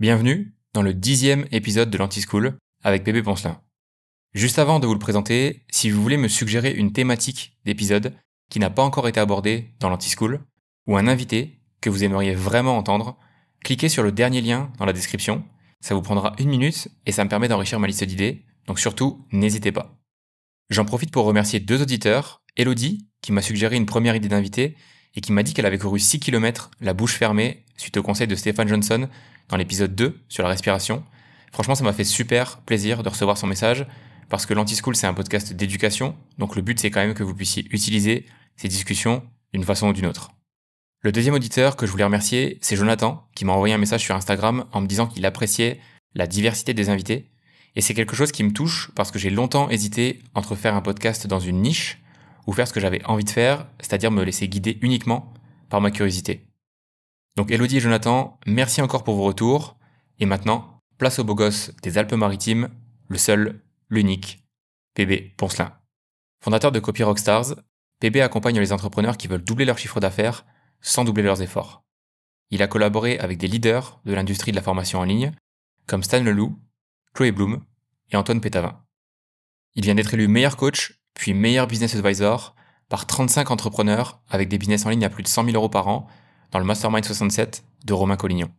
Bienvenue dans le dixième épisode de l'Anti-School avec Bébé Poncelin. Juste avant de vous le présenter, si vous voulez me suggérer une thématique d'épisode qui n'a pas encore été abordée dans l'Anti-School, ou un invité que vous aimeriez vraiment entendre, cliquez sur le dernier lien dans la description. Ça vous prendra une minute et ça me permet d'enrichir ma liste d'idées, donc surtout, n'hésitez pas. J'en profite pour remercier deux auditeurs, Elodie, qui m'a suggéré une première idée d'invité, et qui m'a dit qu'elle avait couru 6 km la bouche fermée suite au conseil de Stéphane Johnson dans l'épisode 2 sur la respiration. Franchement, ça m'a fait super plaisir de recevoir son message parce que l'Anti-School, c'est un podcast d'éducation. Donc le but, c'est quand même que vous puissiez utiliser ces discussions d'une façon ou d'une autre. Le deuxième auditeur que je voulais remercier, c'est Jonathan, qui m'a envoyé un message sur Instagram en me disant qu'il appréciait la diversité des invités. Et c'est quelque chose qui me touche parce que j'ai longtemps hésité entre faire un podcast dans une niche ou faire ce que j'avais envie de faire, c'est-à-dire me laisser guider uniquement par ma curiosité. Donc Elodie et Jonathan, merci encore pour vos retours. Et maintenant, place au beau gosse des Alpes-Maritimes, le seul, l'unique, PB Poncelin. Fondateur de Copy Rockstars, PB accompagne les entrepreneurs qui veulent doubler leur chiffre d'affaires sans doubler leurs efforts. Il a collaboré avec des leaders de l'industrie de la formation en ligne, comme Stan Leloup, Chloé Bloom et Antoine Pétavin. Il vient d'être élu meilleur coach puis meilleur business advisor par 35 entrepreneurs avec des business en ligne à plus de 100 000 euros par an dans le Mastermind 67 de Romain Collignon.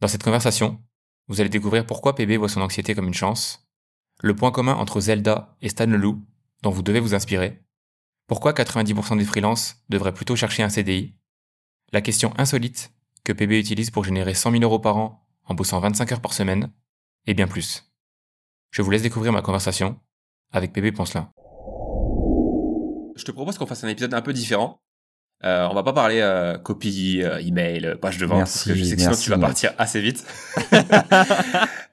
Dans cette conversation, vous allez découvrir pourquoi PB voit son anxiété comme une chance, le point commun entre Zelda et Stan Leloup dont vous devez vous inspirer, pourquoi 90% des freelances devraient plutôt chercher un CDI, la question insolite que PB utilise pour générer 100 000 euros par an en bossant 25 heures par semaine, et bien plus. Je vous laisse découvrir ma conversation avec PB Poncelin je te propose qu'on fasse un épisode un peu différent. Euh, on va pas parler euh, copie, euh, email, page de vente, parce que je sais que sinon tu vas partir assez vite.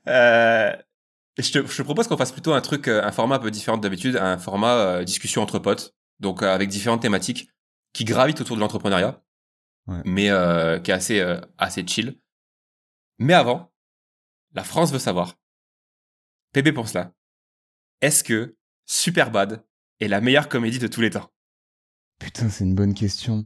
euh, je, te, je te propose qu'on fasse plutôt un truc, euh, un format un peu différent d'habitude, un format euh, discussion entre potes, donc avec différentes thématiques qui gravitent autour de l'entrepreneuriat, ouais. mais qui est assez assez chill. Mais avant, la France veut savoir. PB pour cela. Est-ce que Superbad est la meilleure comédie de tous les temps Putain, c'est une bonne question.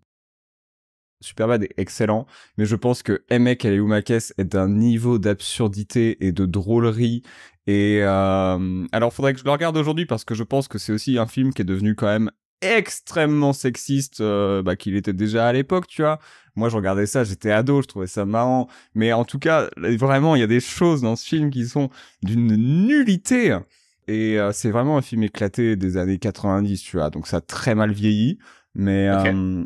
Superbad est excellent, mais je pense que Emek est d'un niveau d'absurdité et de drôlerie. Et euh... alors, faudrait que je le regarde aujourd'hui parce que je pense que c'est aussi un film qui est devenu quand même extrêmement sexiste euh, bah, qu'il était déjà à l'époque, tu vois. Moi, je regardais ça, j'étais ado, je trouvais ça marrant. Mais en tout cas, vraiment, il y a des choses dans ce film qui sont d'une nullité. Et euh, c'est vraiment un film éclaté des années 90, tu vois. Donc ça a très mal vieilli. Mais, euh,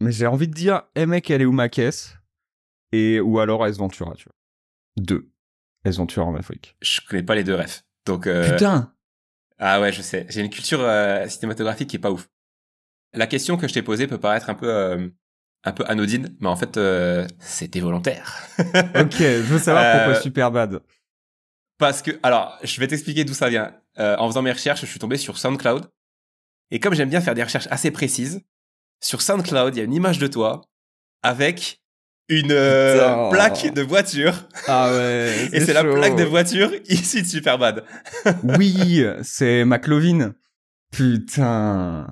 mais j'ai envie de dire Emek elle est où ma caisse? Et ou alors S Ventura, tu vois. Deux. S Ventura en Afrique. Je connais pas les deux refs. Donc euh... Putain. Ah ouais, je sais. J'ai une culture euh, cinématographique qui est pas ouf. La question que je t'ai posée peut paraître un peu euh, un peu anodine, mais en fait c'était volontaire. ok, je veux savoir pourquoi Superbad. Parce que, alors, je vais t'expliquer d'où ça vient. Euh, en faisant mes recherches, je suis tombé sur SoundCloud. Et comme j'aime bien faire des recherches assez précises, sur SoundCloud, il y a une image de toi avec une euh, plaque de voiture. Ah ouais. et c'est la plaque de voiture ici de Superbad. oui, c'est McLovin. Putain.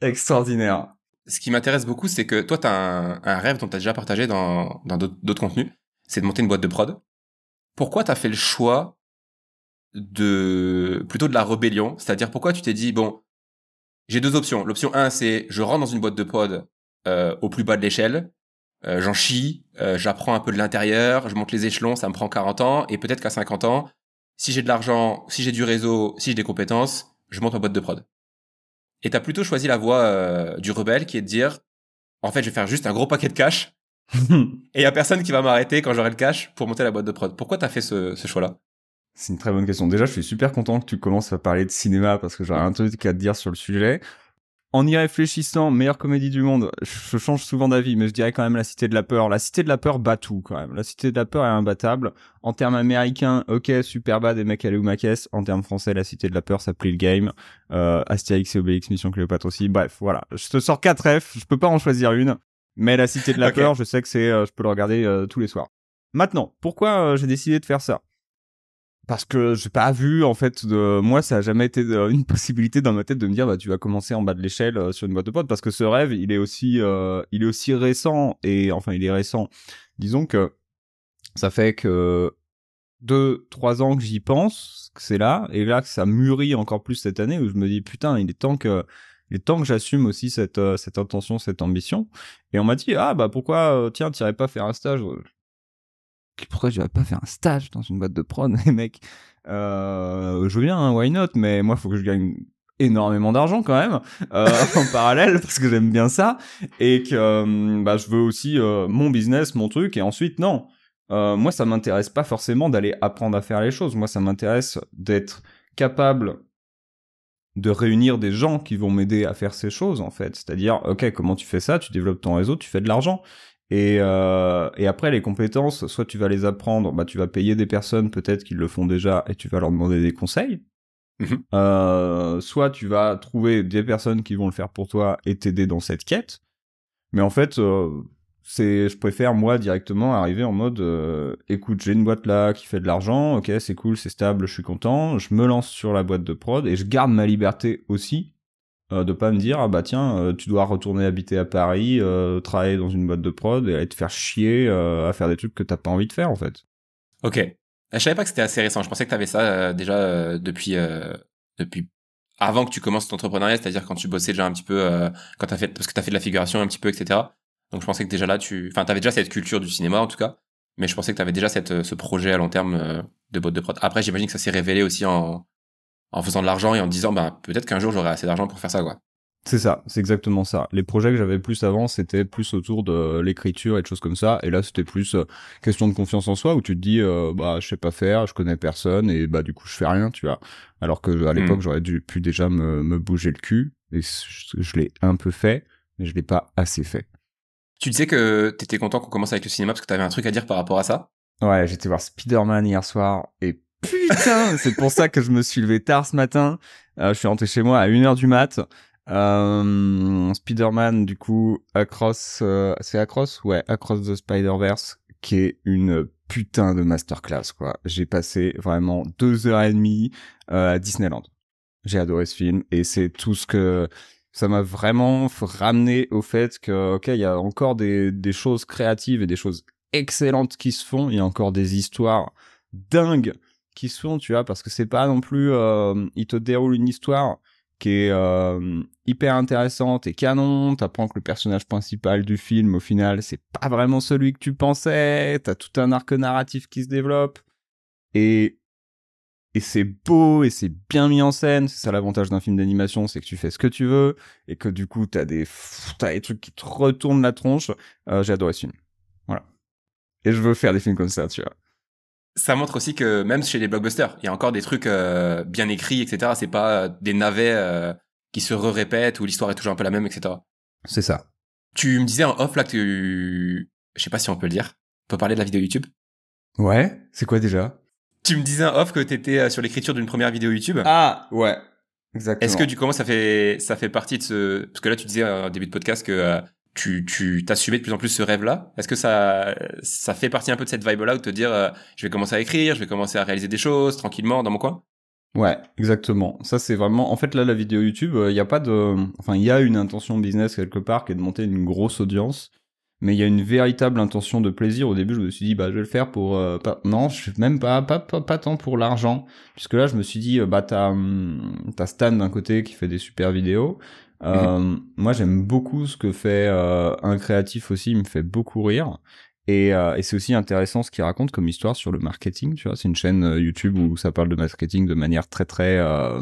Extraordinaire. Ce qui m'intéresse beaucoup, c'est que toi, tu as un, un, rêve dont tu as déjà partagé dans d'autres contenus. C'est de monter une boîte de prod pourquoi tu as fait le choix de plutôt de la rébellion C'est-à-dire pourquoi tu t'es dit bon, j'ai deux options. L'option 1 c'est je rentre dans une boîte de pod euh, au plus bas de l'échelle, euh, j'en chie, euh, j'apprends un peu de l'intérieur, je monte les échelons, ça me prend 40 ans et peut-être qu'à 50 ans, si j'ai de l'argent, si j'ai du réseau, si j'ai des compétences, je monte ma boîte de prod. Et t'as plutôt choisi la voie euh, du rebelle qui est de dire en fait, je vais faire juste un gros paquet de cash et il y a personne qui va m'arrêter quand j'aurai le cash pour monter la boîte de prod. Pourquoi t'as fait ce, ce choix-là? C'est une très bonne question. Déjà, je suis super content que tu commences à parler de cinéma parce que j'aurais un truc à te dire sur le sujet. En y réfléchissant, meilleure comédie du monde, je change souvent d'avis, mais je dirais quand même La Cité de la Peur. La Cité de la Peur bat tout, quand même. La Cité de la Peur est imbattable. En termes américains, ok, super bad et Macalou Maquès. En termes français, La Cité de la Peur, ça plie le game. Euh, Astérix et Obélix, Mission Cléopâtre aussi. Bref, voilà. Je te sors 4 F, je peux pas en choisir une. Mais La Cité de la okay. Peur, je sais que c'est, euh, je peux le regarder euh, tous les soirs. Maintenant, pourquoi euh, j'ai décidé de faire ça? Parce que j'ai pas vu, en fait, de moi, ça a jamais été une possibilité dans ma tête de me dire, bah, tu vas commencer en bas de l'échelle sur une boîte de potes, parce que ce rêve, il est aussi, il est aussi récent et enfin, il est récent. Disons que Ça fait que deux, trois ans que j'y pense, que c'est là, et là que ça mûrit encore plus cette année où je me dis putain, il est temps que il est temps que j'assume aussi cette euh, cette intention, cette ambition. Et on m'a dit ah bah pourquoi euh, tiens t'irais pas faire un stage? Pourquoi j'irais pas faire un stage dans une boîte de prod, les mecs? Euh, Je veux bien, hein, why not? Mais moi faut que je gagne énormément d'argent quand même euh, en parallèle parce que j'aime bien ça et que euh, bah, je veux aussi euh, mon business, mon truc et ensuite non. moi ça m'intéresse pas forcément d'aller apprendre à faire les choses. Moi ça m'intéresse d'être capable de réunir des gens qui vont m'aider à faire ces choses en fait. C'est-à-dire ok comment tu fais ça, tu développes ton réseau, tu fais de l'argent. Et, euh, et après les compétences, soit tu vas les apprendre, bah tu vas payer des personnes peut-être qui le font déjà et tu vas leur demander des conseils. Mhm. Euh, soit tu vas trouver des personnes qui vont le faire pour toi et t'aider dans cette quête. Mais en fait, euh, c'est, je préfère moi directement arriver en mode, écoute, j'ai une boîte là qui fait de l'argent, ok, c'est cool, c'est stable, je suis content, je me lance sur la boîte de prod et je garde ma liberté aussi euh, de pas me dire ah bah tiens euh, tu dois retourner habiter à Paris travailler dans une boîte de prod et aller te faire chier à faire des trucs que t'as pas envie de faire en fait ok je savais pas que c'était assez récent. Je pensais que tu avais ça euh, déjà euh, depuis euh, depuis avant que tu commences ton entrepreneuriat, c'est-à-dire quand tu bossais déjà un petit peu quand t'as fait parce que t'as fait de la figuration un petit peu, etc. Donc je pensais que déjà là tu, enfin t'avais déjà cette culture du cinéma en tout cas, mais je pensais que t'avais déjà cette ce projet à long terme de boîte de prod. Après j'imagine que ça s'est révélé aussi en en faisant de l'argent et en disant bah peut-être qu'un jour j'aurai assez d'argent pour faire ça quoi. C'est ça, c'est exactement ça. Les projets que j'avais plus avant, c'était plus autour de l'écriture et de choses comme ça. Et là, c'était plus euh, question de confiance en soi, où tu te dis, euh, bah, je sais pas faire, je connais personne, et bah, du coup, je fais rien, tu vois. Alors que à l'époque, hmm. j'aurais dû pu déjà me, me bouger le cul, et je, l'ai un peu fait, mais je l'ai pas assez fait. Tu disais que t'étais content qu'on commence avec le cinéma parce que t'avais un truc à dire par rapport à ça? Ouais, j'étais voir Spider-Man hier soir, et putain, c'est pour ça que je me suis levé tard ce matin. Euh, je suis rentré chez moi à 1h du mat. Euh, Spider-Man, du coup, Across, euh, c'est Across? Ouais, Across the Spider-Verse, qui est une putain de masterclass, quoi. J'ai passé vraiment deux heures et demie euh, à Disneyland. J'ai adoré ce film et c'est tout ce que ça m'a vraiment ramené au fait que, ok, il y a encore des, des choses créatives et des choses excellentes qui se font. Il y a encore des histoires dingues qui se font, tu vois, parce que c'est pas non plus, euh, il te déroule une histoire qui est euh, hyper intéressante et canon. T'apprends que le personnage principal du film, au final, c'est pas vraiment celui que tu pensais. T'as tout un arc narratif qui se développe. Et, et c'est beau et c'est bien mis en scène. C'est ça l'avantage d'un film d'animation, c'est que tu fais ce que tu veux et que du coup, t'as des, t'as des trucs qui te retournent la tronche. Euh, j'ai adoré ce film. Voilà. Et je veux faire des films comme ça, tu vois ça montre aussi que même chez les blockbusters, il y a encore des trucs euh, bien écrits, etc. C'est pas euh, des navets euh, qui se répètent où l'histoire est toujours un peu la même, etc. C'est ça. Tu me disais en off là que tu... je sais pas si on peut le dire. On peut parler de la vidéo YouTube. Ouais. C'est quoi déjà? Tu me disais en off que t'étais sur l'écriture d'une première vidéo YouTube. Ah ouais. Exactement. Est-ce que du coup ça fait ça fait partie de ce parce que là tu disais en début de podcast que tu tu t'assumais de plus en plus ce rêve-là? Est-ce que ça ça fait partie un peu de cette vibe-là où te dire euh, je vais commencer à écrire, je vais commencer à réaliser des choses tranquillement dans mon coin? Ouais, exactement. Ça c'est vraiment en fait là la vidéo YouTube, il euh, y a pas de enfin il y a une intention business quelque part qui est de monter une grosse audience, mais il y a une véritable intention de plaisir. Au début, je me suis dit bah je vais le faire pour euh, pas non, je même pas pas pas, pas tant pour l'argent puisque là je me suis dit bah t'as hum, t'as Stan d'un côté qui fait des super vidéos, euh, moi, j'aime beaucoup ce que fait euh, un créatif aussi. Il me fait beaucoup rire. Et, euh, et c'est aussi intéressant ce qu'il raconte comme histoire sur le marketing. Tu vois, c'est une chaîne euh, YouTube où ça parle de marketing de manière très très euh,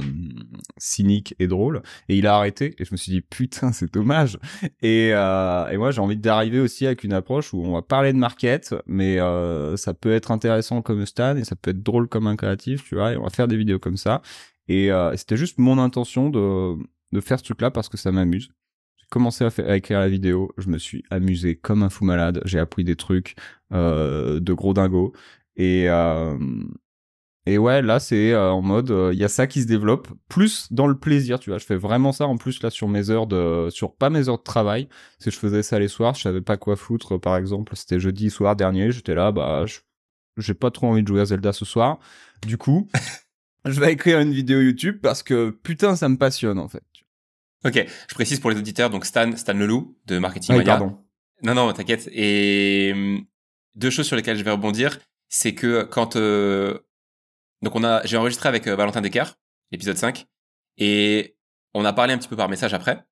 cynique et drôle. Et il a arrêté. Et je me suis dit putain, c'est dommage. Et, et moi, j'ai envie d'arriver aussi avec une approche où on va parler de market, mais ça peut être intéressant comme Stan et ça peut être drôle comme un créatif. Tu vois, et on va faire des vidéos comme ça. Et c'était juste mon intention de de faire ce truc-là parce que ça m'amuse. J'ai commencé à, faire, à, écrire la vidéo, je me suis amusé comme un fou malade, j'ai appris des trucs euh, de gros dingo et euh, et ouais, là c'est euh, en mode il y a ça qui se développe plus dans le plaisir, tu vois. Je fais vraiment ça en plus là sur mes heures de sur pas mes heures de travail, si je faisais ça les soirs, je savais pas quoi foutre par exemple, c'était jeudi soir dernier, j'étais là bah j'ai pas trop envie de jouer à Zelda ce soir. Du coup, je vais écrire une vidéo YouTube parce que putain ça me passionne en fait. Ok, je précise pour les auditeurs, donc Stan, Stan Leloup de Marketing ah, Pardon. Non, non, t'inquiète. Et deux choses sur lesquelles je vais rebondir, c'est que quand euh, donc on a j'ai enregistré avec euh, Valentin Descartes, épisode 5 et on a parlé un petit peu par message après.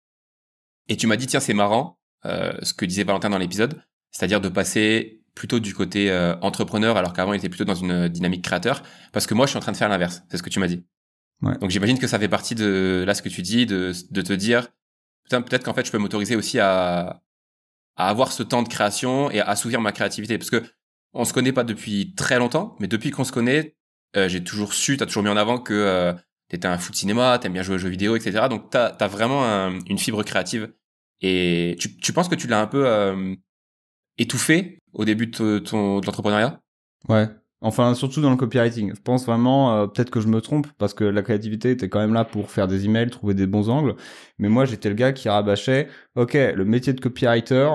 Et tu m'as dit tiens, c'est marrant euh, ce que disait Valentin dans l'épisode, c'est-à-dire de passer plutôt du côté euh, entrepreneur alors qu'avant il était plutôt dans une dynamique créateur parce que moi je suis en train de faire l'inverse, c'est ce que tu m'as dit. Ouais. Donc j'imagine que ça fait partie de là ce que tu dis de de te dire putain peut-être qu'en fait je peux m'autoriser aussi à à avoir ce temps de création et à assouvir ma créativité parce que on se connaît pas depuis très longtemps mais depuis qu'on se connaît euh, j'ai toujours su t'as toujours mis en avant que euh, t'étais un fou de cinéma t'aimes bien jouer aux jeux vidéo etc donc t'as as vraiment un- une fibre créative et tu, tu penses que tu l'as un peu euh, étouffé au début de ton de l'entrepreneuriat? Ouais. Enfin, surtout dans le copywriting. Je pense vraiment, euh, peut-être que je me trompe, parce que la créativité était quand même là pour faire des emails, trouver des bons angles. Mais moi, j'étais le gars qui rabâchait, ok, le métier de copywriter,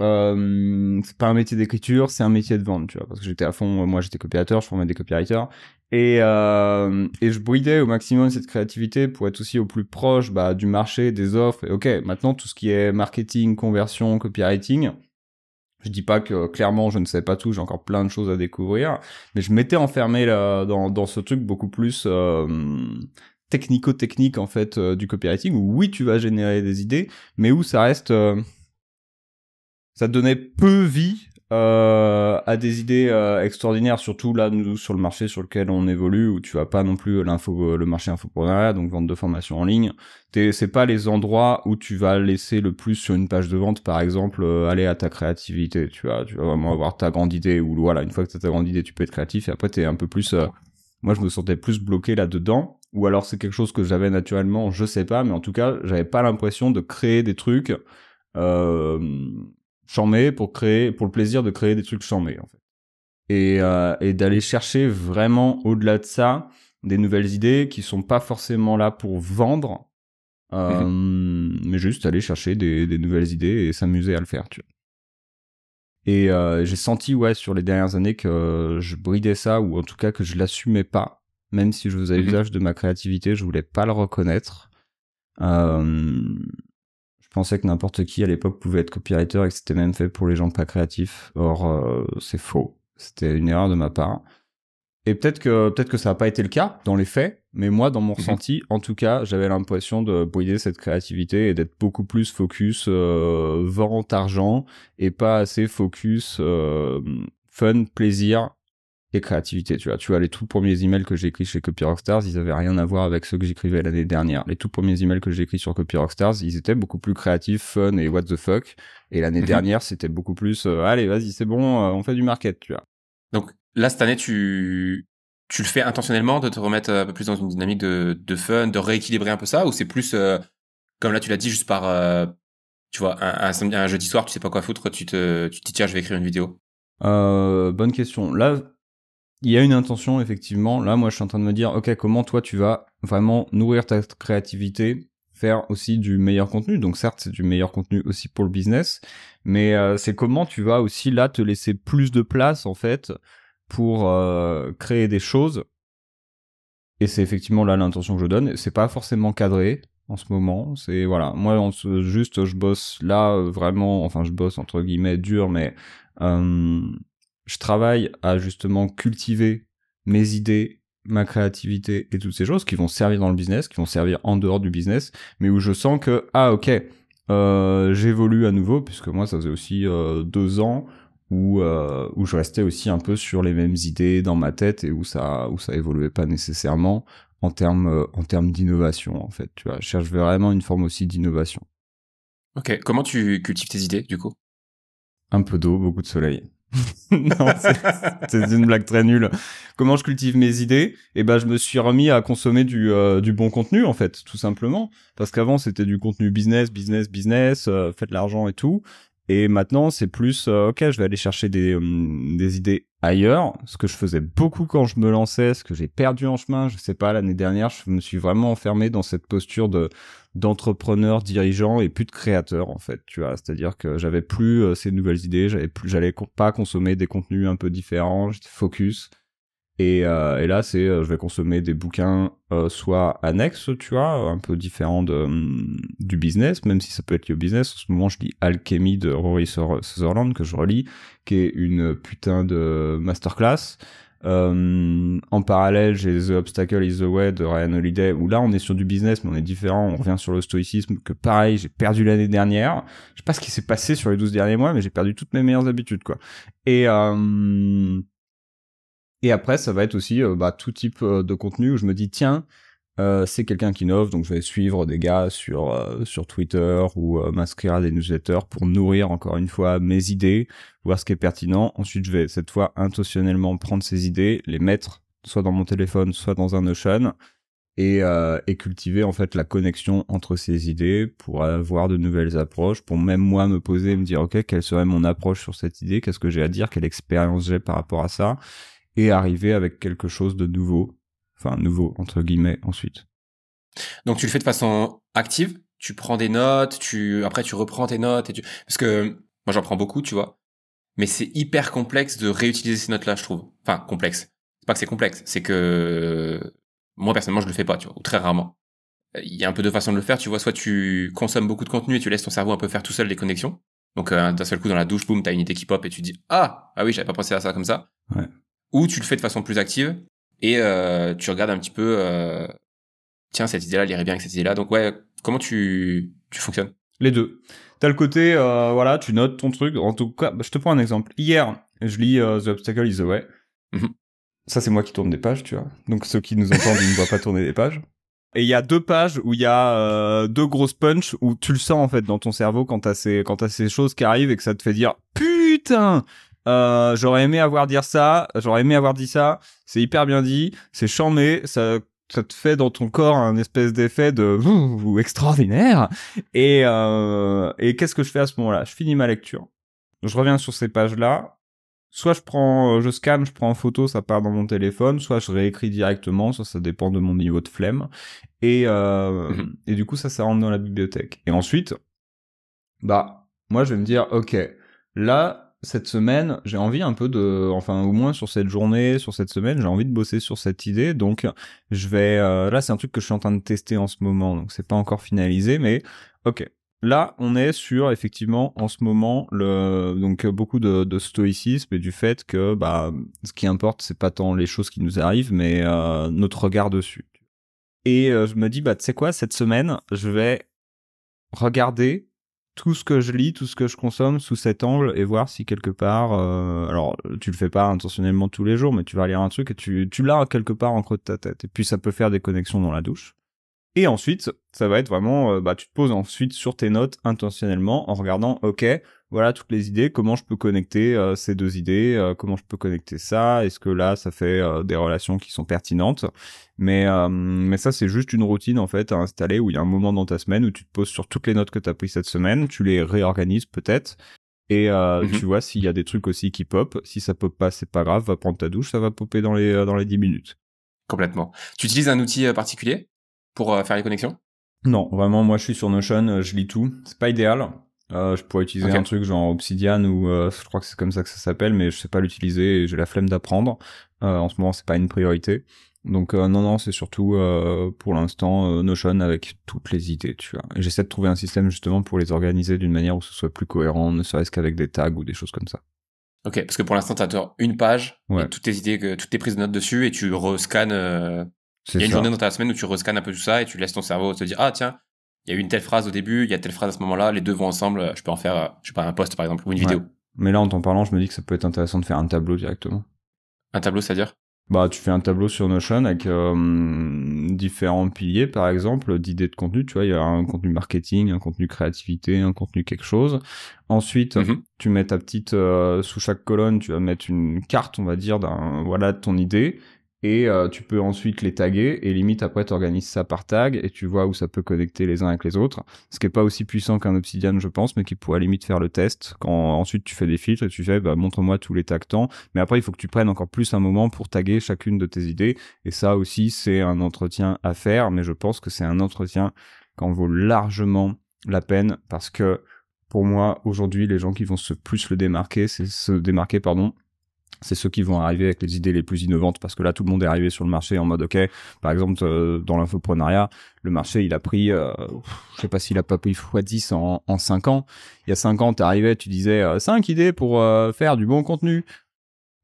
euh, c'est pas un métier d'écriture, c'est un métier de vente, tu vois. Parce que j'étais à fond, moi j'étais copywriter, je formais des copywriters. Et, euh, et je bridais au maximum cette créativité pour être aussi au plus proche bah, du marché, des offres. Et ok, maintenant tout ce qui est marketing, conversion, copywriting, je dis pas que clairement je ne sais pas tout, j'ai encore plein de choses à découvrir, mais je m'étais enfermé là, dans, dans ce truc beaucoup plus euh, technico-technique en fait euh, du copywriting où oui tu vas générer des idées, mais où ça reste, euh, ça donnait peu vie euh, à des idées euh, extraordinaires, surtout là nous sur le marché sur lequel on évolue où tu vas pas non plus l'info, le marché infoprenariat, donc vente de formation en ligne. T'es- C'est pas les endroits où tu vas laisser le plus sur une page de vente, par exemple, euh, aller à ta créativité. Tu vas, tu vas vraiment avoir ta grande idée ou voilà, une fois que t'as ta grande idée, tu peux être créatif et après t'es un peu plus. euh, moi, je me sentais plus bloqué là-dedans. Ou alors c'est quelque chose que j'avais naturellement, je sais pas, mais en tout cas, j'avais pas l'impression de créer des trucs euh, chamés pour créer, pour le plaisir de créer des trucs chamés en fait. Et, euh, et d'aller chercher vraiment au-delà de ça des nouvelles idées qui sont pas forcément là pour vendre, euh, mais juste aller chercher des, des nouvelles idées et s'amuser à le faire, tu vois. Et euh, j'ai senti, ouais, sur les dernières années que je bridais ça, ou en tout cas que je l'assumais pas, même si je faisais Mhm. usage de ma créativité, je voulais pas le reconnaître. Euh, pensais que n'importe qui à l'époque pouvait être copywriter et que c'était même fait pour les gens pas créatifs. Or, euh, c'est faux. C'était une erreur de ma part. Et peut-être que peut-être que ça n'a pas été le cas dans les faits, mais moi, dans mon ressenti, en tout cas, j'avais l'impression de brider cette créativité et d'être beaucoup plus focus euh, vente argent et pas assez focus euh, fun, plaisir et créativité. Tu vois, tu vois, les tout premiers emails que j'ai écrits chez Copy Rockstars, ils avaient rien à voir avec ceux que j'écrivais l'année dernière. Les tout premiers emails que j'ai écrits sur Copy Rockstars, ils étaient beaucoup plus créatifs, fun et what the fuck. Et l'année Mhm. dernière, c'était beaucoup plus, euh, allez, vas-y, c'est bon, euh, on fait du market, tu vois. Donc là, cette année, tu, tu le fais intentionnellement de te remettre un peu plus dans une dynamique de, de fun, de rééquilibrer un peu ça, ou c'est plus, euh, comme là tu l'as dit, juste par, euh, tu vois, un, un, samedi- un jeudi soir, tu sais pas quoi foutre, tu te, tu te dis tiens, je vais écrire une vidéo? Euh, bonne question. Là, il y a une intention, effectivement. Là, moi, je suis en train de me dire, OK, comment toi, tu vas vraiment nourrir ta créativité, faire aussi du meilleur contenu. Donc, certes, c'est du meilleur contenu aussi pour le business, mais euh, c'est comment tu vas aussi, là, te laisser plus de place, en fait, pour euh, créer des choses. Et c'est effectivement là l'intention que je donne. C'est pas forcément cadré en ce moment. C'est voilà, moi on se- juste je bosse là euh, vraiment, enfin je bosse entre guillemets dur, mais euh, je travaille à justement cultiver mes idées, ma créativité et toutes ces choses qui vont servir dans le business, qui vont servir en dehors du business, mais où je sens que ah ok, euh, j'évolue à nouveau puisque moi ça faisait aussi euh, deux ans où euh, où je restais aussi un peu sur les mêmes idées dans ma tête et où ça où ça évoluait pas nécessairement en termes en termes d'innovation en fait tu vois. Je cherche vraiment une forme aussi d'innovation. Ok. Comment tu cultives tes idées, du coup? Un peu d'eau beaucoup de soleil non c'est une blague très nulle. Comment je cultive mes idées? Et ben je me suis remis à consommer du euh, du bon contenu en fait tout simplement. Parce qu'avant c'était du contenu business business business euh, faites l'argent et tout et maintenant, c'est plus, euh, ok, je vais aller chercher des, hum, des idées ailleurs, ce que je faisais beaucoup quand je me lançais, ce que j'ai perdu en chemin, je sais pas, l'année dernière, je me suis vraiment enfermé dans cette posture de d'entrepreneur, dirigeant et plus de créateur, en fait, tu vois. C'est-à-dire que j'avais plus euh, ces nouvelles idées, j'avais plus, j'allais pas consommer des contenus un peu différents, j'étais focus. Et, euh, et là, c'est, euh, je vais consommer des bouquins euh, soit annexes, tu vois, un peu différents de, hum, du business, même si ça peut être lié au business. En ce moment, je lis Alchemy de Rory Sutherland, que je relis, qui est une putain de masterclass. Euh, en parallèle, j'ai The Obstacle is the Way de Ryan Holiday, où là, on est sur du business, mais on est différent. On revient sur le stoïcisme, que pareil, j'ai perdu l'année dernière. Je sais pas ce qui s'est passé sur les 12 derniers mois, mais j'ai perdu toutes mes meilleures habitudes, quoi. Et... Euh, et après, ça va être aussi euh, bah, tout type euh, de contenu où je me dis, tiens, euh, c'est quelqu'un qui innove, donc je vais suivre des gars sur sur Twitter ou m'inscrire à des newsletters pour nourrir encore une fois mes idées, voir ce qui est pertinent. Ensuite, je vais cette fois intentionnellement prendre ces idées, les mettre soit dans mon téléphone, soit dans un Notion, et, et cultiver en fait la connexion entre ces idées pour avoir de nouvelles approches, pour même moi me poser et me dire ok quelle serait mon approche sur cette idée, qu'est-ce que j'ai à dire, quelle expérience j'ai par rapport à ça, et arriver avec quelque chose de nouveau, enfin nouveau entre guillemets ensuite. Donc tu le fais de façon active, tu prends des notes, tu après tu reprends tes notes et tu parce que moi j'en prends beaucoup, tu vois. Mais c'est hyper complexe de réutiliser ces notes-là, je trouve. Enfin, complexe. C'est pas que c'est complexe, c'est que moi personnellement je le fais pas, tu vois, ou très rarement. Il y a un peu de façons de le faire, tu vois, soit tu consommes beaucoup de contenu et tu laisses ton cerveau un peu faire tout seul des connexions. Donc euh, d'un seul coup dans la douche, boum, t'as une idée qui pop et tu dis ah ah oui j'avais pas pensé à ça comme ça. Ouais ou tu le fais de façon plus active et euh, tu regardes un petit peu euh, tiens cette idée là elle irait bien avec cette idée là donc ouais comment tu tu fonctionnes? Les deux. T'as le côté euh, voilà tu notes ton truc. En tout cas bah, je te prends un exemple. Hier je lis The Obstacle is the Way. Mhm. ça c'est moi qui tourne des pages tu vois. Donc ceux qui nous entendent ils ne voient pas tourner des pages. Et il y a deux pages où il y a euh, deux grosses punches où tu le sens en fait dans ton cerveau quand t'as ces quand t'as ces choses qui arrivent et que ça te fait dire putain euh, j'aurais aimé avoir dire ça, j'aurais aimé avoir dit ça. C'est hyper bien dit, c'est charmé, ça ça te fait dans ton corps un espèce d'effet de extraordinaire. Et euh, et qu'est-ce que je fais à ce moment-là? Je finis ma lecture. Je reviens sur ces pages-là. Soit je prends, euh, je scanne, je prends en photo, ça part dans mon téléphone. Soit je réécris directement, ça ça dépend de mon niveau de flemme. Et euh, Mhm. et du coup ça ça rentre dans la bibliothèque. Et ensuite, bah moi je vais me dire ok là cette semaine, j'ai envie un peu de, enfin au moins sur cette journée, sur cette semaine, j'ai envie de bosser sur cette idée. Donc je vais, euh, là c'est un truc que je suis en train de tester en ce moment, donc c'est pas encore finalisé, mais ok. Là, on est sur effectivement en ce moment le donc beaucoup de, de stoïcisme et du fait que bah ce qui importe c'est pas tant les choses qui nous arrivent, mais euh, notre regard dessus. Et euh, je me dis bah tu sais quoi cette semaine, je vais regarder tout ce que je lis, tout ce que je consomme sous cet angle et voir si quelque part, euh, alors tu le fais pas intentionnellement tous les jours, mais tu vas lire un truc et tu, tu l'as quelque part en creux de ta tête. Et puis ça peut faire des connexions dans la douche. Et ensuite, ça va être vraiment, euh, bah tu te poses ensuite sur tes notes intentionnellement en regardant, ok, voilà toutes les idées, comment je peux connecter euh, ces deux idées, euh, comment je peux connecter ça, est-ce que là ça fait euh, des relations qui sont pertinentes? Mais euh, mais ça c'est juste une routine en fait à installer où il y a un moment dans ta semaine où tu te poses sur toutes les notes que tu as prises cette semaine, tu les réorganises peut-être et euh, Mhm. tu vois s'il y a des trucs aussi qui pop, si ça pop pas c'est pas grave, va prendre ta douche, ça va popper dans les euh, dans les 10 minutes. complètement tu utilises un outil euh, particulier pour faire les connexions? Non, vraiment moi je suis sur Notion, je lis tout. C'est pas idéal. Euh, je pourrais utiliser un truc genre Obsidian ou euh, je crois que c'est comme ça que ça s'appelle, mais je sais pas l'utiliser et j'ai la flemme d'apprendre. Euh, en ce moment, c'est pas une priorité. Donc euh, non, non, c'est surtout euh, pour l'instant euh, Notion avec toutes les idées, tu vois. Et j'essaie de trouver un système justement pour les organiser d'une manière où ce soit plus cohérent, ne serait-ce qu'avec des tags ou des choses comme ça. ok parce que pour l'instant t'as une page Ouais. et toutes tes idées que toutes tes prises de notes dessus et tu rescannes euh, il y a une ça. journée dans ta semaine où tu rescannes un peu tout ça et tu laisses ton cerveau te dire ah tiens il y a eu une telle phrase au début il y a telle phrase à ce moment-là les deux vont ensemble je peux en faire euh, je sais pas un post par exemple ou une Ouais. vidéo Mais là, en t'en parlant, je me dis que ça peut être intéressant de faire un tableau directement. un tableau c'est à dire Bah, tu fais un tableau sur Notion avec euh, différents piliers, par exemple, d'idées de contenu. Tu vois, il y a un contenu marketing, un contenu créativité, un contenu quelque chose. Ensuite, Mhm. tu mets ta petite euh, sous chaque colonne, tu vas mettre une carte, on va dire, d'un voilà de ton idée. Et euh, tu peux ensuite les taguer et limite après tu organises ça par tag et tu vois où ça peut connecter les uns avec les autres. Ce qui est pas aussi puissant qu'un Obsidian je pense, mais qui pourrait limite faire le test. Quand ensuite tu fais des filtres et tu fais bah, montre-moi tous les tags temps. Mais après il faut que tu prennes encore plus un moment pour taguer chacune de tes idées. Et ça aussi c'est un entretien à faire, mais je pense que c'est un entretien qui en vaut largement la peine parce que pour moi aujourd'hui les gens qui vont se plus le démarquer, c'est se démarquer pardon, c'est ceux qui vont arriver avec les idées les plus innovantes parce que là tout le monde est arrivé sur le marché en mode ok par exemple euh, dans l'infoprenariat le marché il a pris euh, je sais pas s'il a pas pris x10 en, en 5 ans. Il y a 5 ans t'arrivais tu disais euh, 5 idées pour euh, faire du bon contenu.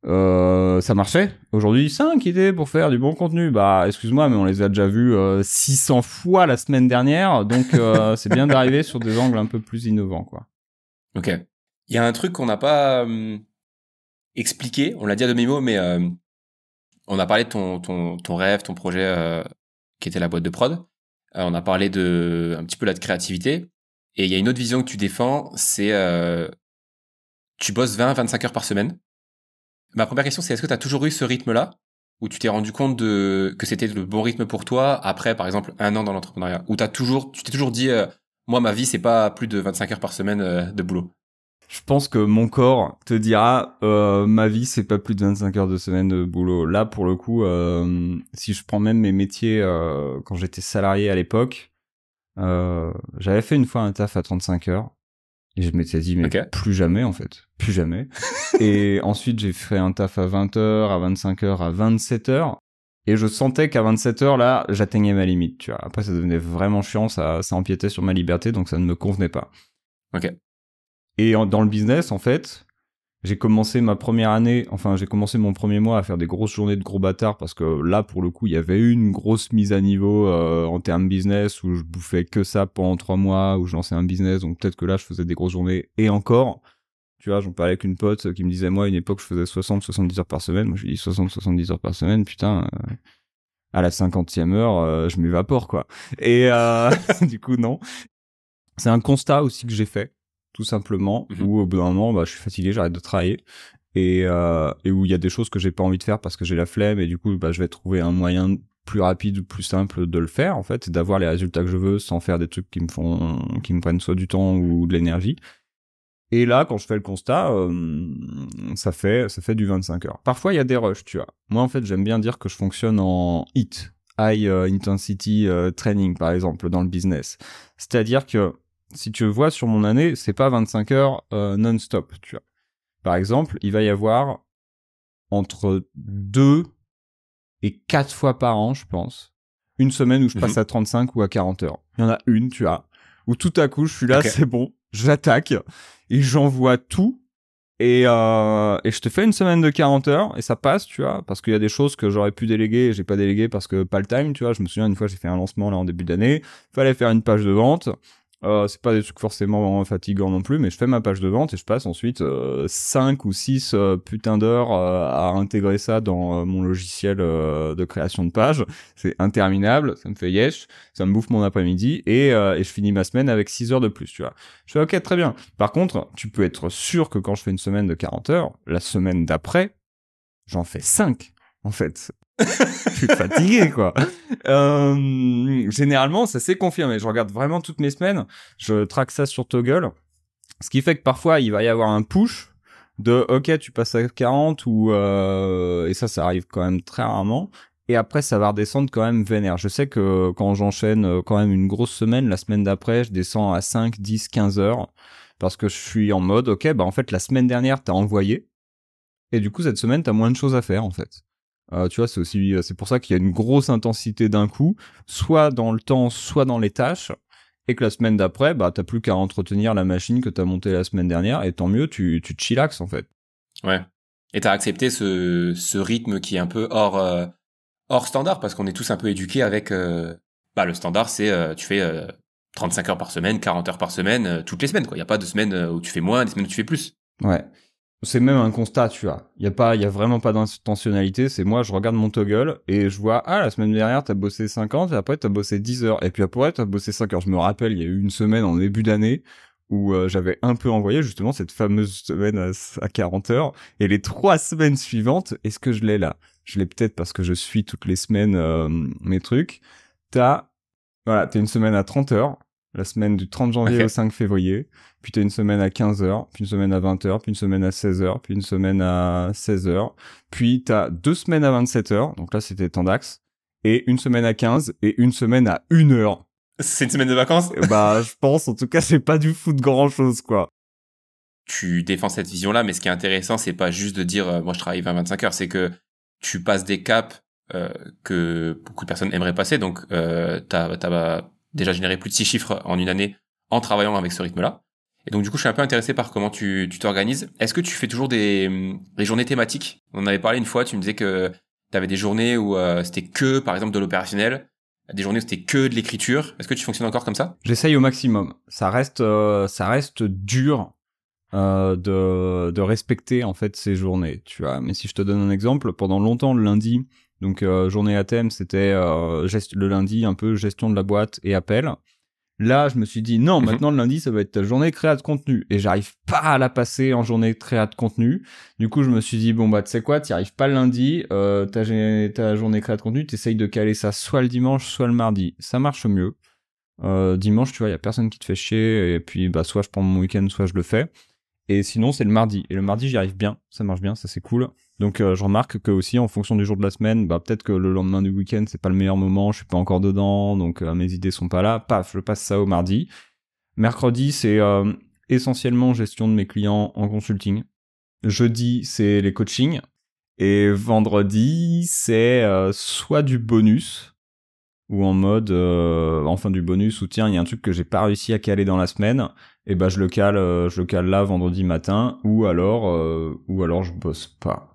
Euh, ça marchait. Aujourd'hui 5 idées pour faire du bon contenu. Bah excuse-moi mais on les a déjà vus 600 fois la semaine dernière. Donc c'est bien d'arriver sur des angles un peu plus innovants quoi. Ok. Il y a un truc qu'on n'a pas hum, expliqué, on l'a dit à demi-mot, mais euh, on a parlé de ton, ton, ton rêve, ton projet euh, qui était la boîte de prod. Euh, on a parlé de un petit peu là de créativité. Et il y a une autre vision que tu défends, c'est tu bosses 20-25 heures par semaine. Ma première question, c'est est-ce que tu as toujours eu ce rythme-là? Où tu t'es rendu compte de que c'était le bon rythme pour toi après, par exemple, un an dans l'entrepreneuriat? Où as toujours, tu t'es toujours dit, moi, ma vie, c'est pas plus de 25 heures par semaine de boulot je pense que mon corps te dira euh, ma vie c'est pas plus de 25 heures de semaine de boulot. Là pour le coup, euh, si je prends même mes métiers euh, quand j'étais salarié à l'époque, j'avais fait une fois un taf à 35 heures et je m'étais dit mais plus jamais en fait, plus jamais. et ensuite j'ai fait un taf à 20 heures, à 25 heures, à 27 heures. Et je sentais qu'à 27 heures, là, j'atteignais ma limite, tu vois. Après, ça devenait vraiment chiant, ça, ça empiétait sur ma liberté, donc ça ne me convenait pas. Ok. Et dans le business, en fait, j'ai commencé ma première année, enfin j'ai commencé mon premier mois à faire des grosses journées de gros bâtards parce que là pour le coup il y avait une grosse mise à niveau euh, en termes business où je bouffais que ça pendant trois mois où je lançais un business. Donc peut-être que là je faisais des grosses journées. Et encore tu vois j'en parlais avec une pote qui me disait moi à une époque je faisais 60 70 heures par semaine. Moi je dis 60 70 heures par semaine putain euh, à la cinquantième heure euh, je m'évapore quoi. Et du coup non. C'est un constat aussi que j'ai fait tout simplement, mmh où au bout d'un moment, bah, je suis fatigué, j'arrête de travailler, et, euh, et où il y a des choses que j'ai pas envie de faire parce que j'ai la flemme, et du coup, bah, je vais trouver un moyen plus rapide, plus simple de le faire, en fait, d'avoir les résultats que je veux sans faire des trucs qui me font, qui me prennent soit du temps ou de l'énergie. Et là, quand je fais le constat, euh, ça fait ça fait du 25 heures. Parfois, il y a des rushs, tu vois. Moi, en fait, j'aime bien dire que je fonctionne en HIT, High euh, Intensity euh, Training, par exemple, dans le business. C'est-à-dire que si tu vois sur mon année, c'est pas 25 heures euh, non-stop, tu vois. Par exemple, il va y avoir entre 2 et 4 fois par an, je pense, une semaine où je passe mhm. à 35 ou à 40 heures. Il y en a une, tu vois, où tout à coup, je suis là, c'est bon, j'attaque et j'envoie tout et, euh, et je te fais une semaine de 40 heures et ça passe, tu vois, parce qu'il y a des choses que j'aurais pu déléguer et j'ai pas délégué parce que pas le time, tu vois. Je me souviens une fois j'ai fait un lancement là en début d'année, fallait faire une page de vente. Euh, c'est pas des trucs forcément fatigants non plus, mais je fais ma page de vente et je passe ensuite euh, 5 ou 6 euh, putains d'heures euh, à intégrer ça dans euh, mon logiciel de création de page. C'est interminable, ça me fait yesh, ça me bouffe mon après-midi et, et je finis ma semaine avec 6 heures de plus, tu vois. Je fais ok, très bien. Par contre, tu peux être sûr que quand je fais une semaine de 40 heures, la semaine d'après, j'en fais 5 en fait je suis fatigué, quoi. Euh, généralement, ça s'est confirmé. Je regarde vraiment toutes mes semaines. Je traque ça sur Toggle. Ce qui fait que parfois, il va y avoir un push de OK, tu passes à 40 ou euh, et ça, ça arrive quand même très rarement. Et après, ça va redescendre quand même vénère. Je sais que quand j'enchaîne euh, quand même une grosse semaine, la semaine d'après, je descends à 5, 10, 15 heures parce que je suis en mode OK, bah en fait, la semaine dernière, t'as envoyé. Et du coup, cette semaine, t'as moins de choses à faire, en fait. Euh, tu vois, c'est aussi, euh, c'est pour ça qu'il y a une grosse intensité d'un coup, soit dans le temps, soit dans les tâches, et que la semaine d'après, bah, t'as plus qu'à entretenir la machine que t'as montée la semaine dernière, et tant mieux, tu, tu te chillaxes, en fait. Ouais. Et t'as accepté ce, ce rythme qui est un peu hors, euh, hors standard, parce qu'on est tous un peu éduqués avec, bah, le standard, c'est, tu fais 35 heures par semaine, 40 heures par semaine, toutes les semaines, quoi. Il y a pas de semaines où tu fais moins, des semaines où tu fais plus. Ouais. C'est même un constat, tu vois. Il y a pas, il y a vraiment pas d'intentionnalité. C'est moi, je regarde mon toggle et je vois, ah, la semaine dernière, t'as bossé 50 et après, t'as bossé 10 heures. Et puis après, t'as bossé 5 heures. Je me rappelle, il y a eu une semaine en début d'année où euh, j'avais un peu envoyé justement cette fameuse semaine à, 40 heures. Et les trois semaines suivantes, est-ce que je l'ai là? Je l'ai peut-être parce que je suis toutes les semaines euh, mes trucs. T'as, voilà, t'as une semaine à 30 heures la semaine du 30 janvier au 5 février, puis t'as une semaine à 15h, puis une semaine à 20h, puis une semaine à 16h, puis une semaine à 16h, puis t'as deux semaines à 27h, donc là c'était temps d'axe, et une semaine à 15 et une semaine à 1 heure. C'est une semaine de vacances? Bah je pense, en tout cas c'est pas du foot grand chose quoi. tu défends cette vision-là, mais ce qui est intéressant, c'est pas juste de dire euh, moi je travaille 20-25 heures, c'est que tu passes des caps euh, que beaucoup de personnes aimeraient passer. Donc, euh, tu as, déjà généré plus de six chiffres en une année en travaillant avec ce rythme-là. Et donc, du coup, je suis un peu intéressé par comment tu t'organises. Est-ce que tu fais toujours des, des journées thématiques? On en avait parlé une fois, tu me disais que tu avais des journées où euh, c'était que, par exemple, de l'opérationnel, des journées où c'était que de l'écriture. Est-ce que tu fonctionnes encore comme ça? J'essaye au maximum. Ça reste, euh, ça reste dur euh, de, de respecter en fait ces journées, tu vois. Mais si je te donne un exemple, pendant longtemps le lundi, donc euh, journée à thème, c'était euh, le lundi un peu gestion de la boîte et appel. Là, je me suis dit non, mhm. maintenant le lundi, ça va être ta journée créa de contenu et j'arrive pas à la passer en journée créa de contenu. Du coup, je me suis dit bon bah tu sais quoi, tu arrives pas le lundi, euh, ta, ta journée créa de contenu, t'essayes de caler ça soit le dimanche, soit le mardi. Ça marche mieux. Euh, dimanche, tu vois, il y a personne qui te fait chier et puis bah soit je prends mon week-end, soit je le fais. Et sinon, c'est le mardi. Et le mardi, j'y arrive bien. Ça marche bien, ça c'est cool. Donc, euh, je remarque que aussi, en fonction du jour de la semaine, bah, peut-être que le lendemain du week-end, c'est pas le meilleur moment, je suis pas encore dedans, donc euh, mes idées sont pas là. Paf, je passe ça au mardi. Mercredi, c'est euh, essentiellement gestion de mes clients en consulting. Jeudi, c'est les coachings. Et vendredi, c'est soit du bonus, ou en mode, enfin du bonus, ou tiens, il y a un truc que j'ai pas réussi à caler dans la semaine, et ben je le cale je le cale là vendredi matin ou alors ou alors je bosse pas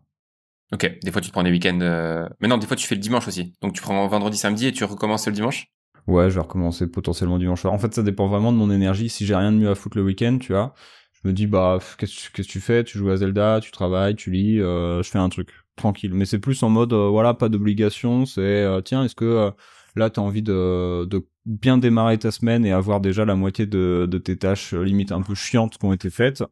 ok des fois tu te prends des week-ends euh... mais non des fois tu fais le dimanche aussi. Donc tu prends vendredi samedi et tu recommences le dimanche? Ouais je vais recommencer potentiellement dimanche en fait ça dépend vraiment de mon énergie. Si j'ai rien de mieux à foutre le week-end tu vois je me dis bah qu'est-ce que tu fais? Tu joues à Zelda tu travailles tu lis euh, je fais un truc tranquille. Mais c'est plus en mode voilà pas d'obligation. C'est tiens est-ce que là t'as envie de, de bien démarrer ta semaine et avoir déjà la moitié de, de tes tâches euh, limite un peu chiantes qui ont été faites,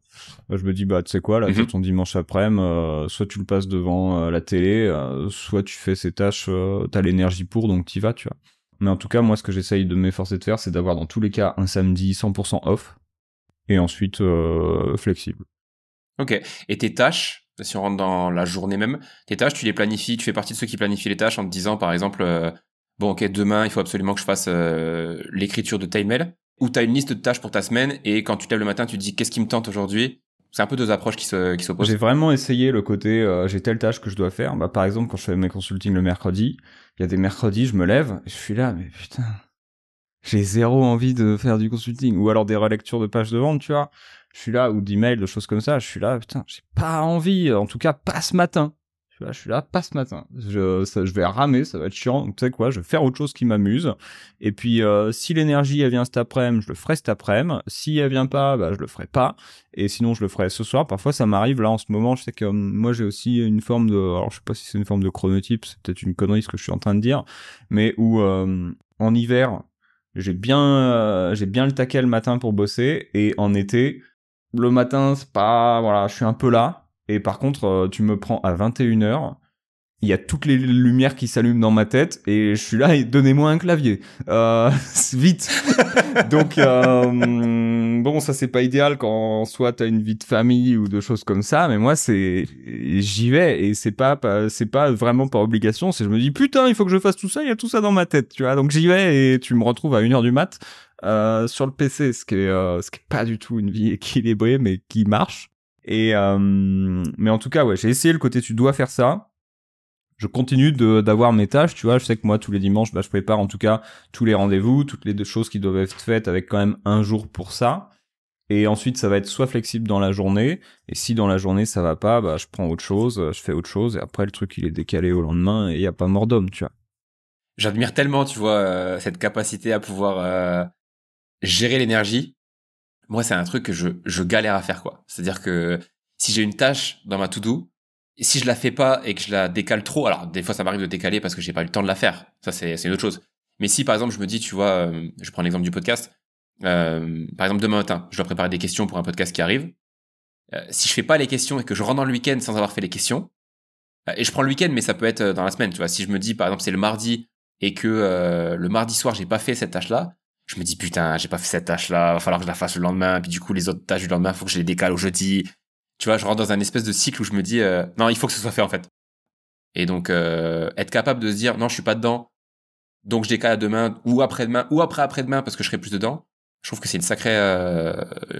je me dis bah tu sais quoi là c'est ton dimanche après-midi, euh, soit tu le passes devant euh, la télé, soit tu fais ces tâches, t'as l'énergie pour donc t'y vas tu vois. Mais en tout cas moi ce que j'essaye de m'efforcer de faire c'est d'avoir dans tous les cas un samedi 100% off et ensuite flexible. Ok. Et tes tâches, si on rentre dans la journée même, tes tâches tu les planifies, tu fais partie de ceux qui planifient les tâches en te disant par exemple bon ok demain il faut absolument que je fasse euh, l'écriture de ta email ou tu une liste de tâches pour ta semaine et quand tu te lèves le matin tu te dis qu'est-ce qui me tente aujourd'hui? C'est un peu deux approches qui se qui s'opposent. J'ai vraiment essayé le côté euh, j'ai telle tâche que je dois faire. Bah par exemple quand je fais mes consultings le mercredi, il y a des mercredis je me lève je suis là mais putain j'ai zéro envie de faire du consulting ou alors des relectures de pages de vente tu vois. Je suis là ou d'emails de choses comme ça. Je suis là putain j'ai pas envie en tout cas pas ce matin. Tu vois, je suis là, pas ce matin. Je, je vais ramer, ça va être chiant. Donc, tu sais quoi, je vais faire autre chose qui m'amuse. Et puis, euh, si l'énergie, elle vient cet après-midi, je le ferai cet après-midi. Si elle vient pas, bah, je le ferai pas. Et sinon, je le ferai ce soir. Parfois, ça m'arrive. Là, en ce moment, je sais que hum, moi, j'ai aussi une forme de, alors, je sais pas si c'est une forme de chronotype, c'est peut-être une connerie ce que je suis en train de dire, mais où, euh, en hiver, j'ai bien, euh, j'ai bien le taquet le matin pour bosser. Et en été, le matin, c'est pas, voilà, je suis un peu là et par contre, euh, tu me prends à 21h, il y a toutes les lumières qui s'allument dans ma tête et je suis là et donnez-moi un clavier. Euh, vite. Donc euh, bon ça c'est pas idéal quand soit t'as une vie de famille ou de choses comme ça mais moi c'est j'y vais et c'est pas, c'est pas vraiment par obligation. C'est je me dis putain il faut que je fasse tout ça il y a tout ça dans ma tête tu vois. Donc j'y vais et tu me retrouves à une heure du mat euh, sur le PC ce qui est euh, ce qui est pas du tout une vie équilibrée mais qui marche et euh, mais en tout cas, ouais, j'ai essayé le côté tu dois faire ça. Je continue d'avoir mes tâches, tu vois. Je sais que moi tous les dimanches, bah, je prépare en tout cas tous les rendez-vous, toutes les deux choses qui doivent être faites avec quand même un jour pour ça. Et ensuite, ça va être soit flexible dans la journée, et si dans la journée ça va pas, bah je prends autre chose, je fais autre chose, et après le truc il est décalé au lendemain et il y a pas mort d'homme, tu vois. J'admire tellement, tu vois, euh, cette capacité à pouvoir euh, gérer l'énergie moi, c'est un truc que je, je galère à faire, quoi. C'est-à-dire que si j'ai une tâche dans ma to-do, si je la fais pas et que je la décale trop, alors des fois ça m'arrive de décaler parce que j'ai pas eu le temps de la faire. Ça, c'est, une autre chose. Mais si par exemple je me dis, tu vois, euh, je prends l'exemple du podcast, euh, par exemple demain matin, je dois préparer des questions pour un podcast qui arrive. Euh, si je fais pas les questions et que je rentre dans le week-end sans avoir fait les questions, et je prends le week-end, mais ça peut être dans la semaine, tu vois. Si je me dis par exemple c'est le mardi et que le mardi soir j'ai pas fait cette tâche-là, je me dis putain, j'ai pas fait cette tâche-là, va falloir que je la fasse le lendemain, puis du coup les autres tâches du lendemain, faut que je les décale au jeudi. Tu vois, je rentre dans un espèce de cycle où je me dis euh, non, il faut que ce soit fait en fait. Et donc euh, être capable de se dire non, je suis pas dedans, donc je décale à demain ou après-demain ou après après-demain parce que je serai plus dedans. Je trouve que c'est une sacrée euh,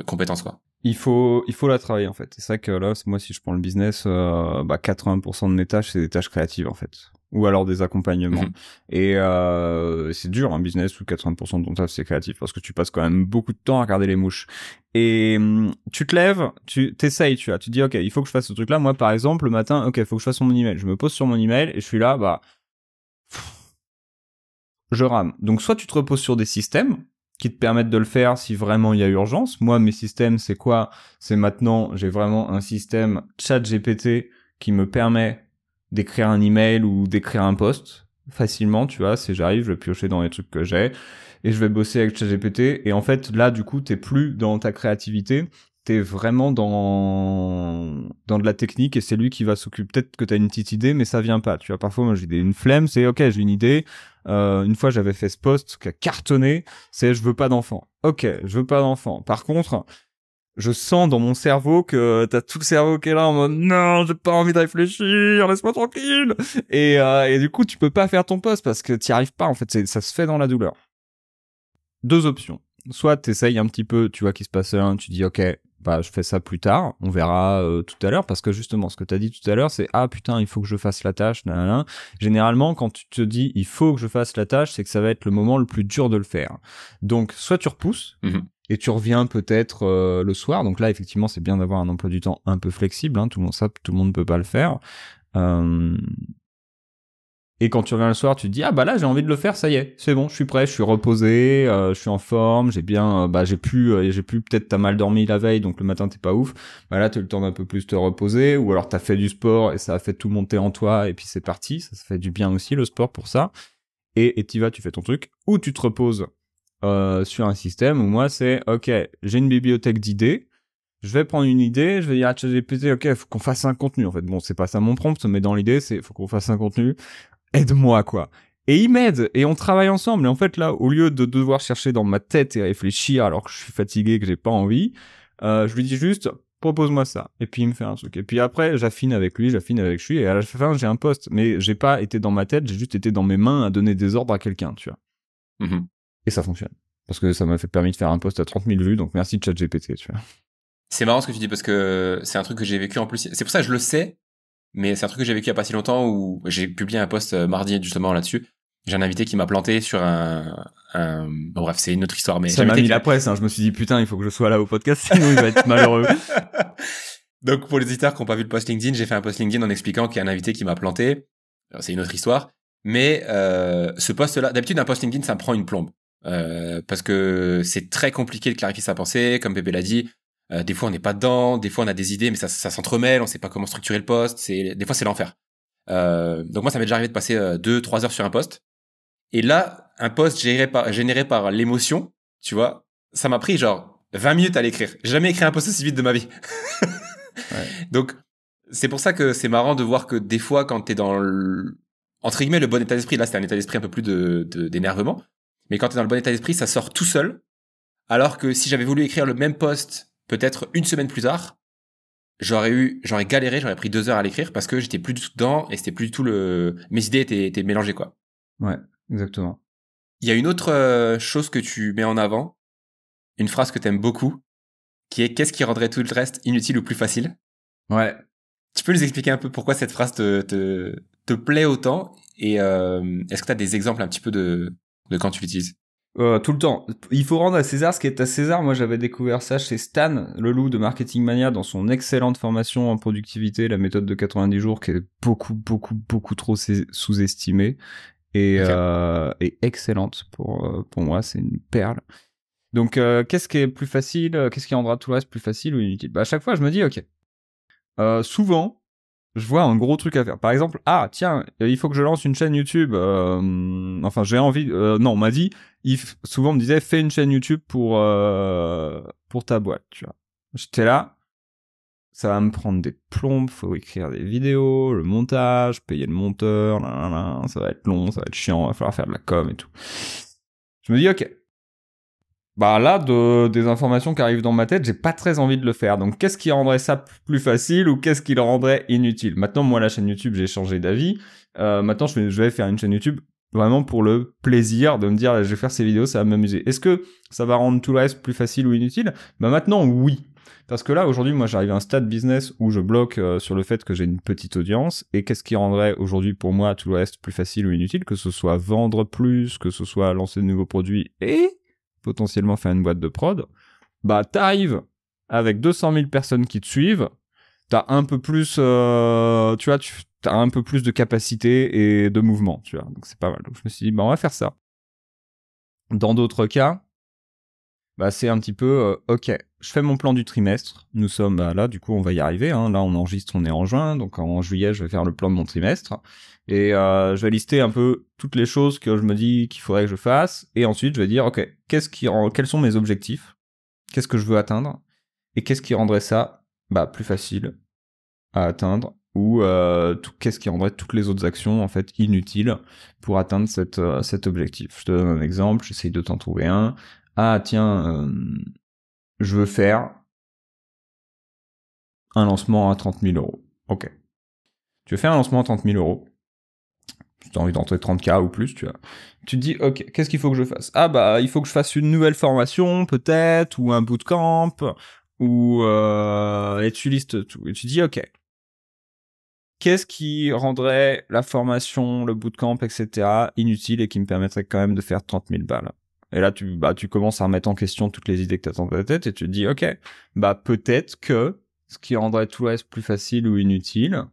compétence quoi. Il faut, il faut la travailler en fait. C'est ça que là, moi, si je prends le business, euh, bah 80% de mes tâches, c'est des tâches créatives en fait, ou alors des accompagnements. Mhm. Et euh, c'est dur un business où 80% de ton taf c'est créatif parce que tu passes quand même beaucoup de temps à regarder les mouches. Et hum, tu te lèves, tu t'essayes, tu vois, tu dis ok, il faut que je fasse ce truc-là. Moi, par exemple, le matin, ok, il faut que je fasse mon email. Je me pose sur mon email et je suis là, bah, je rame. Donc soit tu te reposes sur des systèmes qui te permettent de le faire si vraiment il y a urgence. Moi, mes systèmes, c'est quoi? C'est maintenant, j'ai vraiment un système chat GPT qui me permet d'écrire un email ou d'écrire un post facilement, tu vois, si j'arrive, je vais piocher dans les trucs que j'ai et je vais bosser avec ChatGPT. Et en fait là du coup t'es plus dans ta créativité, t'es vraiment dans dans de la technique et c'est lui qui va s'occuper. Peut-être que t'as une petite idée mais ça vient pas, tu vois. Parfois moi j'ai une flemme, c'est ok j'ai une idée. Euh, une fois j'avais fait ce post qui a cartonné, c'est je veux pas d'enfant. Ok, je veux pas d'enfant. Par contre je sens dans mon cerveau que t'as tout le cerveau qui est là en mode non j'ai pas envie de réfléchir laisse-moi tranquille et, euh, et du coup tu peux pas faire ton post parce que t'y arrives pas en fait ça se fait dans la douleur deux options soit t'essayes un petit peu tu vois qu'il se passe rien tu dis ok bah je fais ça plus tard on verra euh, tout à l'heure parce que justement ce que t'as dit tout à l'heure c'est ah putain il faut que je fasse la tâche nanana. généralement quand tu te dis il faut que je fasse la tâche c'est que ça va être le moment le plus dur de le faire donc soit tu repousses Mhm. et tu reviens peut-être euh, le soir. Donc là, effectivement, c'est bien d'avoir un emploi du temps un peu flexible. Hein. Tout le monde, ça, tout le monde peut pas le faire. Euh, Et quand tu reviens le soir, tu te dis ah bah là j'ai envie de le faire, ça y est, c'est bon, je suis prêt, je suis reposé, euh, je suis en forme, j'ai bien, euh, bah j'ai pu, euh, j'ai pu peut-être t'as mal dormi la veille, donc le matin t'es pas ouf. Bah là eu le temps d'un peu plus te reposer, ou alors t'as fait du sport et ça a fait tout monter en toi et puis c'est parti, ça, ça fait du bien aussi le sport pour ça. Et et t'y vas, tu fais ton truc, ou tu te reposes euh, sur un système où moi c'est ok, j'ai une bibliothèque d'idées, je vais prendre une idée, je vais dire à ChatGPT ok, faut qu'on fasse un contenu en fait. Bon, c'est pas ça mon prompt, mais dans l'idée c'est faut qu'on fasse un contenu. Aide-moi quoi. Et il m'aide et on travaille ensemble. Et en fait là, au lieu de devoir chercher dans ma tête et réfléchir alors que je suis fatigué, que j'ai pas envie, euh, je lui dis juste propose-moi ça. Et puis il me fait un truc. Et puis après j'affine avec lui, j'affine avec lui et à la fin j'ai un poste. Mais j'ai pas été dans ma tête, j'ai juste été dans mes mains à donner des ordres à quelqu'un, tu vois. Mhm. Et ça fonctionne. Parce que ça m'a fait permis de faire un post à 30 000 vues, donc merci ChatGPT, tu vois. C'est marrant ce que tu dis parce que c'est un truc que j'ai vécu en plus. C'est pour ça que je le sais, mais c'est un truc que j'ai vécu il y a pas si longtemps où j'ai publié un post euh, mardi justement là-dessus. J'ai un invité qui m'a planté sur un, un... bon, bref, c'est une autre histoire, mais Ça m'a mis qui- la presse, hein. je me suis dit putain, il faut que je sois là au podcast, sinon il va être malheureux. Donc pour les auditeurs qui n'ont pas vu le post LinkedIn, j'ai fait un post LinkedIn en expliquant qu'il y a un invité qui m'a planté. C'est une autre histoire, mais euh, ce post-là, d'habitude un post LinkedIn, ça me prend une plombe euh, parce que c'est très compliqué de clarifier sa pensée, comme Bébé l'a dit. Euh, des fois on n'est pas dedans, des fois on a des idées, mais ça, ça s'entremêle, on sait pas comment structurer le post. C'est des fois c'est l'enfer. Euh, donc moi ça m'est déjà arrivé de passer euh, deux, trois heures sur un post. Et là, un post généré par, généré par l'émotion, tu vois, ça m'a pris genre 20 minutes à l'écrire. J'ai jamais écrit un post aussi vite de ma vie. Donc, c'est pour ça que c'est marrant de voir que des fois, quand t'es dans le, entre guillemets, le bon état d'esprit, là, c'était un état d'esprit un peu plus de, de- d'énervement. Mais quand t'es dans le bon état d'esprit, ça sort tout seul. Alors que si j'avais voulu écrire le même post, peut-être une semaine plus tard, j'aurais eu, j'aurais galéré, j'aurais pris deux heures à l'écrire parce que j'étais plus du tout dedans et c'était plus du tout le, mes idées étaient, étaient mélangées, quoi. Exactement. Il y a une autre euh, chose que tu mets en avant, une phrase que t'aimes beaucoup, qui est qu'est-ce qui rendrait tout le reste inutile ou plus facile? Ouais. Tu peux nous expliquer un peu pourquoi cette phrase te, te, te plaît autant et euh, est-ce que tu as des exemples un petit peu de, de quand tu l'utilises? Euh, tout le temps. Il faut rendre à César ce qui est à César. Moi, j'avais découvert ça chez Stan, le loup de Marketing Mania, dans son excellente formation en productivité, la méthode de 90 jours, qui est beaucoup, beaucoup, beaucoup trop sous-estimée et, euh, et excellente pour, euh, pour moi. C'est une perle. Donc, euh, qu'est-ce qui est plus facile Qu'est-ce qui rendra tout le reste plus facile ou inutile? Bah, À chaque fois, je me dis, ok. Souvent, je vois un gros truc à faire. Par exemple, ah tiens, euh, il faut que je lance une chaîne YouTube. euh, enfin, j'ai envie. euh, non, on m'a dit. Il souvent on me disait fais une chaîne YouTube pour euh, pour ta boîte. Tu vois. J'étais là. Ça va me prendre des plombes. Faut écrire des vidéos, le montage, payer le monteur. là, là, là, ça va être long, ça va être chiant. Va falloir faire de la com et tout. Je me dis ok. Bah là, de, des informations qui arrivent dans ma tête, j'ai pas très envie de le faire. Donc, qu'est-ce qui rendrait ça plus facile ou qu'est-ce qui le rendrait inutile? Maintenant, moi, la chaîne YouTube, j'ai changé d'avis. Euh, maintenant, je vais, faire une chaîne YouTube vraiment pour le plaisir de me dire, je vais faire ces vidéos, ça va m'amuser. Est-ce que ça va rendre tout le reste plus facile ou inutile? Bah maintenant, oui. Parce que là, aujourd'hui, moi, j'arrive à un stade business où je bloque euh, sur le fait que j'ai une petite audience. Et qu'est-ce qui rendrait aujourd'hui pour moi tout le reste plus facile ou inutile? Que ce soit vendre plus, que ce soit lancer de nouveaux produits et potentiellement faire une boîte de prod. Bah, t'arrives avec 200 000 personnes qui te suivent. T'as un peu plus, euh, tu vois, as un peu plus de capacité et de mouvement, tu vois. Donc c'est pas mal. Donc je me suis dit, bah, on va faire ça. Dans d'autres cas, bah, c'est un petit peu, euh, ok, je fais mon plan du trimestre. Nous sommes bah, là, du coup, on va y arriver. Hein. Là, on enregistre, on est en juin, donc en juillet, je vais faire le plan de mon trimestre et euh, je vais lister un peu toutes les choses que je me dis qu'il faudrait que je fasse. Et ensuite, je vais dire, ok, qu'est-ce qui rend, quels sont mes objectifs? Qu'est-ce que je veux atteindre? Et qu'est-ce qui rendrait ça bah, plus facile à atteindre? Ou euh, qu'est-ce qui rendrait toutes les autres actions en fait inutiles pour atteindre euh, cet objectif? Je te donne un exemple, j'essaye de t'en trouver un ah tiens, euh, je veux faire un lancement à 30 000 euros. Ok. Tu veux faire un lancement à 30 000 euros. Tu as envie d'entrer 30K ou plus, tu vois. Tu te dis, ok, qu'est-ce qu'il faut que je fasse? Ah bah, il faut que je fasse une nouvelle formation, peut-être, ou un bootcamp, ou... Euh, et tu listes tout. Et tu dis, ok, qu'est-ce qui rendrait la formation, le bootcamp, etc. inutile et qui me permettrait quand même de faire 30 000 balles? Et là, tu, bah, tu commences à remettre en question toutes les idées que tu as dans ta tête et tu te dis, OK, bah, peut-être que ce qui rendrait tout le reste plus facile ou inutile,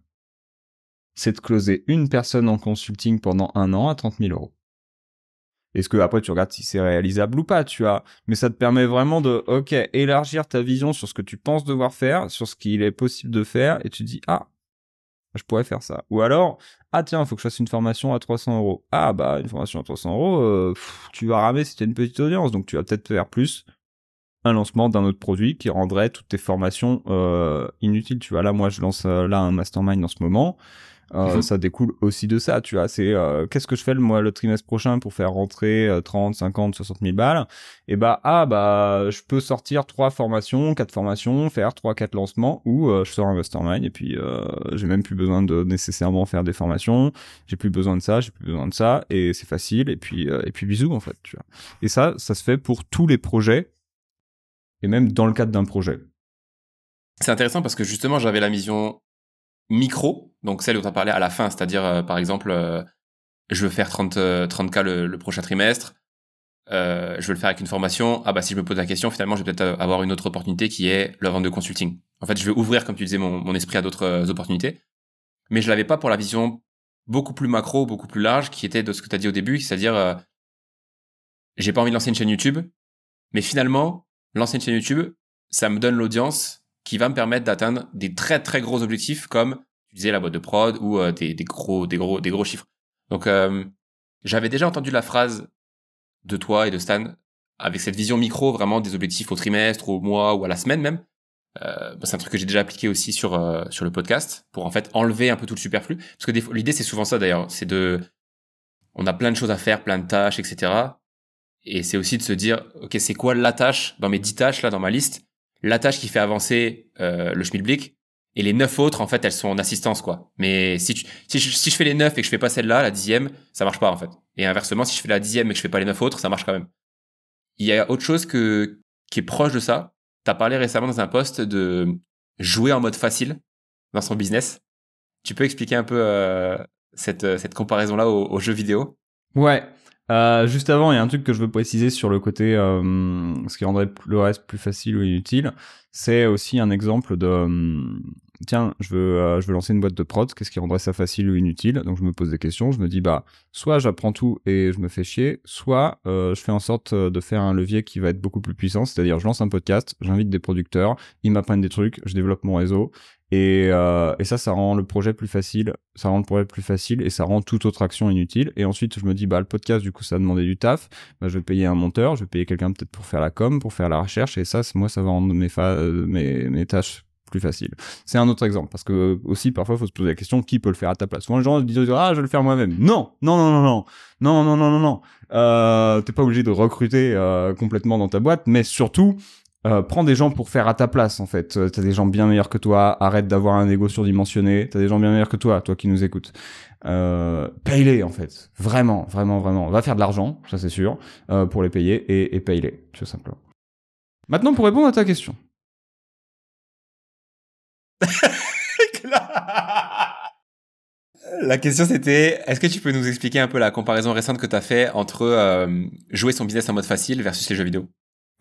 c'est de closer une personne en consulting pendant un an à 30 000 euros. Est-ce que après tu regardes si c'est réalisable ou pas, tu. Mais ça te permet vraiment de, ok, élargir ta vision sur ce que tu penses devoir faire, sur ce qu'il est possible de faire, et tu dis, ah, je pourrais faire ça. Ou alors, ah tiens, il faut que je fasse une formation à 300 euros. Ah bah, une formation à 300 euros, euh, tu vas ramer si tu une petite audience, donc tu vas peut-être faire plus un lancement d'un autre produit qui rendrait toutes tes formations euh, inutiles. Tu vois, là, moi, je lance euh, là un mastermind en ce moment. Euh, mhm. ça découle aussi de ça, tu vois. C'est euh, qu'est-ce que je fais le mois le trimestre prochain pour faire rentrer 30, 50, 60 000 balles? Et bah ah bah je peux sortir trois formations, quatre formations, faire trois, quatre lancements ou euh, je sors un mastermind et puis j'ai même plus besoin de nécessairement faire des formations. J'ai plus besoin de ça, j'ai plus besoin de ça et c'est facile et puis et puis bisous en fait, tu vois. Et ça, ça se fait pour tous les projets et même dans le cadre d'un projet. C'est intéressant parce que justement j'avais la vision micro, donc celle dont tu as parlé à la fin, c'est-à-dire euh, par exemple, euh, je veux faire 30, 30K euh, le, prochain trimestre, je veux le faire avec une formation, ah bah si je me pose la question, finalement je vais peut-être avoir une autre opportunité qui est la vente de consulting. En fait, je vais ouvrir, comme tu disais, mon, mon esprit à d'autres opportunités, mais je l'avais pas pour la vision beaucoup plus macro, beaucoup plus large, qui était de ce que tu as dit au début, c'est-à-dire, j'ai pas envie de lancer une chaîne YouTube, mais finalement, lancer une chaîne YouTube, ça me donne l'audience qui va me permettre d'atteindre des très très gros objectifs comme tu disais la boîte de prod ou euh, des, gros des gros des gros chiffres. Donc euh, j'avais déjà entendu la phrase de toi et de Stan avec cette vision micro vraiment des objectifs au trimestre, au mois ou à la semaine même. Euh, bah, c'est un truc que j'ai déjà appliqué aussi sur euh, sur le podcast pour en fait enlever un peu tout le superflu parce que l'idée c'est souvent ça d'ailleurs, c'est de on a plein de choses à faire, plein de tâches, etc. Et c'est aussi de se dire, ok, c'est quoi la tâche dans mes dix tâches là dans ma liste? La tâche qui fait avancer euh, le schmilblick. Et les neuf autres en fait elles sont en assistance quoi. Mais si, je, fais les neuf et que je fais pas celle-là la dixième ça marche pas en fait. Et inversement si je fais la dixième et que je fais pas les neuf autres ça marche quand même. Il y a autre chose que qui est proche de ça. T'as parlé récemment dans un post de jouer en mode facile dans son business. Tu peux expliquer un peu euh, cette, cette comparaison là aux jeux vidéo? Ouais euh, juste avant, il y a un truc que je veux préciser sur le côté euh, ce qui rendrait le reste plus facile ou inutile. C'est aussi un exemple de euh, tiens, je veux je veux lancer une boîte de prod, qu'est-ce qui rendrait ça facile ou inutile? Donc je me pose des questions, je me dis bah soit j'apprends tout et je me fais chier, soit je fais en sorte de faire un levier qui va être beaucoup plus puissant, c'est-à-dire je lance un podcast, j'invite des producteurs, ils m'apprennent des trucs, je développe mon réseau et, euh, et, ça, ça rend le projet plus facile, ça rend le projet plus facile et ça rend toute autre action inutile. Et ensuite, je me dis, bah, le podcast, du coup, ça a demandé du taf. Bah, je vais payer un monteur, je vais payer quelqu'un peut-être pour faire la com, pour faire la recherche. Et ça, moi, ça va rendre mes, euh, mes, mes tâches plus faciles. C'est un autre exemple parce que aussi, parfois, il faut se poser la question, qui peut le faire à ta place? Souvent, les gens disent, ah, je vais le faire moi-même. Non, non, non, non, non, non, non, non, non, non. Euh, t'es pas obligé de recruter euh, complètement dans ta boîte, mais surtout, euh, prends des gens pour faire à ta place en fait. Euh, t'as des gens bien meilleurs que toi. Arrête d'avoir un ego surdimensionné. T'as des gens bien meilleurs que toi, toi qui nous écoutes. Euh, paye-les en fait. Vraiment, vraiment, vraiment. Va faire de l'argent, ça c'est sûr, pour les payer et, paye-les, tout simplement. Maintenant pour répondre à ta question. La question c'était, est-ce que tu peux nous expliquer un peu la comparaison récente que tu as fait entre jouer son business en mode facile versus les jeux vidéo?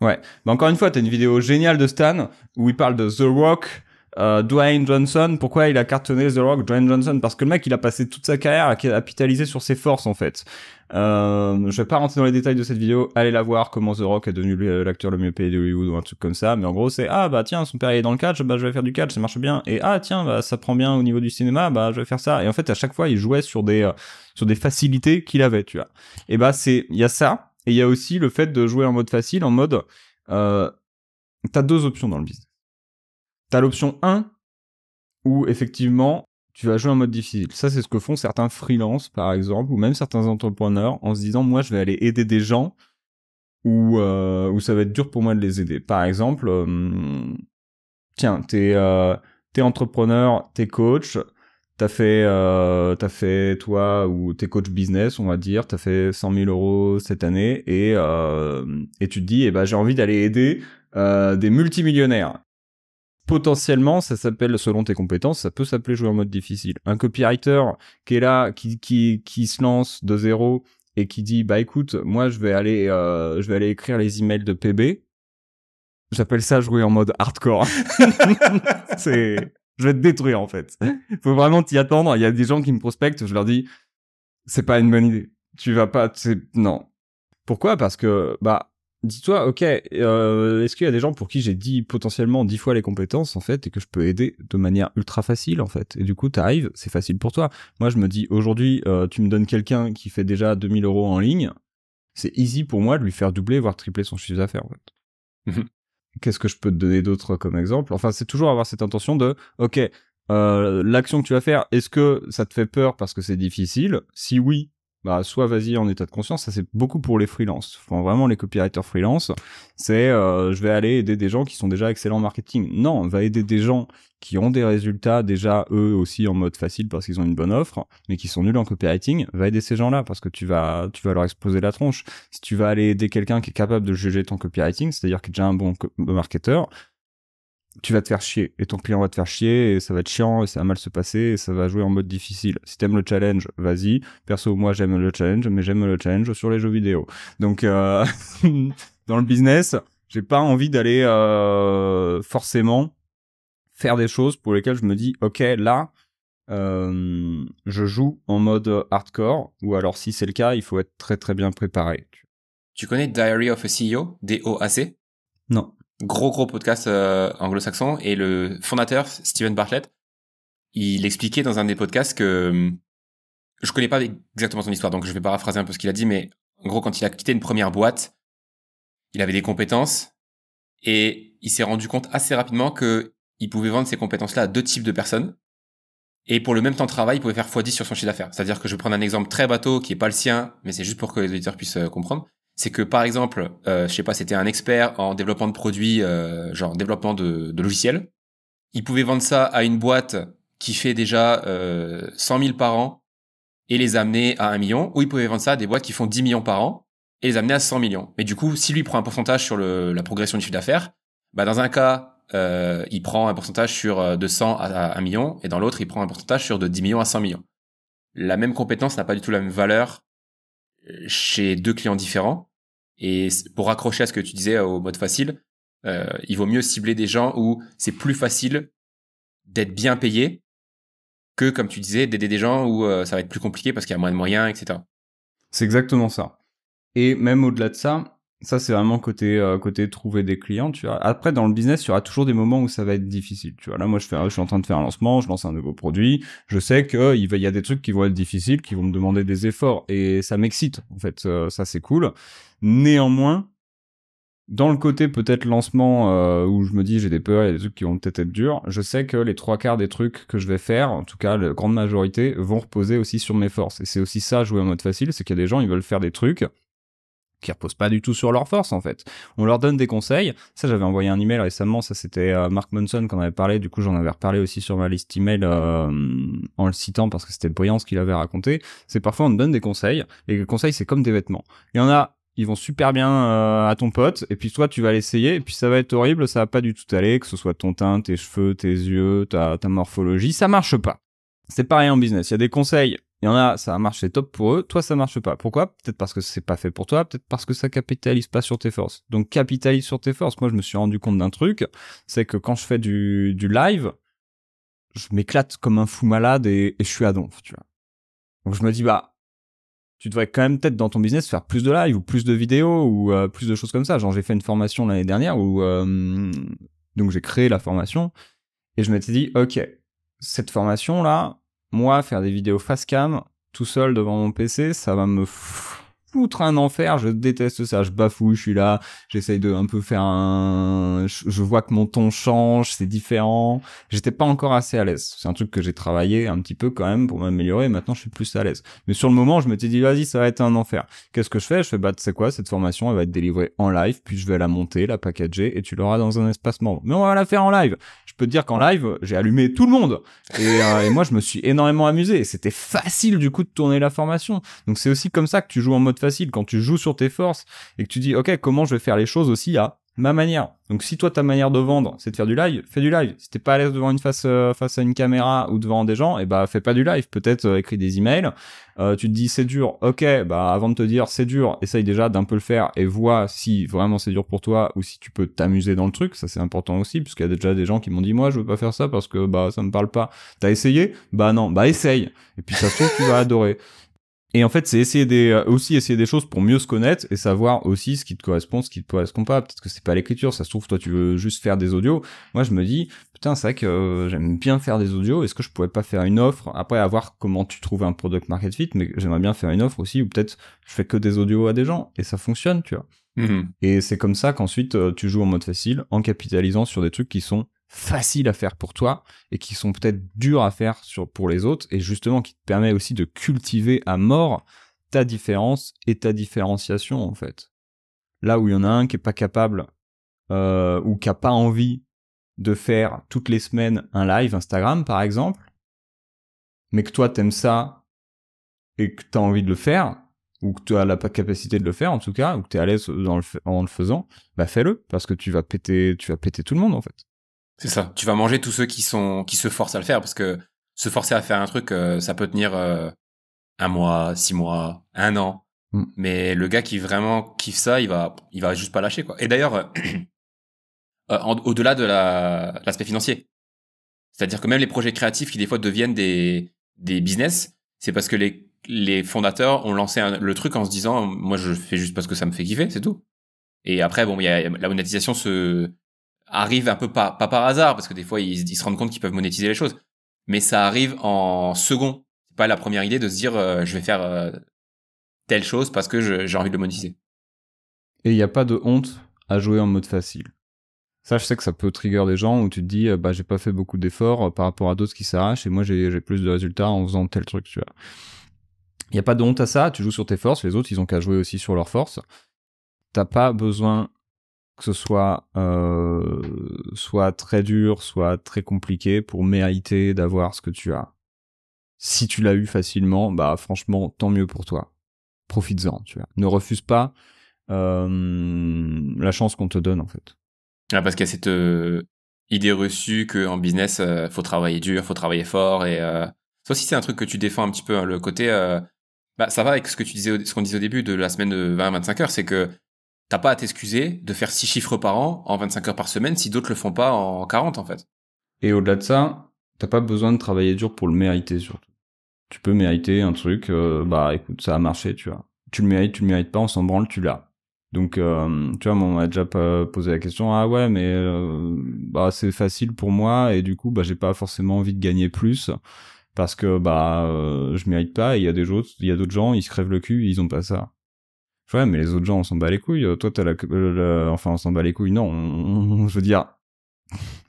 Ouais, mais encore une fois, t'as une vidéo géniale de Stan où il parle de The Rock, euh, Dwayne Johnson. Pourquoi il a cartonné The Rock, Dwayne Johnson? Parce que le mec, il a passé toute sa carrière à capitaliser sur ses forces en fait. Euh, je vais pas rentrer dans les détails de cette vidéo, allez la voir comment The Rock est devenu l'acteur le mieux payé de Hollywood ou un truc comme ça, mais en gros c'est ah bah tiens son père est dans le catch, bah je vais faire du catch, ça marche bien, et ah tiens bah ça prend bien au niveau du cinéma, bah je vais faire ça, et en fait à chaque fois il jouait sur des euh, sur des facilités qu'il avait, tu vois. Et bah c'est il y a ça, et il y a aussi le fait de jouer en mode facile, en mode euh, t'as deux options dans le business. T'as l'option 1 où effectivement tu vas jouer en mode difficile. Ça, c'est ce que font certains freelances, par exemple, ou même certains entrepreneurs, en se disant, moi, je vais aller aider des gens où, euh, où ça va être dur pour moi de les aider. Par exemple, euh, tiens, t'es euh, es entrepreneur, t'es coach, t'as fait, euh, t'as fait toi ou t'es coach business, on va dire, t'as fait 100 000 euros cette année et euh, et tu te dis, eh ben j'ai envie d'aller aider euh, des multimillionnaires potentiellement, ça s'appelle, selon tes compétences, ça peut s'appeler jouer en mode difficile. Un copywriter qui est là, qui, qui, qui se lance de zéro et qui dit, bah écoute, moi je vais aller, euh, je vais aller écrire les emails de PB. J'appelle ça jouer en mode hardcore. c'est, je vais te détruire en fait. Faut vraiment t'y attendre. Il y a des gens qui me prospectent, je leur dis, c'est pas une bonne idée. Tu vas pas, c'est, non. Pourquoi? Parce que, bah, dis-toi, ok, euh, est-ce qu'il y a des gens pour qui j'ai dit potentiellement dix fois les compétences en fait et que je peux aider de manière ultra facile en fait? Et du coup t'arrives, c'est facile pour toi. Moi je me dis aujourd'hui, euh, tu me donnes quelqu'un qui fait déjà 2000 euros en ligne, c'est easy pour moi de lui faire doubler voire tripler son chiffre d'affaires en fait. Qu'est-ce que je peux te donner d'autre comme exemple? Enfin c'est toujours avoir cette intention de, ok, euh, l'action que tu vas faire, est-ce que ça te fait peur parce que c'est difficile? Si oui, bah soit vas-y en état de conscience, ça c'est beaucoup pour les freelances. Enfin, vraiment les copywriters freelance, c'est euh, je vais aller aider des gens qui sont déjà excellents en marketing. Non, on va aider des gens qui ont des résultats déjà eux aussi en mode facile parce qu'ils ont une bonne offre, mais qui sont nuls en copywriting, va aider ces gens-là parce que tu vas tu vas leur exposer la tronche. Si tu vas aller aider quelqu'un qui est capable de juger ton copywriting, c'est-à-dire qui est déjà un bon marketeur, tu vas te faire chier et ton client va te faire chier et ça va être chiant et ça va mal se passer et ça va jouer en mode difficile. Si t'aimes le challenge, vas-y. Perso, moi j'aime le challenge, mais j'aime le challenge sur les jeux vidéo. Donc euh, dans le business, j'ai pas envie d'aller euh, forcément faire des choses pour lesquelles je me dis ok là euh, je joue en mode hardcore ou alors si c'est le cas, il faut être très très bien préparé. Tu connais Diary of a CEO, D-O-A-C Non gros gros podcast euh, anglo-saxon. Et le fondateur Steven Bartlett il expliquait dans un des podcasts que je connais pas exactement son histoire donc je vais paraphraser un peu ce qu'il a dit mais en gros quand il a quitté une première boîte il avait des compétences et il s'est rendu compte assez rapidement que il pouvait vendre ces compétences là à deux types de personnes. Et pour le même temps de travail, il pouvait faire x10 sur son chiffre d'affaires. C'est-à-dire que je vais prendre un exemple très bateau qui est pas le sien, mais c'est juste pour que les auditeurs puissent euh, comprendre c'est que par exemple, euh, je sais pas, c'était un expert en développement de produits, euh, genre développement de, de, logiciels. Il pouvait vendre ça à une boîte qui fait déjà euh, 100 000 par an et les amener à un million, ou il pouvait vendre ça à des boîtes qui font 10 millions par an et les amener à 100 millions. Mais du coup, si lui prend un pourcentage sur la progression du chiffre d'affaires, bah dans un cas, euh, il prend un pourcentage sur euh, de 100 à 1 million, et dans l'autre, il prend un pourcentage sur de 10 millions à 100 millions. La même compétence n'a pas du tout la même valeur chez deux clients différents. Et pour raccrocher à ce que tu disais au mode facile, euh, il vaut mieux cibler des gens où c'est plus facile d'être bien payé que, comme tu disais, d'aider des gens où euh, ça va être plus compliqué parce qu'il y a moins de moyens, etc. C'est exactement ça. Et même au-delà de ça, ça, c'est vraiment côté euh, côté trouver des clients, tu vois. Après, dans le business, il y aura toujours des moments où ça va être difficile, tu vois. Là, moi, je fais, je suis en train de faire un lancement, je lance un nouveau produit. Je sais que il va, il y a des trucs qui vont être difficiles, qui vont me demander des efforts, et ça m'excite. En fait, euh, ça c'est cool. Néanmoins, dans le côté peut-être lancement euh, où je me dis j'ai des peurs, il y a des trucs qui vont peut-être être durs, je sais que les trois quarts des trucs que je vais faire, en tout cas la grande majorité, vont reposer aussi sur mes forces. Et c'est aussi ça jouer en mode facile, c'est qu'il y a des gens ils veulent faire des trucs qui reposent pas du tout sur leur force en fait. On leur donne des conseils. Ça, j'avais envoyé un email récemment. Ça, c'était euh, Mark Monson qu'on avait parlé. Du coup, j'en avais reparlé aussi sur ma liste email euh, en le citant parce que c'était brillant ce qu'il avait raconté. C'est parfois on donne des conseils et les conseils c'est comme des vêtements. Il y en a ils vont super bien euh, à ton pote et puis toi tu vas l'essayer et puis ça va être horrible ça va pas du tout aller que ce soit ton teint tes cheveux tes yeux ta, ta morphologie ça marche pas c'est pareil en business il y a des conseils il y en a, ça a marché top pour eux. Toi, ça marche pas. Pourquoi? Peut-être parce que c'est pas fait pour toi. Peut-être parce que ça capitalise pas sur tes forces. Donc, capitalise sur tes forces. Moi, je me suis rendu compte d'un truc. C'est que quand je fais du, du live, je m'éclate comme un fou malade et, je suis à donf, tu vois. Donc, je me dis, bah, tu devrais quand même peut-être dans ton business faire plus de live ou plus de vidéos ou euh, plus de choses comme ça. Genre, j'ai fait une formation l'année dernière où, euh, donc j'ai créé la formation et je m'étais dit, ok, cette formation là, moi, faire des vidéos face cam, tout seul devant mon PC, ça va me foutre un enfer, je déteste ça, je bafouille, je suis là, j'essaye de un peu faire un... Je vois que mon ton change, c'est différent, j'étais pas encore assez à l'aise. C'est un truc que j'ai travaillé un petit peu quand même pour m'améliorer, maintenant je suis plus à l'aise. Mais sur le moment, je m'étais dit, vas-y, ça va être un enfer. Qu'est-ce que je fais? Je fais, bah, sais quoi, cette formation, elle va être délivrée en live, puis je vais la monter, la packager, et tu l'auras dans un espace membre. Mais on va la faire en live. Je peux te dire qu'en live, j'ai allumé tout le monde. Et, euh, et moi, je me suis énormément amusé. C'était facile, du coup, de tourner la formation. Donc c'est aussi comme ça que tu joues en mode facile quand tu joues sur tes forces et que tu dis ok comment je vais faire les choses aussi à ma manière. Donc si toi ta manière de vendre c'est de faire du live, fais du live. Si t'es pas à l'aise devant une face euh, face à une caméra ou devant des gens, et eh bah fais pas du live. Peut-être euh, écris des emails. Euh, tu te dis c'est dur, ok. Bah avant de te dire c'est dur, essaye déjà d'un peu le faire et vois si vraiment c'est dur pour toi ou si tu peux t'amuser dans le truc. Ça c'est important aussi puisqu'il y a déjà des gens qui m'ont dit moi je veux pas faire ça parce que bah ça me parle pas. T'as essayé? Bah non, bah essaye. Et puis ça se trouve tu vas adorer. Et en fait, c'est essayer des, euh, aussi essayer des choses pour mieux se connaître et savoir aussi ce qui te correspond, ce qui te correspond pas. Peut-être que c'est pas l'écriture, ça se trouve, toi, tu veux juste faire des audios. Moi, je me dis, putain, c'est vrai que euh, j'aime bien faire des audios. Est-ce que je pourrais pas faire une offre? Après à voir comment tu trouves un product market fit, mais j'aimerais bien faire une offre aussi où peut-être je fais que des audios à des gens et ça fonctionne, tu vois. Mm-hmm. Et c'est comme ça qu'ensuite euh, tu joues en mode facile en capitalisant sur des trucs qui sont faciles à faire pour toi et qui sont peut-être durs à faire pour les autres et justement qui te permet aussi de cultiver à mort ta différence et ta différenciation en fait. Là où il y en a un qui est pas capable euh, ou qui a pas envie de faire toutes les semaines un live Instagram par exemple, mais que toi t'aimes ça et que t'as envie de le faire, ou que tu as la capacité de le faire en tout cas, ou que tu es à l'aise en le faisant, bah fais-le parce que tu vas péter tu vas péter tout le monde en fait. C'est ça. Tu vas manger tous ceux qui sont qui se forcent à le faire parce que se forcer à faire un truc, euh, ça peut tenir euh, un mois, six mois, un an. Mm. Mais le gars qui vraiment kiffe ça, il va il va juste pas lâcher quoi. Et d'ailleurs, euh, au-delà de l'aspect financier, c'est-à-dire que même les projets créatifs qui des fois deviennent des des business, c'est parce que les les fondateurs ont lancé le truc en se disant moi je fais juste parce que ça me fait kiffer, c'est tout. Et après bon, il y a la monétisation se arrive un peu pas, pas par hasard, parce que des fois, ils, se rendent compte qu'ils peuvent monétiser les choses. Mais ça arrive en second. C'est pas la première idée de se dire, euh, je vais faire euh, telle chose parce que j'ai envie de le monétiser. Et il n'y a pas de honte à jouer en mode facile. Ça, je sais que ça peut trigger des gens où tu te dis, euh, bah, j'ai pas fait beaucoup d'efforts par rapport à d'autres qui s'arrachent et moi, j'ai plus de résultats en faisant tel truc, tu vois. Il n'y a pas de honte à ça, tu joues sur tes forces, les autres, ils ont qu'à jouer aussi sur leurs forces. T'as pas besoin que ce soit euh, soit très dur, soit très compliqué pour mériter d'avoir ce que tu as. Si tu l'as eu facilement, bah franchement, tant mieux pour toi. Profites-en, tu vois. Ne refuse pas euh, la chance qu'on te donne en fait. Ah, parce qu'il y a cette euh, idée reçue qu'en business, faut travailler dur, faut travailler fort et ça aussi c'est un truc que tu défends un petit peu hein, le côté. bah ça va avec ce que tu disais, ce qu'on disait au début de la semaine de 20-25 heures, c'est que t'as pas à t'excuser de faire 6 chiffres par an en 25 heures par semaine si d'autres le font pas en 40 en fait. Et au-delà de ça, t'as pas besoin de travailler dur pour le mériter surtout. Tu peux mériter un truc, euh, bah écoute, ça a marché, tu vois. Tu le mérites, tu le mérites pas, on s'en branle, tu l'as. Donc, euh, tu vois, on m'a déjà posé la question, ah ouais, mais euh, bah c'est facile pour moi et du coup, bah j'ai pas forcément envie de gagner plus parce que bah je mérite pas. Et il y a des il y a d'autres gens, ils se crèvent le cul, ils ont pas ça. Ouais, mais les autres gens, on s'en bat les couilles. Toi, t'as la, enfin, on s'en bat les couilles. Non, je veux dire,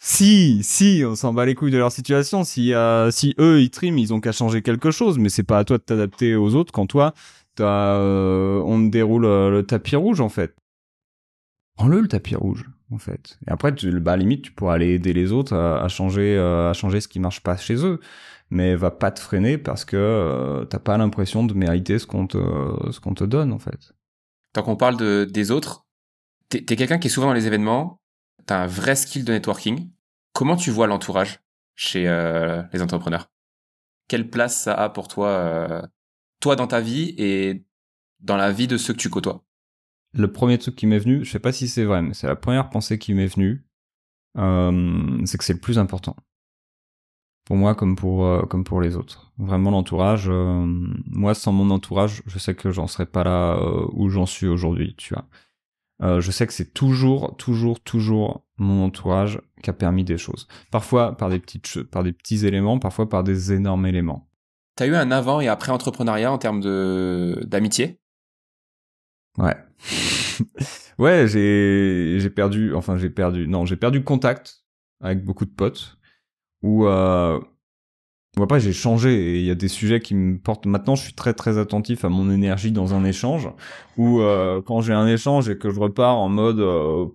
Si, si, on s'en bat les couilles de leur situation. Si, euh, si eux ils triment, ils ont qu'à changer quelque chose, mais c'est pas à toi de t'adapter aux autres quand toi, t'as, euh, on te déroule euh, le tapis rouge en fait. Prends-le le tapis rouge en fait. Et après, tu, bah limite, tu pourras aller aider les autres à, à changer, euh, à changer ce qui marche pas chez eux, mais va pas te freiner parce que euh, t'as pas l'impression de mériter ce qu'on te, ce qu'on te donne en fait. Tant qu'on parle de, des autres, t'es es, quelqu'un qui est souvent dans les événements, t'as un vrai skill de networking. Comment tu vois l'entourage chez euh, les entrepreneurs? Quelle place ça a pour toi, euh, toi dans ta vie et dans la vie de ceux que tu côtoies? Le premier truc qui m'est venu, je sais pas si c'est vrai, mais c'est la première pensée qui m'est venue, c'est que c'est le plus important. Pour moi, comme pour euh, comme pour les autres. Vraiment l'entourage. euh, moi, sans mon entourage, je sais que j'en serais pas là euh, où j'en suis aujourd'hui. Tu vois. Euh, je sais que c'est toujours, toujours, toujours mon entourage qui a permis des choses. Parfois par des petites, par des petits éléments, parfois par des énormes éléments. T'as eu un avant et après entrepreneuriat en termes de d'amitié? Ouais. ouais, j'ai j'ai perdu, enfin j'ai perdu, non, j'ai perdu contact avec beaucoup de potes. Où euh, ou après j'ai changé et il y a des sujets qui me portent. Maintenant, je suis très très attentif à mon énergie dans un échange. Où euh, quand j'ai un échange et que je repars en mode, euh,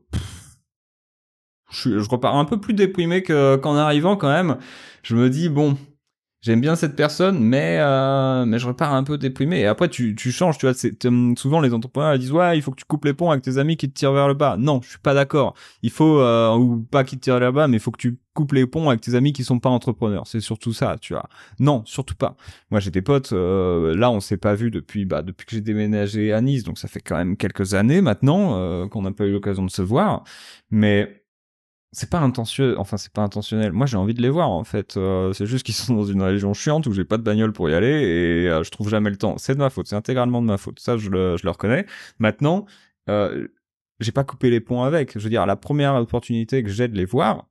je, repars un peu plus déprimé que qu'en arrivant quand même. Je me dis bon, j'aime bien cette personne, mais euh, mais je repars un peu déprimé. Et après, tu tu changes, tu vois. C'est souvent les entrepreneurs disent ouais, il faut que tu coupes les ponts avec tes amis qui te tirent vers le bas. Non, je suis pas d'accord. Il faut euh, ou pas qui te tirent vers le bas, mais il faut que tu coupes les ponts avec tes amis qui sont pas entrepreneurs. C'est surtout ça, tu vois. Non, surtout pas. Moi, j'ai des potes. euh, là, on s'est pas vu depuis bah depuis que j'ai déménagé à Nice, donc ça fait quand même quelques années maintenant euh, qu'on n'a pas eu l'occasion de se voir. Mais c'est pas intentionnel enfin c'est pas intentionnel. Moi j'ai envie de les voir en fait. Euh, c'est juste qu'ils sont dans une région chiante où j'ai pas de bagnole pour y aller et euh, je trouve jamais le temps. C'est de ma faute c'est intégralement de ma faute. Ça je le, je le reconnais. Maintenant euh, j'ai pas coupé les ponts avec. Je veux dire la première opportunité que j'ai de les voir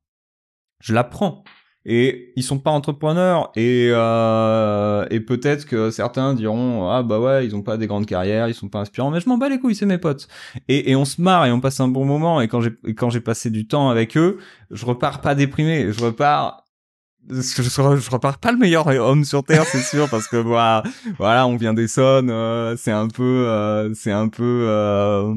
je la prends et ils sont pas entrepreneurs. Et euh, et peut-être que certains diront ah bah ouais ils ont pas des grandes carrières ils sont pas inspirants. Mais je m'en bats les couilles c'est mes potes. Et, et on se marre et on passe un bon moment. Et quand j'ai quand j'ai passé du temps avec eux je repars pas déprimé. Je repars je, repars pas le meilleur homme sur terre c'est sûr parce que voilà voilà on vient d'Essonne euh, c'est un peu euh, c'est un peu euh,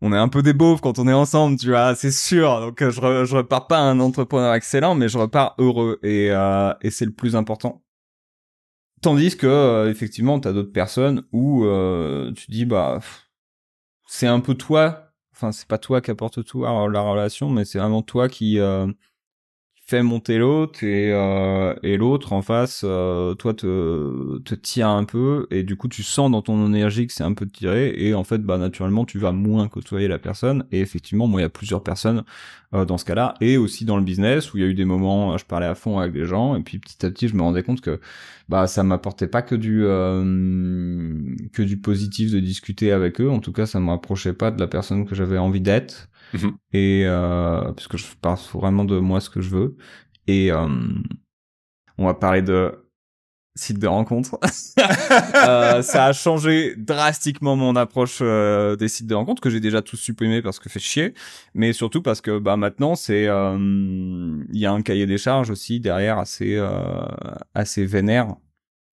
on est un peu des beaufs quand on est ensemble, tu vois, c'est sûr. Donc euh, je, je repars pas un entrepreneur excellent, mais je repars heureux et, euh, et c'est le plus important. Tandis que euh, effectivement, t'as d'autres personnes où euh, tu dis bah c'est un peu toi. Enfin, c'est pas toi qui apporte tout à la relation, mais c'est vraiment toi qui fait monter l'autre et euh, et l'autre en face, euh, toi te te tire un peu et du coup tu sens dans ton énergie que c'est un peu tiré et en fait bah naturellement tu vas moins côtoyer la personne et effectivement moi il y a plusieurs personnes euh, dans ce cas-là et aussi dans le business où il y a eu des moments je parlais à fond avec des gens et puis petit à petit je me rendais compte que bah ça m'apportait pas que du que du positif de discuter avec eux. En tout cas ça me rapprochait pas de la personne que j'avais envie d'être Mhm. et euh, parce je parle vraiment de moi ce que je veux. Et euh, on va parler de site de rencontre. Euh, ça a changé drastiquement mon approche euh, des sites de rencontre que j'ai déjà tous supprimés parce que fait chier. Mais surtout parce que bah maintenant c'est euh, il y a un cahier des charges aussi derrière assez euh, assez vénère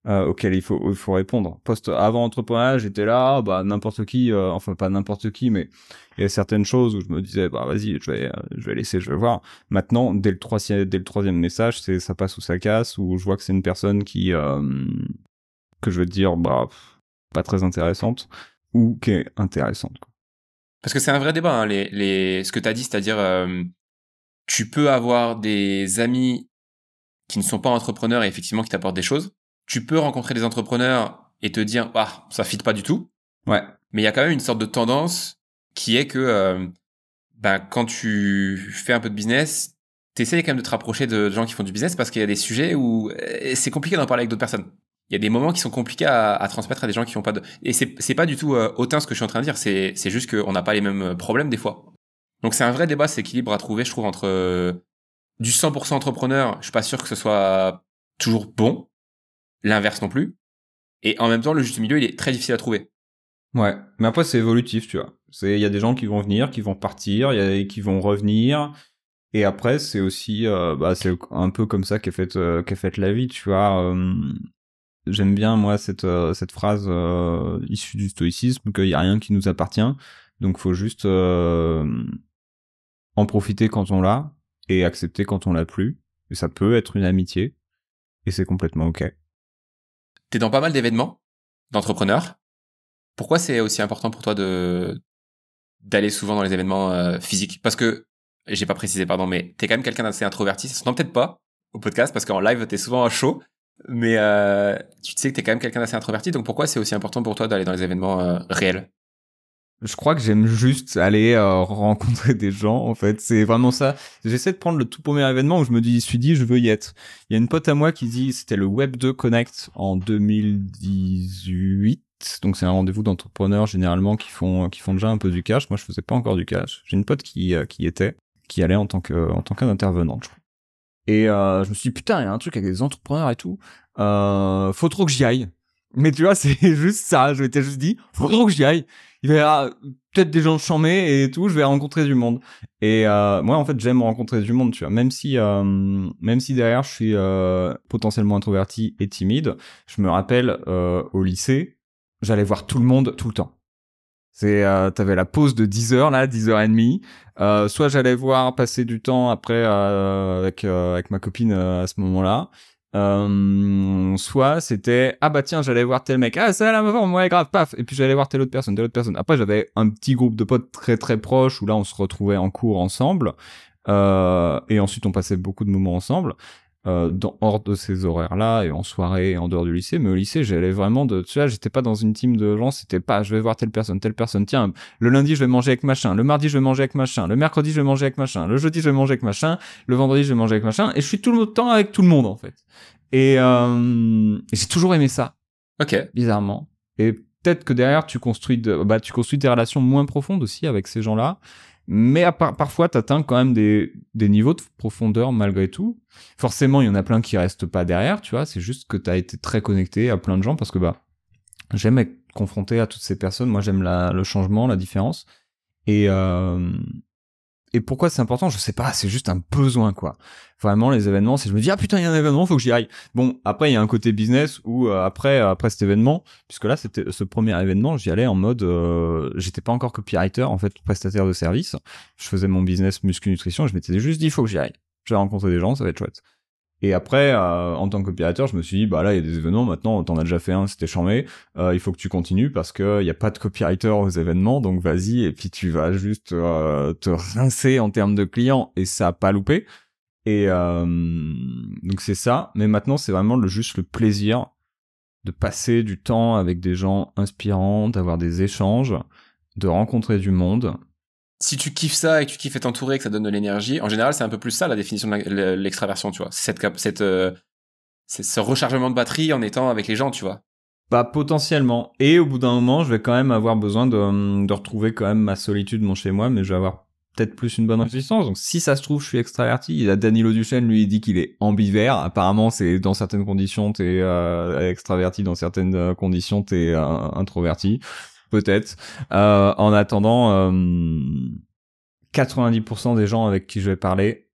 euh, auquel il faut il faut répondre. Post avant entrepreneuriat, j'étais là, bah n'importe qui, euh, enfin pas n'importe qui, mais il y a certaines choses où je me disais bah vas-y, je vais euh, je vais laisser, je vais voir. Maintenant, dès le troisième dès le troisième message, c'est ça passe ou ça casse, ou je vois que c'est une personne qui euh, que je veux dire bah pas très intéressante ou qui est intéressante. Quoi. Parce que c'est un vrai débat, hein, les, les, ce que tu as dit, c'est-à-dire, euh, tu peux avoir des amis qui ne sont pas entrepreneurs et effectivement qui t'apportent des choses. Tu peux rencontrer des entrepreneurs et te dire, ah, ça fit pas du tout. Ouais. Mais il y a quand même une sorte de tendance qui est que, euh, ben, quand tu fais un peu de business, t'essayes quand même de te rapprocher de gens qui font du business parce qu'il y a des sujets où euh, c'est compliqué d'en parler avec d'autres personnes. Il y a des moments qui sont compliqués à, à transmettre à des gens qui n'ont pas de... Et c'est c'est pas du tout euh, hautain ce que je suis en train de dire, c'est c'est juste qu'on n'a pas les mêmes problèmes des fois. Donc c'est un vrai débat, c'est équilibre à trouver, je trouve, entre euh, du 100% entrepreneur, je suis pas sûr que ce soit toujours bon, l'inverse non plus, et en même temps, le juste milieu, il est très difficile à trouver. Ouais, mais après c'est évolutif, tu vois. C'est il y a des gens qui vont venir, qui vont partir, il y a qui vont revenir Et après, c'est aussi, euh, bah, c'est un peu comme ça qu'est faite, euh, faite la vie, tu vois. Euh, J'aime bien moi cette euh, cette phrase euh, issue du stoïcisme qu'il y a rien qui nous appartient, donc faut juste en profiter quand on l'a et accepter quand on l'a plus. Et ça peut être une amitié et c'est complètement ok. T'es dans pas mal d'événements d'entrepreneurs. Pourquoi c'est aussi important pour toi de d'aller souvent dans les événements physiques? Parce que j'ai pas précisé, pardon, mais t'es quand même quelqu'un d'assez introverti. Ça s'entend peut-être pas au podcast parce qu'en live t'es souvent à chaud, mais euh, tu sais que t'es quand même quelqu'un d'assez introverti. Donc pourquoi c'est aussi important pour toi d'aller dans les événements euh, réels? Je crois que j'aime juste aller euh, rencontrer des gens en fait c'est vraiment ça j'essaie de prendre le tout premier événement où je me dis, suis dit je veux y être il y a une pote à moi qui dit c'était le Web 2 Connect en 2018 donc c'est un rendez-vous d'entrepreneurs généralement qui font qui font déjà un peu du cash moi je faisais pas encore du cash j'ai une pote qui qui était qui allait en tant que en tant qu'intervenante. Et euh, je me suis dit putain, il y a un truc avec des entrepreneurs et tout. Euh, faut trop que j'y aille. Mais tu vois, c'est juste ça. Je m'étais juste dit, faut que j'y aille. Il y avoir peut-être des gens chamés et tout. Je vais rencontrer du monde. Et euh, moi, en fait, j'aime rencontrer du monde. Tu vois, même si euh, même si derrière je suis euh, potentiellement introverti et timide, je me rappelle euh, au lycée, j'allais voir tout le monde tout le temps. C'est, euh, t'avais la pause de 10 heures là, 10 heures et demie. Euh, soit j'allais voir passer du temps après euh, avec euh, avec ma copine euh, à ce moment-là. Soit c'était ah bah tiens j'allais voir tel mec. Ah ça là ma ouais grave. Paf. Et puis j'allais voir telle autre personne telle autre personne. Après j'avais un petit groupe de potes très très proches où là on se retrouvait en cours ensemble. Et ensuite on passait beaucoup de moments ensemble euh, dans, hors de ces horaires-là et en soirée et en dehors du lycée. Mais au lycée, j'allais vraiment de, tu vois, j'étais pas dans une team de gens, c'était pas, je vais voir telle personne, telle personne. Tiens, le lundi, je vais manger avec machin. Le mardi, je vais manger avec machin. Le mercredi, je vais manger avec machin. Le jeudi, je vais manger avec machin. Le vendredi, je vais manger avec machin. Et je suis tout le temps avec tout le monde, en fait. Et, euh, j'ai toujours aimé ça. Ok. Bizarrement. Et peut-être que derrière, tu construis de, bah, tu construis des relations moins profondes aussi avec ces gens-là mais à part, parfois t'atteins quand même des, des niveaux de profondeur malgré tout. Forcément, il y en a plein qui restent pas derrière, tu vois, c'est juste que t'as été très connecté à plein de gens parce que bah j'aime être confronté à toutes ces personnes, moi j'aime le changement, la différence. Et euh, et pourquoi c'est important Je sais pas, c'est juste un besoin quoi. Vraiment les événements, c'est je me dis ah putain il y a un événement, faut que j'y aille. Bon après il y a un côté business où euh, après après cet événement, puisque là c'était ce premier événement, j'y allais en mode euh, j'étais pas encore copywriter en fait prestataire de service. Je faisais mon business muscu nutrition, je m'étais juste dit faut que j'y aille. Je vais rencontrer des gens, ça va être chouette. Et après, euh, en tant qu'opérateur, je me suis dit, bah là, il y a des événements, maintenant, t'en as déjà fait un, c'était charmé, euh, il faut que tu continues parce que il y a pas de copywriter aux événements, donc vas-y, et puis tu vas juste euh, te rincer en termes de clients, et ça a pas loupé. Et donc c'est ça, mais maintenant, c'est vraiment le, juste le plaisir de passer du temps avec des gens inspirants, d'avoir des échanges, de rencontrer du monde, si tu kiffes ça et que tu kiffes être entouré, que ça donne de l'énergie, en général, c'est un peu plus ça la définition de l'extraversion, tu vois. Cette, cette, euh, c'est ce rechargement de batterie en étant avec les gens, tu vois. Bah potentiellement. Et au bout d'un moment, je vais quand même avoir besoin de, de retrouver quand même ma solitude, mon chez moi, mais je vais avoir peut-être plus une bonne résistance. Donc si ça se trouve, je suis extraverti. Il a Danilo Duchesne, lui, il dit qu'il est ambivert. Apparemment, c'est dans certaines conditions, t'es euh, extraverti, dans certaines euh, conditions, t'es introverti peut-être. Euh, en attendant, 90% euh, des gens avec qui je vais parler,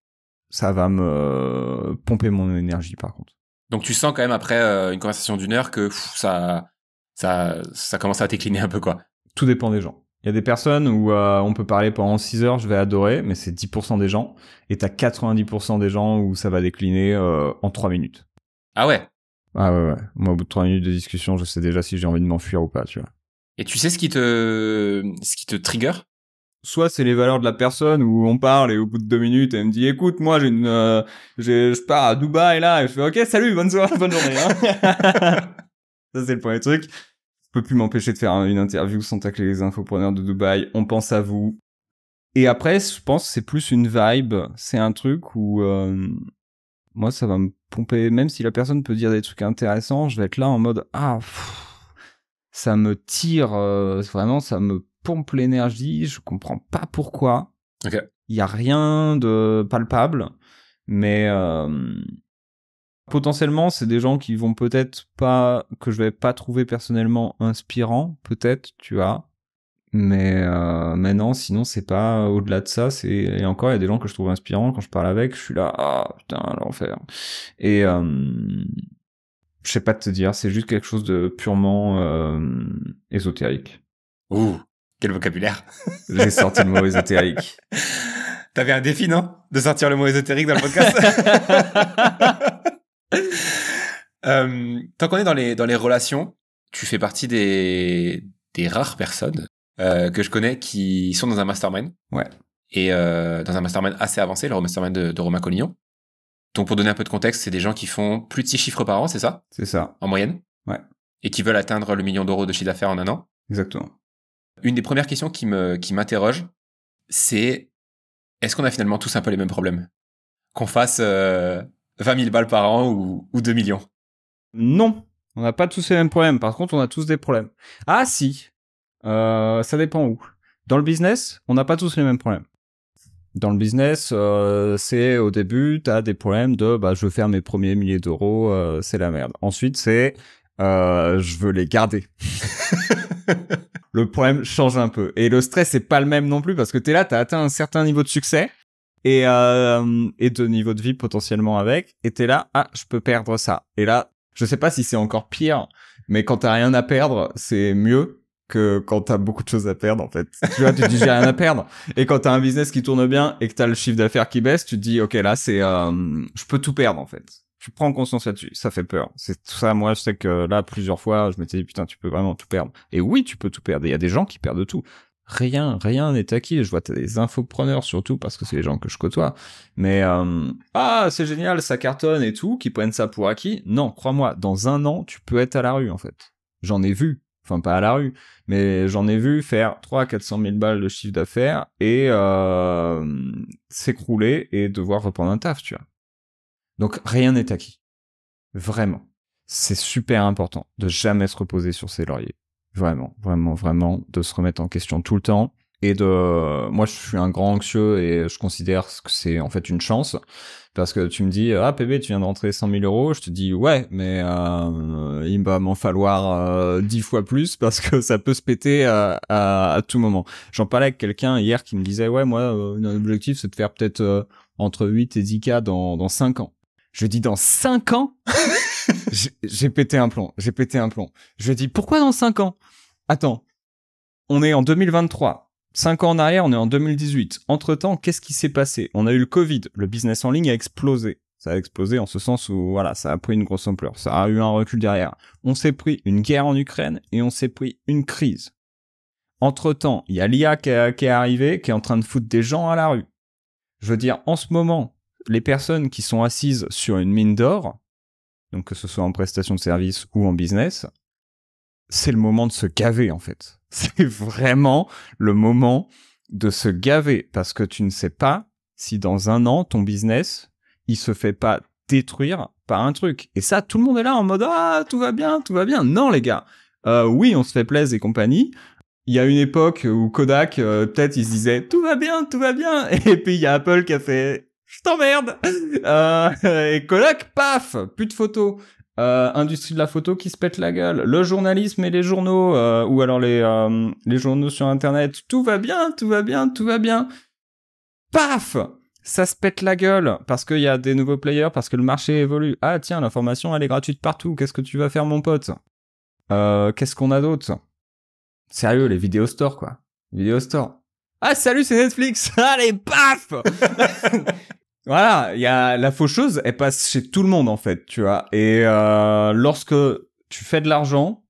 ça va me pomper mon énergie par contre. Donc tu sens quand même après euh, une conversation d'une heure que ça, ça, ça commence à décliner un peu quoi. Tout dépend des gens. Il y a des personnes où on peut parler pendant 6 heures, je vais adorer, mais c'est 10% des gens. Et t'as 90% des gens où ça va décliner en 3 minutes. Ah ouais? Ah ouais, ouais. Moi, au bout de 3 minutes de discussion, je sais déjà si j'ai envie de m'enfuir ou pas, tu vois. Et tu sais ce qui te, ce qui te trigger? Soit c'est les valeurs de la personne où on parle et au bout de deux minutes elle me dit écoute moi j'ai une euh, j'ai je pars à Dubaï là et je fais ok salut bonne soirée bonne journée hein. ça c'est le premier truc. Je peux plus m'empêcher de faire une interview sans tacler les infopreneurs de Dubaï. On pense à vous. Et après je pense c'est plus une vibe. C'est un truc où euh, moi ça va me pomper. Même si la personne peut dire des trucs intéressants je vais être là en mode ah ça me tire euh, vraiment, ça me pompe l'énergie. Je comprends pas pourquoi. Il y a rien de palpable, mais euh, potentiellement c'est des gens qui vont peut-être pas que je vais pas trouver personnellement inspirants, peut-être, tu vois. Mais euh, maintenant, sinon, c'est pas au-delà de ça. C'est et encore, il y a des gens que je trouve inspirants. Quand je parle avec, je suis là, ah putain, l'enfer. Et euh, je sais pas te dire. C'est juste quelque chose de purement euh, ésotérique. Ouh, quel vocabulaire. J'ai sorti le mot ésotérique. T'avais un défi, non? De sortir le mot ésotérique dans le podcast? Euh, Tant qu'on est dans les, dans les relations, tu fais partie des, des rares personnes euh, que je connais qui sont dans un mastermind. Ouais. Et euh, dans un mastermind assez avancé, le mastermind de, de Romain Collignon. Donc pour donner un peu de contexte, c'est des gens qui font plus de six chiffres par an, c'est ça? C'est ça. En moyenne? Ouais. Et qui veulent atteindre le million d'euros de chiffre d'affaires en un an? Exactement. Une des premières questions qui me qui m'interroge, c'est est-ce qu'on a finalement tous un peu les mêmes problèmes? Qu'on fasse euh, 20 000 balles par an ou, ou 2 millions? Non, on n'a pas tous les mêmes problèmes. Par contre, on a tous des problèmes. Ah si, euh, ça dépend où. Dans le business, on n'a pas tous les mêmes problèmes. Dans le business, euh, c'est au début, t'as des problèmes de bah je veux faire mes premiers milliers d'euros, euh, c'est la merde. Ensuite, c'est euh, je veux les garder. le problème change un peu. Et le stress, c'est pas le même non plus parce que t'es là, t'as atteint un certain niveau de succès et, euh, et de niveau de vie potentiellement avec, et t'es là, ah, je peux perdre ça. Et là, je sais pas si c'est encore pire, mais quand t'as rien à perdre, c'est mieux que quand t'as beaucoup de choses à perdre, en fait. Tu vois, tu dis, j'ai rien à perdre. Et quand t'as un business qui tourne bien et que t'as le chiffre d'affaires qui baisse, tu te dis, ok, là, c'est, euh, je peux tout perdre, en fait. Tu prends conscience là-dessus. Ça fait peur. C'est tout ça. Moi, je sais que là, plusieurs fois, je m'étais dit, putain, tu peux vraiment tout perdre. Et oui, tu peux tout perdre. Il y a des gens qui perdent tout rien, rien n'est acquis. Je vois t'as des infopreneurs surtout parce que c'est les gens que je côtoie. Mais euh, ah c'est génial, ça cartonne et tout, qui prennent ça pour acquis. Non, crois-moi, dans un an tu peux être à la rue en fait. J'en ai vu, enfin pas à la rue, mais j'en ai vu faire 3 400 000 balles de chiffre d'affaires et euh, s'écrouler et devoir reprendre un taf, tu vois. Donc rien n'est acquis, vraiment. C'est super important de jamais se reposer sur ses lauriers. Vraiment, vraiment, vraiment, de se remettre en question tout le temps. Et de, moi, je suis un grand anxieux et je considère que c'est en fait une chance parce que tu me dis, ah PB, tu viens de rentrer 100 000 euros. Je te dis, ouais, mais euh, il va m'en falloir euh, 10 fois plus parce que ça peut se péter à, à, à tout moment. J'en parlais avec quelqu'un hier qui me disait, ouais, moi, euh, un objectif, c'est de faire peut-être euh, entre 8 et 10 k dans dans 5 ans. Je dis dans 5 ans? J'ai pété un plomb, j'ai pété un plomb. Je dis pourquoi dans 5 ans? Attends, on est en 2023. 5 ans en arrière, on est en 2018. Entre-temps, qu'est-ce qui s'est passé? On a eu le Covid, le business en ligne a explosé. Ça a explosé en ce sens où voilà, ça a pris une grosse ampleur, ça a eu un recul derrière. On s'est pris une guerre en Ukraine et on s'est pris une crise. Entre-temps, il y a l'IA qui, est arrivé, qui est en train de foutre des gens à la rue. Je veux dire, en ce moment, les personnes qui sont assises sur une mine d'or, donc que ce soit en prestation de service ou en business, c'est le moment de se gaver en fait. C'est vraiment le moment de se gaver parce que tu ne sais pas si dans un an ton business il se fait pas détruire par un truc. Et ça, tout le monde est là en mode ah tout va bien, tout va bien. Non les gars, euh, oui on se fait plaisir et compagnie. Il y a une époque où Kodak euh, peut-être il se disait tout va bien, tout va bien, et puis il y a Apple qui a fait je t'emmerde. Euh, et Kodak, paf, plus de photos. Euh, industrie de la photo qui se pète la gueule, le journalisme et les journaux, euh, ou alors les, euh, les journaux sur Internet, tout va bien, tout va bien, tout va bien. Paf Ça se pète la gueule parce qu'il y a des nouveaux players, parce que le marché évolue. Ah tiens, l'information elle est gratuite partout, qu'est-ce que tu vas faire mon pote? Qu'est-ce qu'on a d'autre? Sérieux, les vidéos store quoi. Vidéo store. Ah salut, c'est Netflix Allez, paf Voilà, il y a la faucheuse, elle passe chez tout le monde en fait, tu vois. Et euh, lorsque tu fais de l'argent,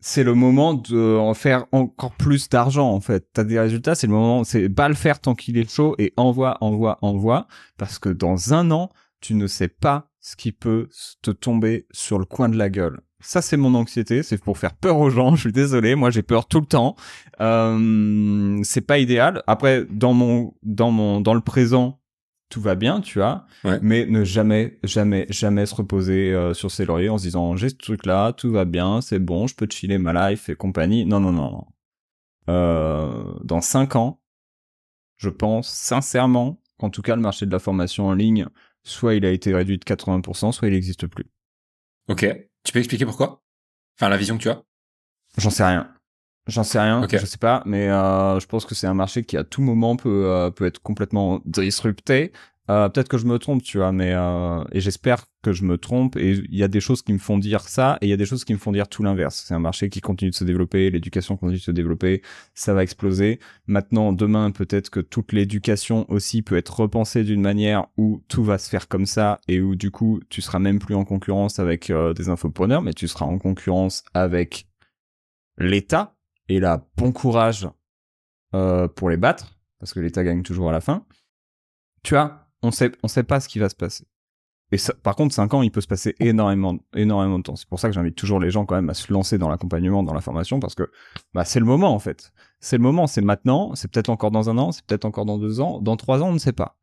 c'est le moment de en faire encore plus d'argent en fait. T'as des résultats, c'est le moment, c'est pas le faire tant qu'il est chaud et envoie, envoie, envoie, parce que dans un an, tu ne sais pas ce qui peut te tomber sur le coin de la gueule. Ça, c'est mon anxiété, c'est pour faire peur aux gens. Je suis désolé, moi j'ai peur tout le temps. Euh, c'est pas idéal. Après, dans mon, dans mon, dans le présent, tout va bien, tu vois, Ouais. mais ne jamais, jamais, jamais se reposer euh, sur ses lauriers en se disant j'ai ce truc-là, tout va bien, c'est bon, je peux chiller ma life et compagnie. Non, non, non, non. Euh, dans cinq ans, je pense sincèrement qu'en tout cas le marché de la formation en ligne, soit il a été réduit de 80%, soit il n'existe plus. Ok. Tu peux expliquer pourquoi? Enfin, la vision que tu as? J'en sais rien. J'en sais rien, Ok. je sais pas, mais euh, je pense que c'est un marché qui à tout moment peut euh, peut être complètement disrupté. Euh, Peut-être que je me trompe, tu vois, mais euh, et j'espère que je me trompe. Et il y a des choses qui me font dire ça, et il y a des choses qui me font dire tout l'inverse. C'est un marché qui continue de se développer, l'éducation continue de se développer, ça va exploser. Maintenant, demain, peut-être que toute l'éducation aussi peut être repensée d'une manière où tout va se faire comme ça et où du coup, tu seras même plus en concurrence avec euh, des infopreneurs, mais tu seras en concurrence avec l'État. Et là, bon courage euh, pour les battre, parce que l'État gagne toujours à la fin. Tu vois, on sait, on sait pas ce qui va se passer. Et par contre, 5 ans, il peut se passer énormément, énormément de temps. C'est pour ça que j'invite toujours les gens quand même à se lancer dans l'accompagnement, dans la formation, parce que bah, c'est le moment en fait. C'est le moment, c'est maintenant, c'est peut-être encore dans un an, c'est peut-être encore dans deux ans, dans trois ans, on ne sait pas.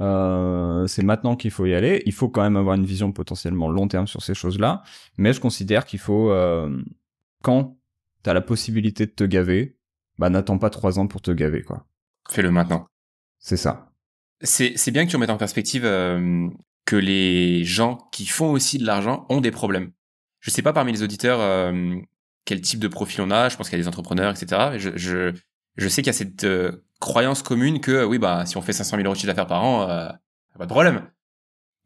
Euh, c'est maintenant qu'il faut y aller. Il faut quand même avoir une vision potentiellement long terme sur ces choses-là, mais je considère qu'il faut, euh, quand t'as la possibilité de te gaver, bah n'attends pas trois ans pour te gaver, quoi. Fais-le maintenant. C'est ça. C'est c'est bien que tu remettes en perspective euh, que les gens qui font aussi de l'argent ont des problèmes. Je sais pas parmi les auditeurs euh, quel type de profil on a. Je pense qu'il y a des entrepreneurs, etc. Je, je, je sais qu'il y a cette euh, croyance commune que oui, bah si on fait 500 000 euros de chiffre d'affaires par an, euh, pas de problème.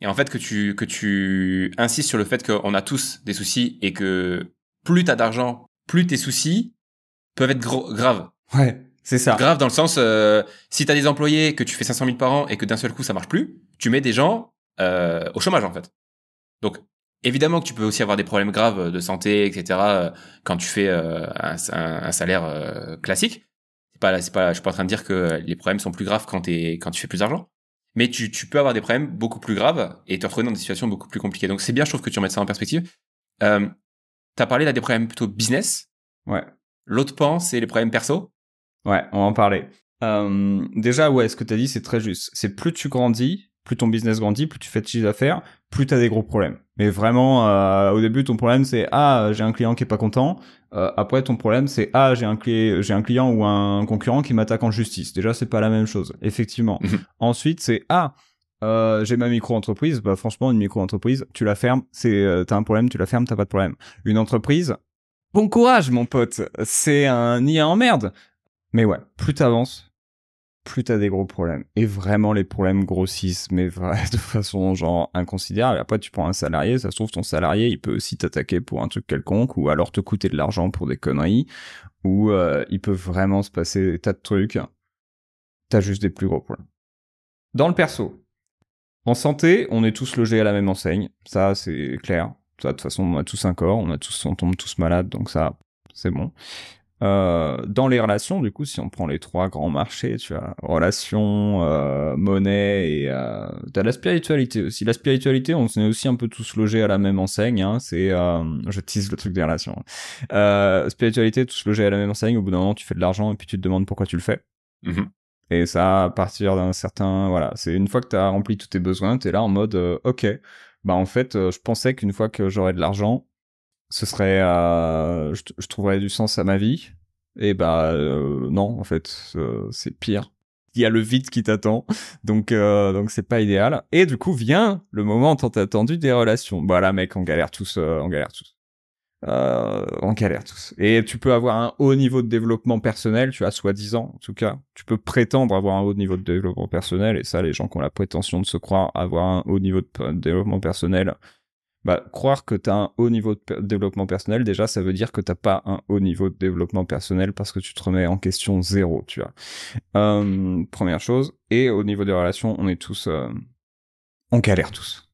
Et en fait, que tu que tu insistes sur le fait qu'on a tous des soucis et que plus t'as d'argent, plus tes soucis peuvent être gros- graves. Ouais, c'est ça. Grave dans le sens, euh, si t'as des employés, que tu fais 500 000 par an et que d'un seul coup ça marche plus, tu mets des gens euh, au chômage en fait. Donc évidemment que tu peux aussi avoir des problèmes graves de santé, etc. euh, quand tu fais euh, un, un- un salaire euh, classique. C'est pas, c'est pas, je suis pas en train de dire que les problèmes sont plus graves quand t'es, quand tu fais plus d'argent. Mais tu, tu peux avoir des problèmes beaucoup plus graves et te retrouver dans des situations beaucoup plus compliquées. Donc c'est bien, je trouve que tu remettes ça en perspective. Euh, T'as parlé là des problèmes plutôt business. Ouais. L'autre pan, c'est les problèmes perso. Ouais, on va en parler. Euh, déjà, ouais, ce que t'as dit, c'est très juste. C'est plus tu grandis, plus ton business grandit, plus tu fais de chiffre d'affaires, plus t'as des gros problèmes. Mais vraiment, euh, au début, ton problème, c'est ah, j'ai un client qui est pas content. Euh, après, ton problème, c'est ah, j'ai un, un client ou un concurrent qui m'attaque en justice. Déjà, c'est pas la même chose, effectivement. Mhm. Ensuite, c'est ah, euh, j'ai ma micro-entreprise. Bah, franchement, une micro-entreprise, tu la fermes, c'est euh, t'as un problème, tu la fermes, t'as pas de problème. Une entreprise, bon courage, mon pote. C'est un nid en merde. Mais ouais, plus t'avances, plus t'as des gros problèmes. Et vraiment, les problèmes grossissent, mais de façon genre inconsidérable. Après, tu prends un salarié, ça se trouve, ton salarié, il peut aussi t'attaquer pour un truc quelconque, ou alors te coûter de l'argent pour des conneries, ou euh, il peut vraiment se passer des tas de trucs. T'as juste des plus gros problèmes. Dans le perso, en santé, on est tous logés à la même enseigne. Ça, c'est clair. Ça, de toute façon, on a tous un corps, on a tous, on tombe tous malades, donc ça, c'est bon. Euh, dans les relations, du coup, si on prend les trois grands marchés, tu vois, relations, euh, monnaie et euh, t'as la spiritualité aussi. La spiritualité, on est aussi un peu tous logés à la même enseigne. Hein, c'est, euh, je tease le truc des relations. Euh, spiritualité, tous logés à la même enseigne. Au bout d'un moment, tu fais de l'argent et puis tu te demandes pourquoi tu le fais. Mhm. Et ça, à partir d'un certain, voilà, c'est une fois que t'as rempli tous tes besoins, t'es là en mode, euh, ok, bah en fait, euh, je pensais qu'une fois que j'aurais de l'argent, ce serait, euh, je, trouverais du sens à ma vie. Et bah euh, non, en fait, c'est pire. Il y a le vide qui t'attend, donc euh, donc c'est pas idéal. Et du coup vient le moment tant attendu des relations. Bah là, mec, on galère tous, on galère tous. Euh, on galère tous. Et tu peux avoir un haut niveau de développement personnel, tu as soi-disant, en tout cas. Tu peux prétendre avoir un haut niveau de développement personnel, et ça, les gens qui ont la prétention de se croire avoir un haut niveau de développement personnel, bah, croire que t'as un haut niveau de pe- développement personnel, déjà, ça veut dire que t'as pas un haut niveau de développement personnel parce que tu te remets en question zéro, tu vois. Euh, première chose. Et au niveau des relations, on est tous, euh, on galère tous.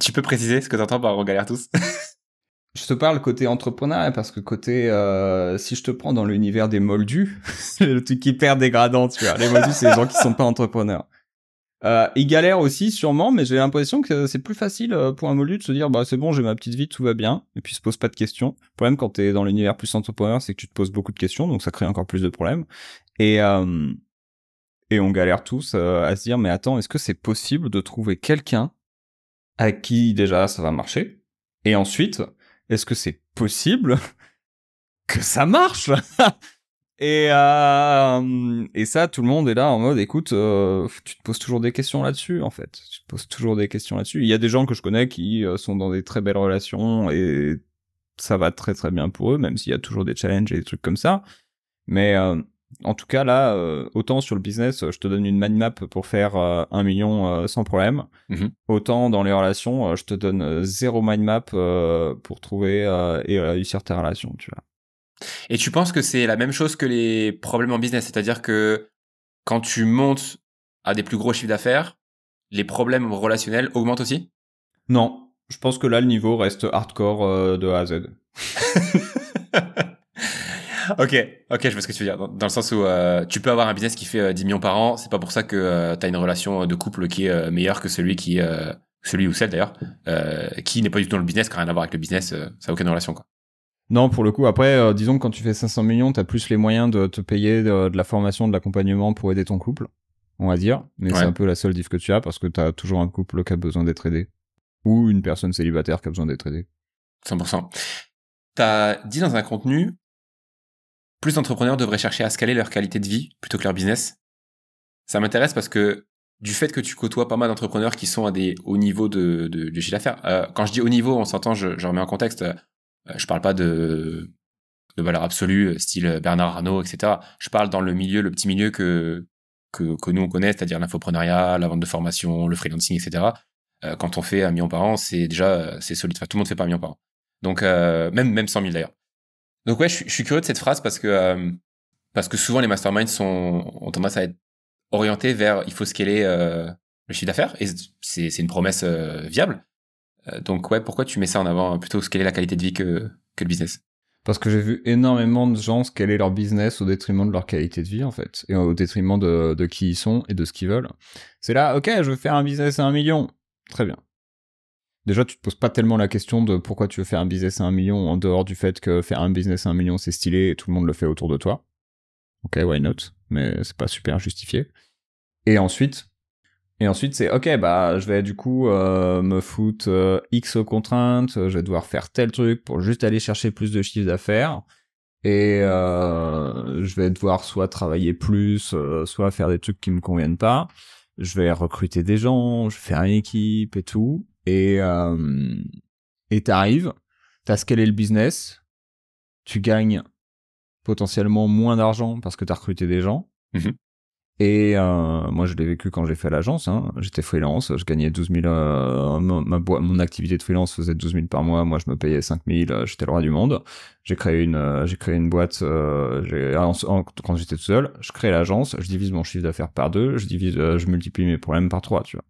Tu peux préciser ce que t'entends par on galère tous? Je te parle côté entrepreneur parce que côté euh, si je te prends dans l'univers des moldus, le truc hyper dégradant, tu vois. Les moldus, c'est les gens qui sont pas entrepreneurs. Euh, ils galèrent aussi sûrement, mais j'ai l'impression que c'est plus facile euh, pour un moldu de se dire bah c'est bon, j'ai ma petite vie, tout va bien, et puis se pose pas de questions. Le problème quand t'es dans l'univers plus entrepreneur, c'est que tu te poses beaucoup de questions, donc ça crée encore plus de problèmes. Et euh, et on galère tous euh, à se dire mais attends, est-ce que c'est possible de trouver quelqu'un avec qui déjà ça va marcher, et ensuite est-ce que c'est possible que ça marche et, euh, et ça, tout le monde est là en mode, écoute, euh, tu te poses toujours des questions là-dessus, en fait. Tu te poses toujours des questions là-dessus. Il y a des gens que je connais qui euh, sont dans des très belles relations et ça va très très bien pour eux, même s'il y a toujours des challenges et des trucs comme ça. Mais euh, en tout cas, là, euh, autant sur le business, je te donne une mind map pour faire euh, un million sans problème. Mhm. Autant dans les relations, je te donne zéro mind map pour trouver et réussir tes relations, tu vois. Et tu penses que c'est la même chose que les problèmes en business, c'est-à-dire que quand tu montes à des plus gros chiffres d'affaires, les problèmes relationnels augmentent aussi? Non, je pense que là le niveau reste hardcore de A à Z. ok, ok, je vois ce que tu veux dire. Dans, le sens où euh, tu peux avoir un business qui fait 10 millions par an, c'est pas pour ça que euh, tu as une relation de couple qui est meilleure que celui qui, celui ou celle d'ailleurs, qui n'est pas du tout dans le business, qui n'a rien à voir avec le business, ça n'a aucune relation quoi. Non, pour le coup, après, disons que quand tu fais 500 millions, tu as plus les moyens de te payer de, la formation, de l'accompagnement pour aider ton couple, on va dire. Mais c'est un peu la seule diff que tu as parce que tu as toujours un couple qui a besoin d'être aidé. Ou une personne célibataire qui a besoin d'être aidée. 100%. T'as dit dans un contenu plus d'entrepreneurs devraient chercher à scaler leur qualité de vie plutôt que leur business. Ça m'intéresse parce que du fait que tu côtoies pas mal d'entrepreneurs qui sont à des hauts niveaux de, de, de chiffre d'affaires, euh, quand je dis haut niveau, on s'entend, je, je remets en contexte, euh, je parle pas de, de valeur absolue, style Bernard Arnault, etc. Je parle dans le milieu, le petit milieu que, que, que nous on connaît, c'est-à-dire l'infoprenariat, la vente de formation, le freelancing, etc. Euh, quand on fait un million par an, c'est déjà, c'est solide. Enfin, tout le monde fait pas un million par an. Donc, euh, même, même 100 000 d'ailleurs. Donc ouais, je, suis curieux de cette phrase parce que euh, parce que souvent les masterminds sont ont tendance à être orientés vers il faut scaler euh, le chiffre d'affaires et c'est c'est une promesse euh, viable. Euh, donc ouais, pourquoi tu mets ça en avant plutôt scaler la qualité de vie que que le business? Parce que j'ai vu énormément de gens scaler leur business au détriment de leur qualité de vie en fait et au détriment de de qui ils sont et de ce qu'ils veulent. C'est là, ok, je veux faire un business à un million, très bien déjà tu te poses pas tellement la question de pourquoi tu veux faire un business à un million en dehors du fait que faire un business à un million c'est stylé et tout le monde le fait autour de toi. Ok, why not? Mais c'est pas super justifié. Et ensuite, et ensuite c'est ok bah je vais du coup euh, me foutre euh, x contraintes, je vais devoir faire tel truc pour juste aller chercher plus de chiffre d'affaires et euh, je vais devoir soit travailler plus, euh, soit faire des trucs qui me conviennent pas. Je vais recruter des gens, je vais faire une équipe et tout et euh, et t'arrives, t'as scalé le business, tu gagnes potentiellement moins d'argent parce que t'as recruté des gens. Mhm. Et euh, moi, je l'ai vécu quand j'ai fait l'agence. Hein. J'étais freelance, je gagnais 12 000. Euh, ma, mon activité de freelance faisait 12 000 par mois. Moi, je me payais 5 000. Euh, j'étais le roi du monde. J'ai créé une, euh, j'ai créé une boîte. Euh, quand j'étais tout seul, je crée l'agence. Je divise mon chiffre d'affaires par deux. Je divise, je multiplie mes problèmes par trois. Tu vois.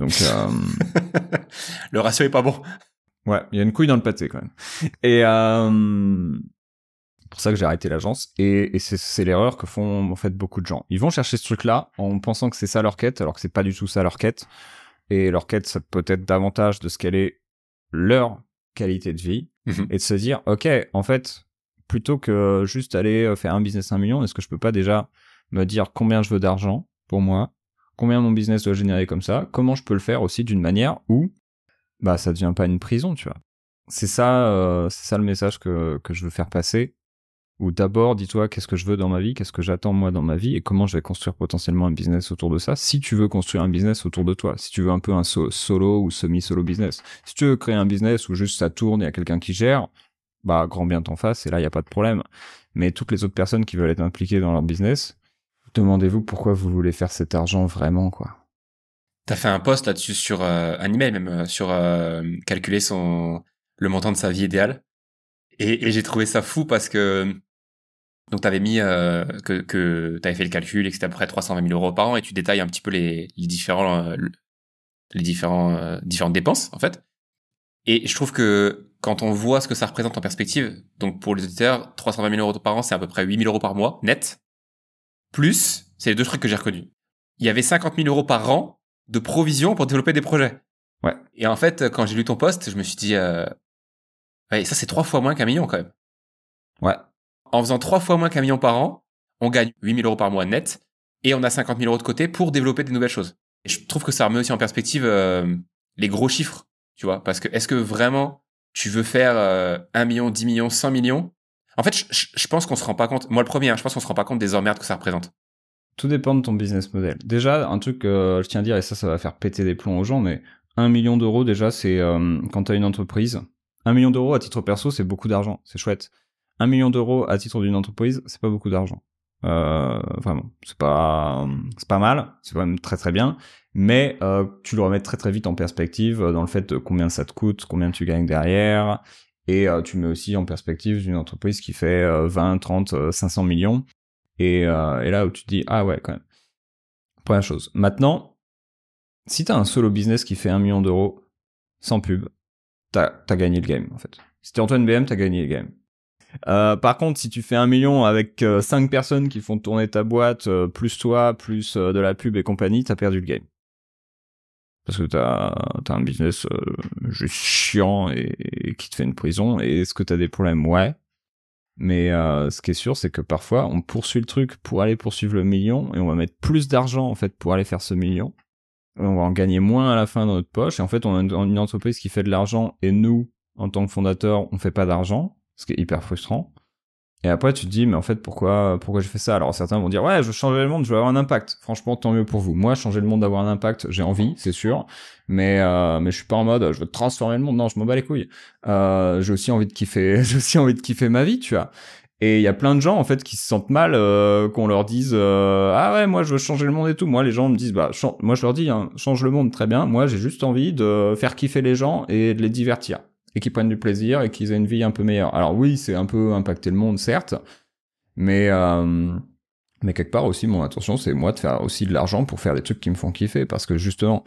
Donc euh, le ratio est pas bon. Ouais, il y a une couille dans le pâté quand même. Et euh, pour ça que j'ai arrêté l'agence. Et, et c'est l'erreur que font en fait beaucoup de gens. Ils vont chercher ce truc-là en pensant que c'est ça leur quête, alors que c'est pas du tout ça leur quête. Et leur quête, ça peut être davantage de ce qu'elle est leur qualité de vie Mhm. et de se dire, ok, en fait, plutôt que juste aller faire un business à un million, est-ce que je peux pas déjà me dire combien je veux d'argent pour moi combien mon business doit générer comme ça, comment je peux le faire aussi d'une manière où bah ça devient pas une prison, tu vois. C'est ça, euh, c'est ça le message que, que je veux faire passer. Ou d'abord, dis-toi qu'est-ce que je veux dans ma vie, qu'est-ce que j'attends moi dans ma vie et comment je vais construire potentiellement un business autour de ça. Si tu veux construire un business autour de toi, si tu veux un peu un solo ou semi-solo business, si tu veux créer un business où juste ça tourne et y a quelqu'un qui gère, bah grand bien t'en face et là il y a pas de problème. Mais toutes les autres personnes qui veulent être impliquées dans leur business, demandez-vous pourquoi vous voulez faire cet argent vraiment, quoi. T'as fait un post là-dessus sur euh, un email même euh, sur euh, calculer son le montant de sa vie idéale. Et, j'ai trouvé ça fou parce que donc t'avais mis euh, que t'avais fait le calcul et que c'était à peu près 320 000 euros par an et tu détailles un petit peu les, différents les différents différentes dépenses en fait. Et je trouve que quand on voit ce que ça représente en perspective donc pour les auditeurs 320 000 euros par an c'est à peu près 8 000 euros par mois net plus, c'est les deux trucs que j'ai reconnus. Il y avait 50 000 euros par an de provision pour développer des projets. Ouais. Et en fait, quand j'ai lu ton poste, je me suis dit, euh... ouais, ça c'est trois fois moins qu'un million quand même. Ouais. En faisant trois fois moins qu'un million par an, on gagne 8 000 euros par mois net et on a 50 000 euros de côté pour développer des nouvelles choses. Et je trouve que ça remet aussi en perspective euh, les gros chiffres, tu vois, parce que est-ce que vraiment tu veux faire euh, 1 million, 10 millions, 100 millions en fait, je, pense qu'on se rend pas compte. Moi, le premier, hein, je pense qu'on se rend pas compte des emmerdes que ça représente. Tout dépend de ton business model. Déjà, un truc que je tiens à dire, et ça, ça va faire péter des plombs aux gens, mais un million d'euros, déjà, c'est euh, quand tu as une entreprise, Un million d'euros à titre perso, c'est beaucoup d'argent, c'est chouette. Un million d'euros à titre d'une entreprise, c'est pas beaucoup d'argent. Euh, vraiment, c'est pas, c'est pas mal, c'est quand même très très bien, mais euh, tu le remets très très vite en perspective dans le fait de combien ça te coûte, combien tu gagnes derrière, et euh, tu mets aussi en perspective d'une entreprise qui fait 20, 30, 500 millions, et, euh, et là où tu te dis ah ouais quand même. Première chose. Maintenant, si t'as un solo business qui fait un million d'euros sans pub, t'as as gagné le game en fait. Si t'es Antoine BM, t'as gagné le game. Euh, par contre, si tu fais un million avec euh, cinq personnes qui font tourner ta boîte, plus toi, plus de la pub et compagnie, t'as perdu le game. Parce que t'as as un business juste chiant et, qui te fait une prison. Et est-ce que t'as des problèmes? Ouais. Mais ce qui est sûr, c'est que parfois, on poursuit le truc pour aller poursuivre le million et on va mettre plus d'argent en fait pour aller faire ce million. on va en gagner moins à la fin dans notre poche. Et en fait, on a une entreprise qui fait de l'argent et nous, en tant que fondateur, on fait pas d'argent ce qui est hyper frustrant. Et après, tu te dis, mais en fait, pourquoi, pourquoi je fais ça? Alors, certains vont dire, ouais, je veux changer le monde, je veux avoir un impact. Franchement, tant mieux pour vous. Moi, changer le monde, avoir un impact, j'ai envie, c'est sûr. Mais, euh, mais je suis pas en mode, je veux transformer le monde. Non, je m'en bats les couilles. Euh, j'ai aussi envie de kiffer, j'ai aussi envie de kiffer ma vie, tu vois. Et il y a plein de gens, en fait, qui se sentent mal, euh, qu'on leur dise, euh, ah ouais, moi, je veux changer le monde et tout. Moi, les gens me disent, bah, moi, je leur dis, hein, change le monde, très bien. Moi, j'ai juste envie de faire kiffer les gens et de les divertir et qui prennent du plaisir et qu'ils aient une vie un peu meilleure. Alors oui, c'est un peu impacter le monde, certes, mais euh, mais quelque part aussi, mon intention, c'est moi de faire aussi de l'argent pour faire des trucs qui me font kiffer, parce que justement,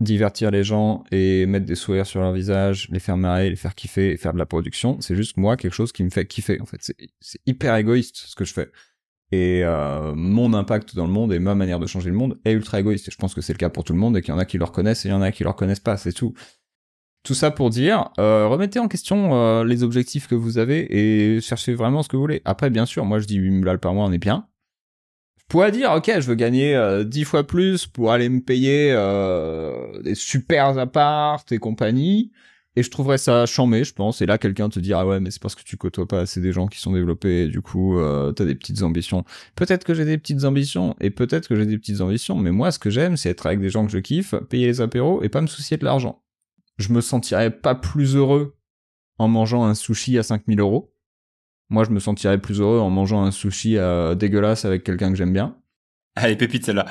divertir les gens et mettre des sourires sur leur visage, les faire marrer, les faire kiffer et faire de la production, c'est juste moi quelque chose qui me fait kiffer. En fait, c'est hyper égoïste ce que je fais. Et euh, mon impact dans le monde et ma manière de changer le monde est ultra égoïste. Et je pense que c'est le cas pour tout le monde et qu'il y en a qui le reconnaissent et il y en a qui le reconnaissent pas, c'est tout. Tout ça pour dire, euh, remettez en question euh, les objectifs que vous avez et cherchez vraiment ce que vous voulez. Après, bien sûr, moi je dis 8 balles par mois, on est bien. Je pourrais dire, ok, je veux gagner euh, 10 fois plus pour aller me payer euh, des super apparts et compagnie. Et je trouverais ça chambé, je pense. Et là, quelqu'un te dit, ah ouais, mais c'est parce que tu côtoies pas assez des gens qui sont développés. Du coup, euh, t'as des petites ambitions. Peut-être que j'ai des petites ambitions et peut-être que j'ai des petites ambitions. Mais moi, ce que j'aime, c'est être avec des gens que je kiffe, payer les apéros et pas me soucier de l'argent je me sentirais pas plus heureux en mangeant un sushi à 5000 euros. Moi, je me sentirais plus heureux en mangeant un sushi euh, dégueulasse avec quelqu'un que j'aime bien. Allez, pépite celle-là.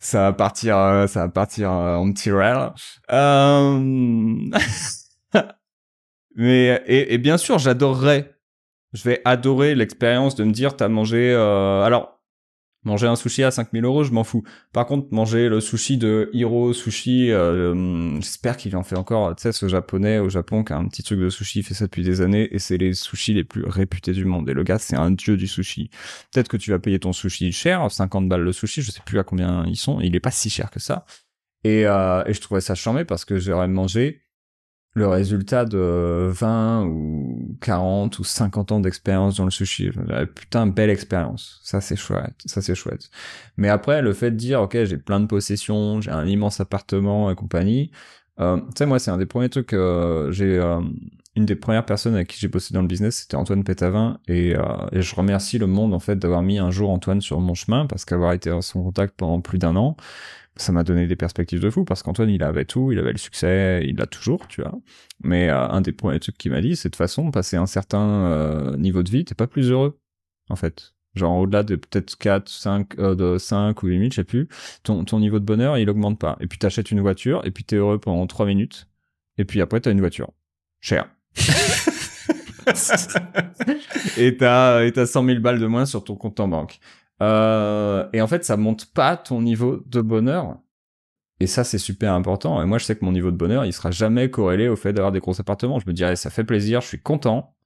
Ça va partir, euh, ça va partir euh, en tirel. Euh... Mais et, et, bien sûr, j'adorerais. Je vais adorer l'expérience de me dire, t'as mangé. Alors, Manger un sushi à 5000 euros, je m'en fous. Par contre, manger le sushi de Hiro Sushi, euh, j'espère qu'il en fait encore, tu sais, ce japonais au Japon qui a un petit truc de sushi, il fait ça depuis des années, et c'est les sushis les plus réputés du monde. Et le gars, c'est un dieu du sushi. Peut-être que tu vas payer ton sushi cher, 50 balles le sushi, je sais plus à combien ils sont, il est pas si cher que ça. Et, euh, et je trouvais ça charmé parce que j'aurais mangé le résultat de 20 ou 40 ou 50 ans d'expérience dans le sushi. Putain, belle expérience. Ça, c'est chouette. Ça, c'est chouette. Mais après, le fait de dire, OK, j'ai plein de possessions, j'ai un immense appartement et compagnie. Euh, tu sais, moi, c'est un des premiers trucs, euh, j'ai, euh, une des premières personnes avec qui j'ai bossé dans le business, c'était Antoine Pétavin, et, euh, et, je remercie le monde, en fait, d'avoir mis un jour Antoine sur mon chemin, parce qu'avoir été en son contact pendant plus d'un an, ça m'a donné des perspectives de fou parce qu'Antoine il avait tout, il avait le succès, il l'a toujours, tu vois. Mais euh, un des premiers trucs qu'il m'a dit, c'est de façon, passer un certain euh, niveau de vie, t'es pas plus heureux, en fait. Genre au-delà de peut-être 4, 5, euh, de 5 ou 8 minutes, je sais plus, ton, ton niveau de bonheur, il augmente pas. Et puis t'achètes une voiture, et puis t'es heureux pendant 3 minutes, et puis après t'as une voiture. Cher. Et t'as, t'as 100 000 balles de moins sur ton compte en banque. Euh, et en fait, ça monte pas ton niveau de bonheur. Et ça, c'est super important. Et moi, je sais que mon niveau de bonheur, il sera jamais corrélé au fait d'avoir des gros appartements. Je me dirais, ça fait plaisir, je suis content.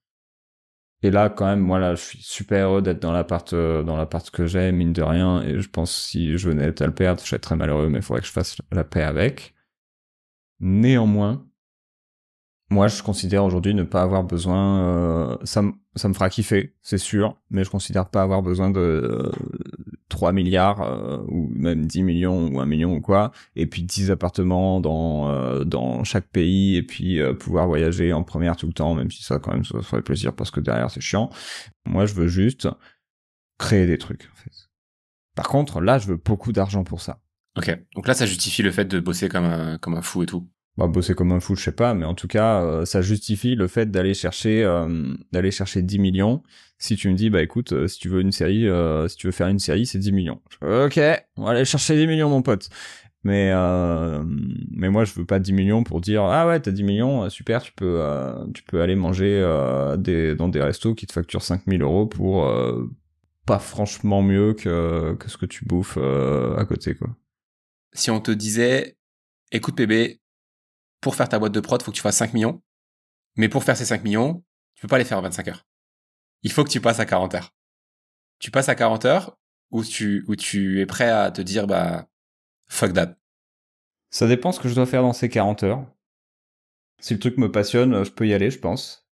Et là, quand même, moi, là, je suis super heureux d'être dans l'appart, euh, dans l'appart que j'ai, mine de rien. Et je pense si je venais à le perdre, je serais très malheureux, mais il faudrait que je fasse la paix avec. Néanmoins, moi, je considère aujourd'hui ne pas avoir besoin. Euh, ça, ça me fera kiffer, c'est sûr, mais je considère pas avoir besoin de euh, 3 milliards euh, ou même 10 millions ou 1 million ou quoi, et puis 10 appartements dans euh, dans chaque pays et puis pouvoir voyager en première tout le temps, même si ça quand même ça ferait plaisir parce que derrière c'est chiant. Moi, je veux juste créer des trucs. En fait. Par contre, là, je veux beaucoup d'argent pour ça. Ok, donc là, ça justifie le fait de bosser comme un comme un fou et tout. Bah, bosser comme un fou, je sais pas, mais en tout cas, euh, ça justifie le fait d'aller chercher, euh, d'aller chercher 10 millions. Si tu me dis, bah écoute, euh, si tu veux une série, si tu veux faire une série, c'est 10 millions. Ok, on va aller chercher 10 millions, mon pote. Mais mais moi, je veux pas 10 millions pour dire, ah ouais, t'as 10 millions, super, tu peux tu peux aller manger des, dans des restos qui te facturent 5000 euros pour pas franchement mieux que que ce que tu bouffes à côté, quoi. Si on te disait, écoute bébé, pour faire ta boîte de prod, faut que tu fasses 5 millions. Mais pour faire ces 5 millions, tu peux pas les faire en 25 heures. Il faut que tu passes à 40 heures. Tu passes à 40 heures ou tu, où tu es prêt à te dire, bah, fuck that. Ça dépend ce que je dois faire dans ces 40 heures. Si le truc me passionne, je peux y aller, je pense.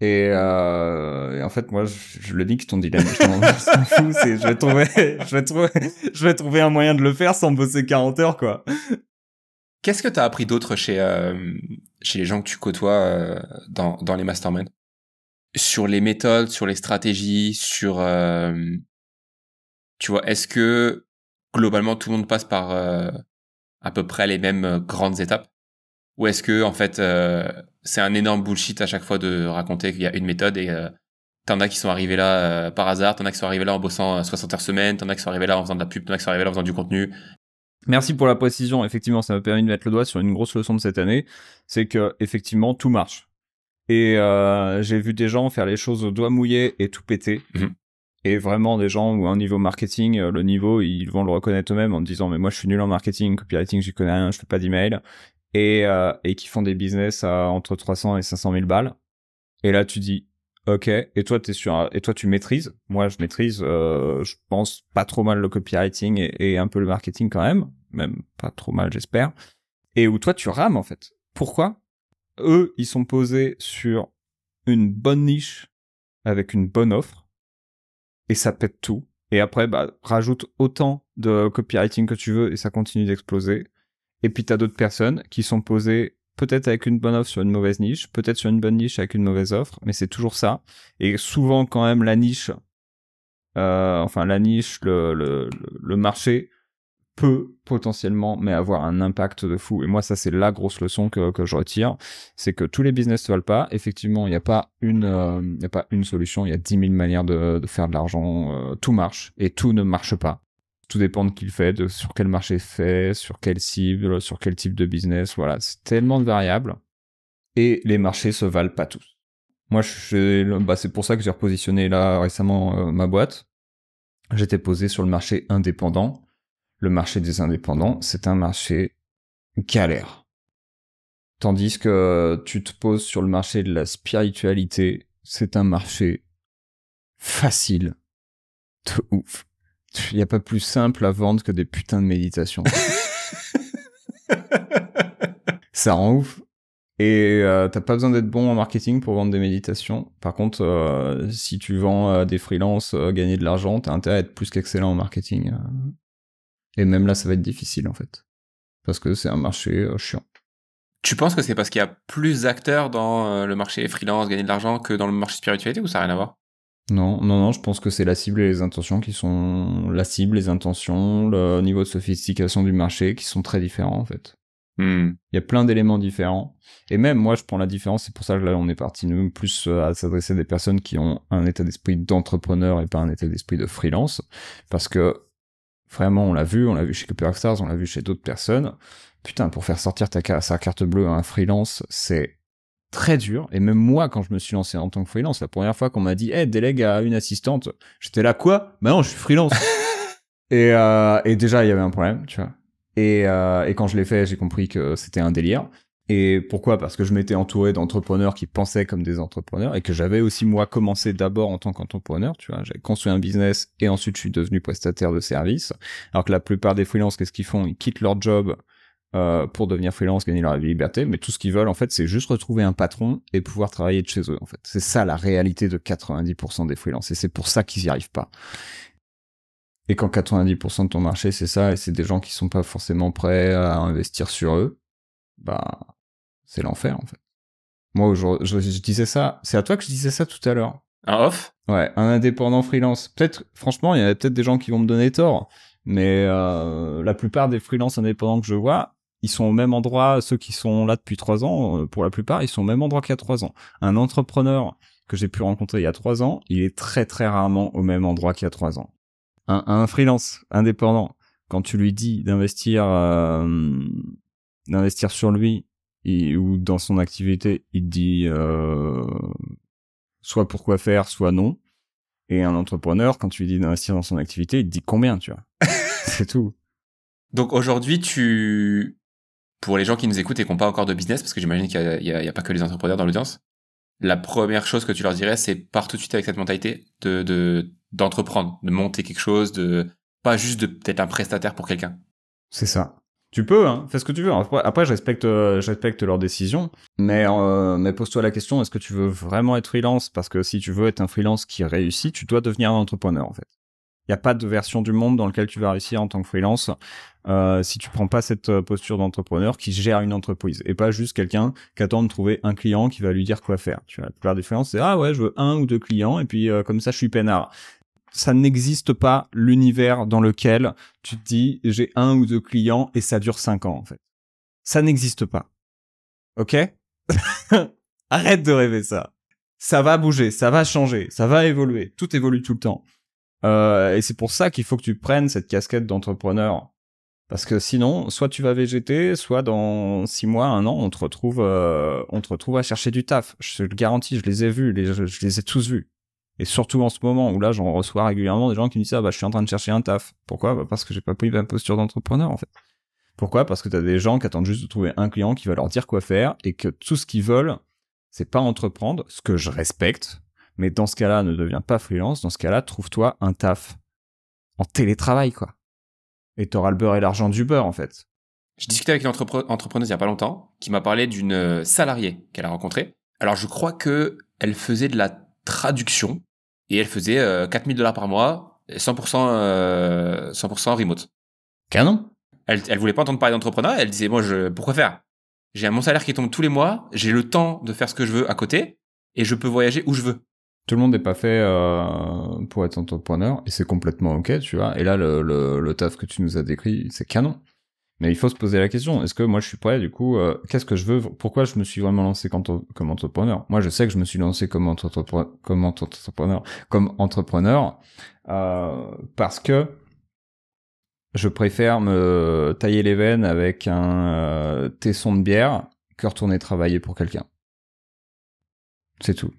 Et, euh, en fait, moi, je, le dis que ton dilemme, je m'en fous, je vais trouver, je vais trouver, je vais trouver un moyen de le faire sans bosser 40 heures, quoi. Qu'est-ce que tu as appris d'autre chez, euh, chez les gens que tu côtoies euh, dans, dans les masterminds? Sur les méthodes, sur les stratégies, sur... Euh, tu vois, est-ce que globalement tout le monde passe par à peu près les mêmes grandes étapes? Ou est-ce que en fait c'est un énorme bullshit à chaque fois de raconter qu'il y a une méthode et t'en as qui sont arrivés là par hasard, t'en as qui sont arrivés là en bossant 60 heures semaine, t'en as qui sont arrivés là en faisant de la pub, t'en as qui sont arrivés là en faisant du contenu, Merci pour la précision. Effectivement, ça m'a permis de mettre le doigt sur une grosse leçon de cette année, c'est que effectivement tout marche. Et euh, j'ai vu des gens faire les choses au doigt mouillé et tout péter. Mhm. Et vraiment des gens où un niveau marketing, euh, le niveau, ils vont le reconnaître eux-mêmes en disant mais moi je suis nul en marketing, copywriting, j'y connais rien, je fais pas d'email. Et, euh, et qui font des business à entre 300 et 500 000 balles. Et là tu dis Ok. Et toi, t'es sur, et toi, tu maîtrises? Moi, je maîtrise. Euh, je pense pas trop mal le copywriting et, et, un peu le marketing quand même, même pas trop mal, j'espère. Et où toi, tu rames en fait. Pourquoi Eux, ils sont posés sur une bonne niche avec une bonne offre et ça pète tout. Et après, bah, rajoute autant de copywriting que tu veux et ça continue d'exploser. Et puis t'as d'autres personnes qui sont posées peut-être avec une bonne offre sur une mauvaise niche, peut-être sur une bonne niche avec une mauvaise offre, mais c'est toujours ça. Et souvent quand même la niche, euh, enfin la niche, le, le, marché peut potentiellement mais avoir un impact de fou. Et moi ça c'est la grosse leçon que, que je retire. C'est que tous les business ne valent pas. Effectivement il n'y a pas une euh, y a pas une solution. Il y a 10 000 manières de, de faire de l'argent euh, tout marche et tout ne marche pas tout dépend de qui le fait, sur quel marché fait, sur quelle cible, sur quel type de business. Voilà, c'est tellement de variables. Et les marchés se valent pas tous. Moi, bah, c'est pour ça que j'ai repositionné là récemment euh, ma boîte. J'étais posé sur le marché indépendant. Le marché des indépendants, c'est un marché galère. Tandis que tu te poses sur le marché de la spiritualité, c'est un marché facile de ouf. Il n'y a pas plus simple à vendre que des putains de méditations. ça rend ouf. Et euh, t'as pas besoin d'être bon en marketing pour vendre des méditations. Par contre, euh, si tu vends euh, des freelances, gagner de l'argent, t'as intérêt à être plus qu'excellent en marketing. Et même là, ça va être difficile en fait. Parce que c'est un marché chiant. Tu penses que c'est parce qu'il y a plus d'acteurs dans le marché freelance, gagner de l'argent, que dans le marché spiritualité ou ça n'a rien à voir? Non, non, non, je pense que c'est la cible et les intentions qui sont la cible, les intentions, le niveau de sophistication du marché qui sont très différents en fait. Hmm. Il y a plein d'éléments différents. Et même moi, je prends la différence. C'est pour ça que là, on est parti nous plus euh, à s'adresser à des personnes qui ont un état d'esprit d'entrepreneur et pas un état d'esprit de freelance, parce que vraiment, on l'a vu, on l'a vu chez Copyright Stars, on l'a vu chez d'autres personnes. Putain, pour faire sortir ta sa carte bleue à un freelance, c'est très dur. Et même moi, quand je me suis lancé en tant que freelance, la première fois qu'on m'a dit, hey, délègue à une assistante, j'étais là, quoi? Bah non, je suis freelance. et, euh, et déjà, il y avait un problème, tu vois. Et, euh, et quand je l'ai fait, j'ai compris que c'était un délire. Et pourquoi? Parce que je m'étais entouré d'entrepreneurs qui pensaient comme des entrepreneurs et que j'avais aussi moi commencé d'abord en tant qu'entrepreneur, tu vois, j'avais construit un business et ensuite je suis devenu prestataire de service. Alors que la plupart des freelances, qu'est-ce qu'ils font? Ils quittent leur job euh, pour devenir freelance, gagner leur liberté, mais tout ce qu'ils veulent en fait, c'est juste retrouver un patron et pouvoir travailler de chez eux. En fait, c'est ça la réalité de 90% des freelances et c'est pour ça qu'ils y arrivent pas. Et quand 90% de ton marché c'est ça et c'est des gens qui sont pas forcément prêts à investir sur eux, bah c'est l'enfer en fait. Moi je, je, disais ça, c'est à toi que je disais ça tout à l'heure. Un off? Ouais, un indépendant freelance. Peut-être, franchement, il y a peut-être des gens qui vont me donner tort, mais euh, la plupart des freelances indépendants que je vois, ils sont au même endroit, ceux qui sont là depuis trois ans, euh, pour la plupart, ils sont au même endroit qu'il y a trois ans. Un entrepreneur que j'ai pu rencontrer il y a trois ans, il est très très rarement au même endroit qu'il y a trois ans. Un, freelance indépendant, quand tu lui dis d'investir, euh, d'investir sur lui ou dans son activité, il dit euh, soit pourquoi faire, soit non. Et un entrepreneur, quand tu lui dis d'investir dans son activité, il te dit combien, tu vois. C'est tout. Donc aujourd'hui, tu, pour les gens qui nous écoutent et qui n'ont pas encore de business, parce que j'imagine qu'il n'y a, pas que les entrepreneurs dans l'audience, la première chose que tu leur dirais, c'est pars tout de suite avec cette mentalité de d'entreprendre, de, monter quelque chose, de pas juste de peut-être un prestataire pour quelqu'un. C'est ça. Tu peux, hein, fais ce que tu veux. Après, je respecte, je respecte leurs décisions, mais euh, mais pose-toi la question est-ce que tu veux vraiment être freelance? Parce que si tu veux être un freelance qui réussit, tu dois devenir un entrepreneur en fait. Il n'y a pas de version du monde dans laquelle tu vas réussir en tant que freelance euh, si tu prends pas cette euh, posture d'entrepreneur qui gère une entreprise et pas juste quelqu'un qui attend de trouver un client qui va lui dire quoi faire. Tu vois, la plupart des freelances, c'est ah ouais, je veux un ou deux clients et puis euh, comme ça je suis peinard. Ça n'existe pas l'univers dans lequel tu te dis j'ai un ou deux clients et ça dure cinq ans en fait. Ça n'existe pas. Ok? Arrête de rêver ça. Ça va bouger, ça va changer, ça va évoluer. Tout évolue tout le temps. Euh, et c'est pour ça qu'il faut que tu prennes cette casquette d'entrepreneur. Parce que sinon, soit tu vas végéter, soit dans six mois, un an, on te retrouve, euh, on te retrouve à chercher du taf. Je te le garantis, je les ai vus, je, les ai tous vus. Et surtout en ce moment où là, j'en reçois régulièrement des gens qui me disent ah bah je suis en train de chercher un taf. Pourquoi? Bah, Parce que j'ai pas pris ma posture d'entrepreneur en fait. Pourquoi? Parce que t'as des gens qui attendent juste de trouver un client qui va leur dire quoi faire et que tout ce qu'ils veulent, c'est pas entreprendre, ce que je respecte, mais dans ce cas-là, ne deviens pas freelance. Dans ce cas-là, trouve-toi un taf en télétravail, quoi. Et t'auras le beurre et l'argent du beurre, en fait. Je discutais avec une entrepreneuse il y a pas longtemps qui m'a parlé d'une euh, salariée qu'elle a rencontrée. Alors, je crois que elle faisait de la traduction et elle faisait 4000 euh, dollars par mois, 100%, 100% euh, remote. Canon. Elle, elle voulait pas entendre parler d'entrepreneur. Elle disait, moi, je, pourquoi faire? J'ai mon salaire qui tombe tous les mois, j'ai le temps de faire ce que je veux à côté et je peux voyager où je veux tout le monde n'est pas fait euh, pour être entrepreneur et c'est complètement ok, tu vois. Et là, le, le, le, taf que tu nous as décrit, c'est canon. Mais il faut se poser la question est-ce que moi je suis prêt Du coup, euh, qu'est-ce que je veux Pourquoi je me suis vraiment lancé comme, entrepreneur? Moi, je sais que je me suis lancé comme entrepreneur, comme entrepreneur euh, parce que je préfère me tailler les veines avec un euh, tesson de bière que retourner travailler pour quelqu'un. C'est tout.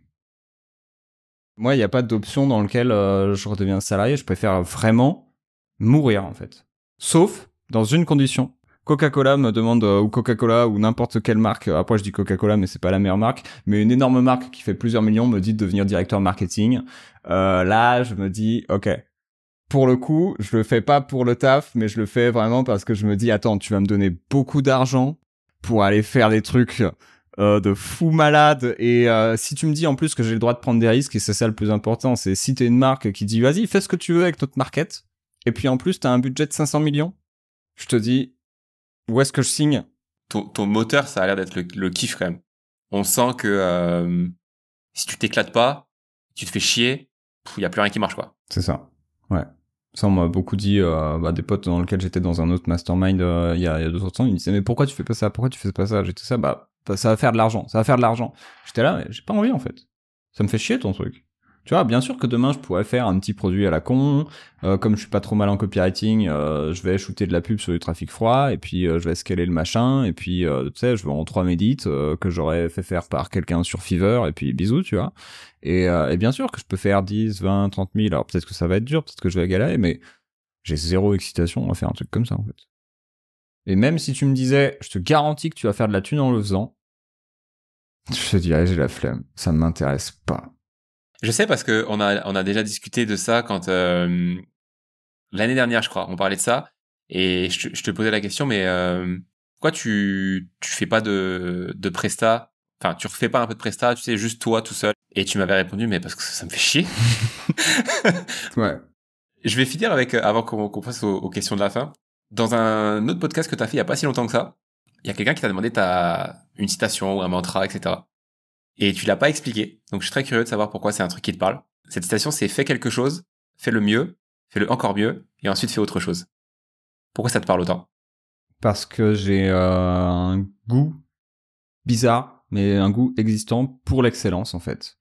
Moi, il n'y a pas d'option dans laquelle euh, je redeviens salarié. Je préfère vraiment mourir, en fait. Sauf dans une condition. Coca-Cola me demande, euh, ou Coca-Cola, ou n'importe quelle marque, euh, après je dis Coca-Cola, mais c'est pas la meilleure marque, mais une énorme marque qui fait plusieurs millions me dit de devenir directeur marketing. là, je me dis, ok, pour le coup, je le fais pas pour le taf, mais je le fais vraiment parce que je me dis, attends, tu vas me donner beaucoup d'argent pour aller faire des trucs euh, de fou malade. Et euh, si tu me dis en plus que j'ai le droit de prendre des risques et c'est ça le plus important c'est si t'es une marque qui dit vas-y fais ce que tu veux avec notre market et puis en plus t'as un budget de 500 millions je te dis où est-ce que je signe? Ton, ton moteur ça a l'air d'être le, kiff quand même. On sent que euh, si tu t'éclates pas tu te fais chier il y a plus rien qui marche quoi. C'est ça. Ouais. Ça, on m'a beaucoup dit, euh, bah, des potes dans lesquels j'étais dans un autre mastermind il y, a, il y a deux autres ans, ils me disaient, mais pourquoi tu fais pas ça? Pourquoi tu fais pas ça? J'étais ça, bah, ça va faire de l'argent, ça va faire de l'argent. J'étais là, mais j'ai pas envie en fait. Ça me fait chier ton truc. Tu vois, bien sûr que demain je pourrais faire un petit produit à la con, euh, comme je suis pas trop mal en copywriting, euh, je vais shooter de la pub sur du trafic froid, et puis euh, je vais scaler le machin, et puis tu sais, je vais en trois médits que j'aurais fait faire par quelqu'un sur Fiverr, et puis bisous, tu vois. Et, et bien sûr que je peux faire 10, 20, 30 000, alors peut-être que ça va être dur, peut-être que je vais galérer, mais j'ai zéro excitation à faire un truc comme ça en fait. Et même si tu me disais, je te garantis que tu vas faire de la thune en le faisant, je te dirais, j'ai la flemme. Ça ne m'intéresse pas. Je sais parce que on a, on a déjà discuté de ça quand, euh, l'année dernière, je crois, on parlait de ça. Et je, te posais la question, mais euh, pourquoi tu, tu fais pas de, de presta? Enfin, tu refais pas un peu de presta, tu sais, juste toi tout seul? Et tu m'avais répondu, mais parce que ça, me fait chier. ouais. Je vais finir avec, avant qu'on passe aux, aux questions de la fin dans un autre podcast que tu as fait il y a pas si longtemps que ça, il y a quelqu'un qui t'a demandé ta une citation ou un mantra, etc. Et tu l'as pas expliqué. Donc je suis très curieux de savoir pourquoi c'est un truc qui te parle. Cette citation, c'est fais quelque chose, fais le mieux, fais le encore mieux, et ensuite fais autre chose. Pourquoi ça te parle autant? Parce que j'ai euh, un goût bizarre, mais un goût existant pour l'excellence en fait.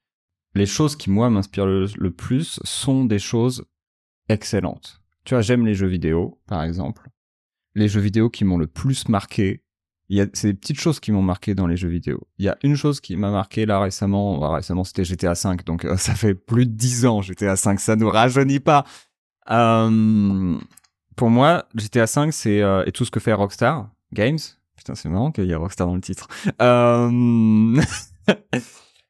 Les choses qui moi m'inspirent le, plus sont des choses excellentes. Tu vois, j'aime les jeux vidéo, par exemple. Les jeux vidéo qui m'ont le plus marqué, il y a c'est des petites choses qui m'ont marqué dans les jeux vidéo. Il y a une chose qui m'a marqué là récemment, bah, récemment c'était GTA 5, donc euh, ça fait plus de 10 ans GTA 5, ça nous rajeunit pas. Euh, pour moi, GTA 5 c'est euh, et tout ce que fait Rockstar Games. Putain, c'est marrant qu'il y ait Rockstar dans le titre. Euh,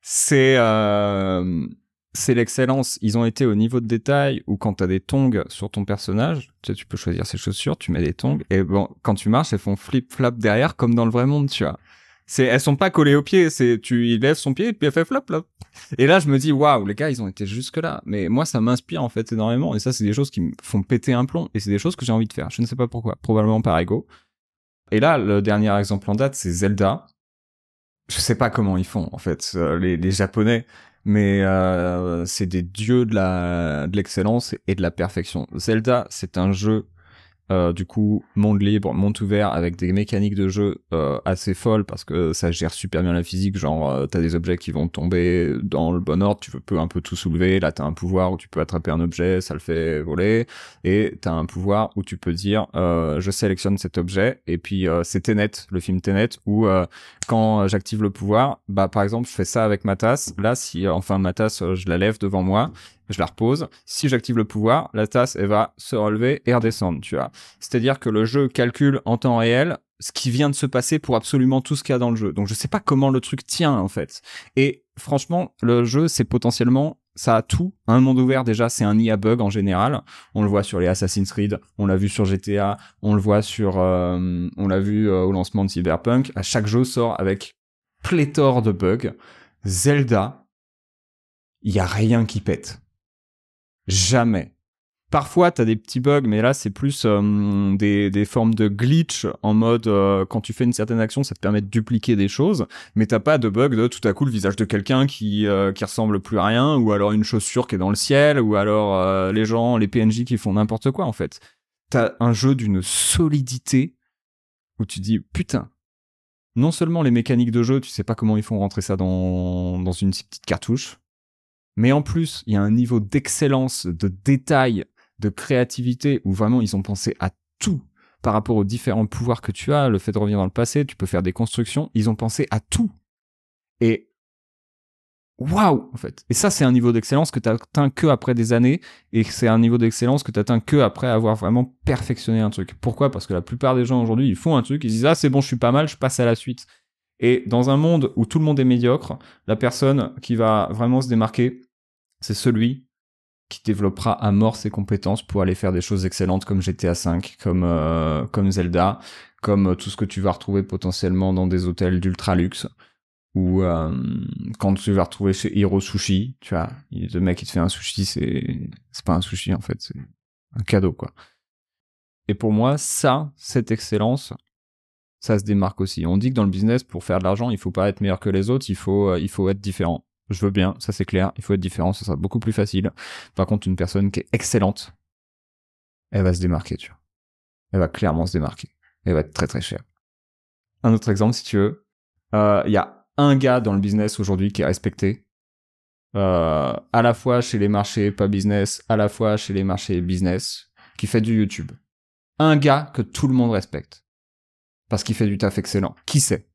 c'est euh, c'est l'excellence. Ils ont été au niveau de détail où quand t'as des tongs sur ton personnage, tu, sais, tu peux choisir ses chaussures, tu mets des tongs et bon, quand tu marches, elles font flip flap derrière comme dans le vrai monde, tu vois. C'est, elles sont pas collées au pied, c'est, tu, il lève son pied et puis elle fait flop flop. Et là, je me dis, waouh, les gars, ils ont été jusque là. Mais moi, ça m'inspire en fait énormément. Et ça, c'est des choses qui me font péter un plomb. Et c'est des choses que j'ai envie de faire. Je ne sais pas pourquoi. Probablement par ego. Et là, le dernier exemple en date, c'est Zelda. Je sais pas comment ils font en fait, euh, les, les Japonais mais euh, c'est des dieux de la de l'excellence et de la perfection. Zelda, c'est un jeu euh, du coup monde libre, monde ouvert avec des mécaniques de jeu euh, assez folles parce que ça gère super bien la physique. Genre euh, t'as des objets qui vont tomber dans le bon ordre, tu peux un peu tout soulever. Là t'as un pouvoir où tu peux attraper un objet, ça le fait voler, et t'as un pouvoir où tu peux dire je sélectionne cet objet et puis c'est Tenet, le film Tenet où quand j'active le pouvoir, bah par exemple je fais ça avec ma tasse. Là si enfin ma tasse je la lève devant moi je la repose. Si j'active le pouvoir, la tasse, elle va se relever et redescendre, tu vois. C'est-à-dire que le jeu calcule en temps réel ce qui vient de se passer pour absolument tout ce qu'il y a dans le jeu. Donc je sais pas comment le truc tient, en fait. Et franchement, le jeu, c'est potentiellement ça a tout. Un monde ouvert, déjà, c'est un IA bug en général. On le voit sur les Assassin's Creed, on l'a vu sur GTA, on le voit sur, euh, on l'a vu euh, au lancement de Cyberpunk. À chaque jeu sort avec pléthore de bugs. Zelda, il y a rien qui pète. Jamais. Parfois, t'as des petits bugs, mais là, c'est plus euh, des, des formes de glitch en mode euh, quand tu fais une certaine action, ça te permet de dupliquer des choses, mais t'as pas de bug de tout à coup le visage de quelqu'un qui euh, qui ressemble plus à rien, ou alors une chaussure qui est dans le ciel, ou alors les gens, les PNJ qui font n'importe quoi en fait. T'as un jeu d'une solidité où tu dis putain. Non seulement les mécaniques de jeu, tu sais pas comment ils font rentrer ça dans dans une petite cartouche, mais en plus, il y a un niveau d'excellence, de détail, de créativité où vraiment ils ont pensé à tout par rapport aux différents pouvoirs que tu as, le fait de revenir dans le passé, tu peux faire des constructions, ils ont pensé à tout. Et waouh en fait. Et ça c'est un niveau d'excellence que tu atteins que après des années et c'est un niveau d'excellence que tu atteins que après avoir vraiment perfectionné un truc. Pourquoi? Parce que la plupart des gens aujourd'hui, ils font un truc, ils disent "Ah, c'est bon, je suis pas mal, je passe à la suite." Et dans un monde où tout le monde est médiocre, la personne qui va vraiment se démarquer, c'est celui qui développera à mort ses compétences pour aller faire des choses excellentes comme GTA V, comme euh, comme Zelda, comme euh, tout ce que tu vas retrouver potentiellement dans des hôtels d'ultra luxe ou euh, quand tu vas retrouver chez Hiro Sushi, tu vois, le mec qui te fait un sushi, c'est c'est pas un sushi en fait, c'est un cadeau quoi. Et pour moi, ça, cette excellence, ça se démarque aussi. On dit que dans le business, pour faire de l'argent, il faut pas être meilleur que les autres, il faut, euh, il faut être différent. Je veux bien, ça c'est clair, il faut être différent, ça sera beaucoup plus facile. Par contre, une personne qui est excellente, elle va se démarquer, tu vois. Elle va clairement se démarquer. Elle va être très très chère. Un autre exemple, si tu veux. Euh, il y a un gars dans le business aujourd'hui qui est respecté. Euh, à la fois chez les marchés pas business, à la fois chez les marchés business, qui fait du YouTube. Un gars que tout le monde respecte parce qu'il fait du taf excellent. Qui c'est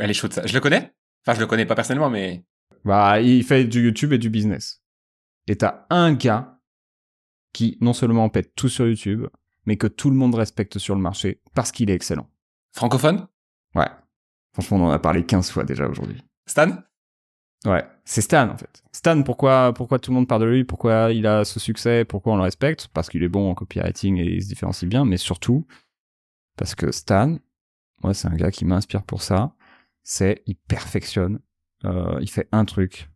Elle est chaude ça. Je le connais? Enfin, je le connais pas personnellement, mais... Bah, il fait du YouTube et du business. Et t'as un gars qui non seulement pète tout sur YouTube, mais que tout le monde respecte sur le marché parce qu'il est excellent. Francophone? Ouais. Franchement, on en a parlé 15 fois déjà aujourd'hui. Stan? Ouais, c'est Stan en fait. Stan, pourquoi, pourquoi tout le monde parle de lui, pourquoi il a ce succès, pourquoi on le respecte? Parce qu'il est bon en copywriting et il se différencie bien, mais surtout parce que Stan, moi, c'est un gars qui m'inspire pour ça. C'est, il perfectionne. Euh, il fait un truc.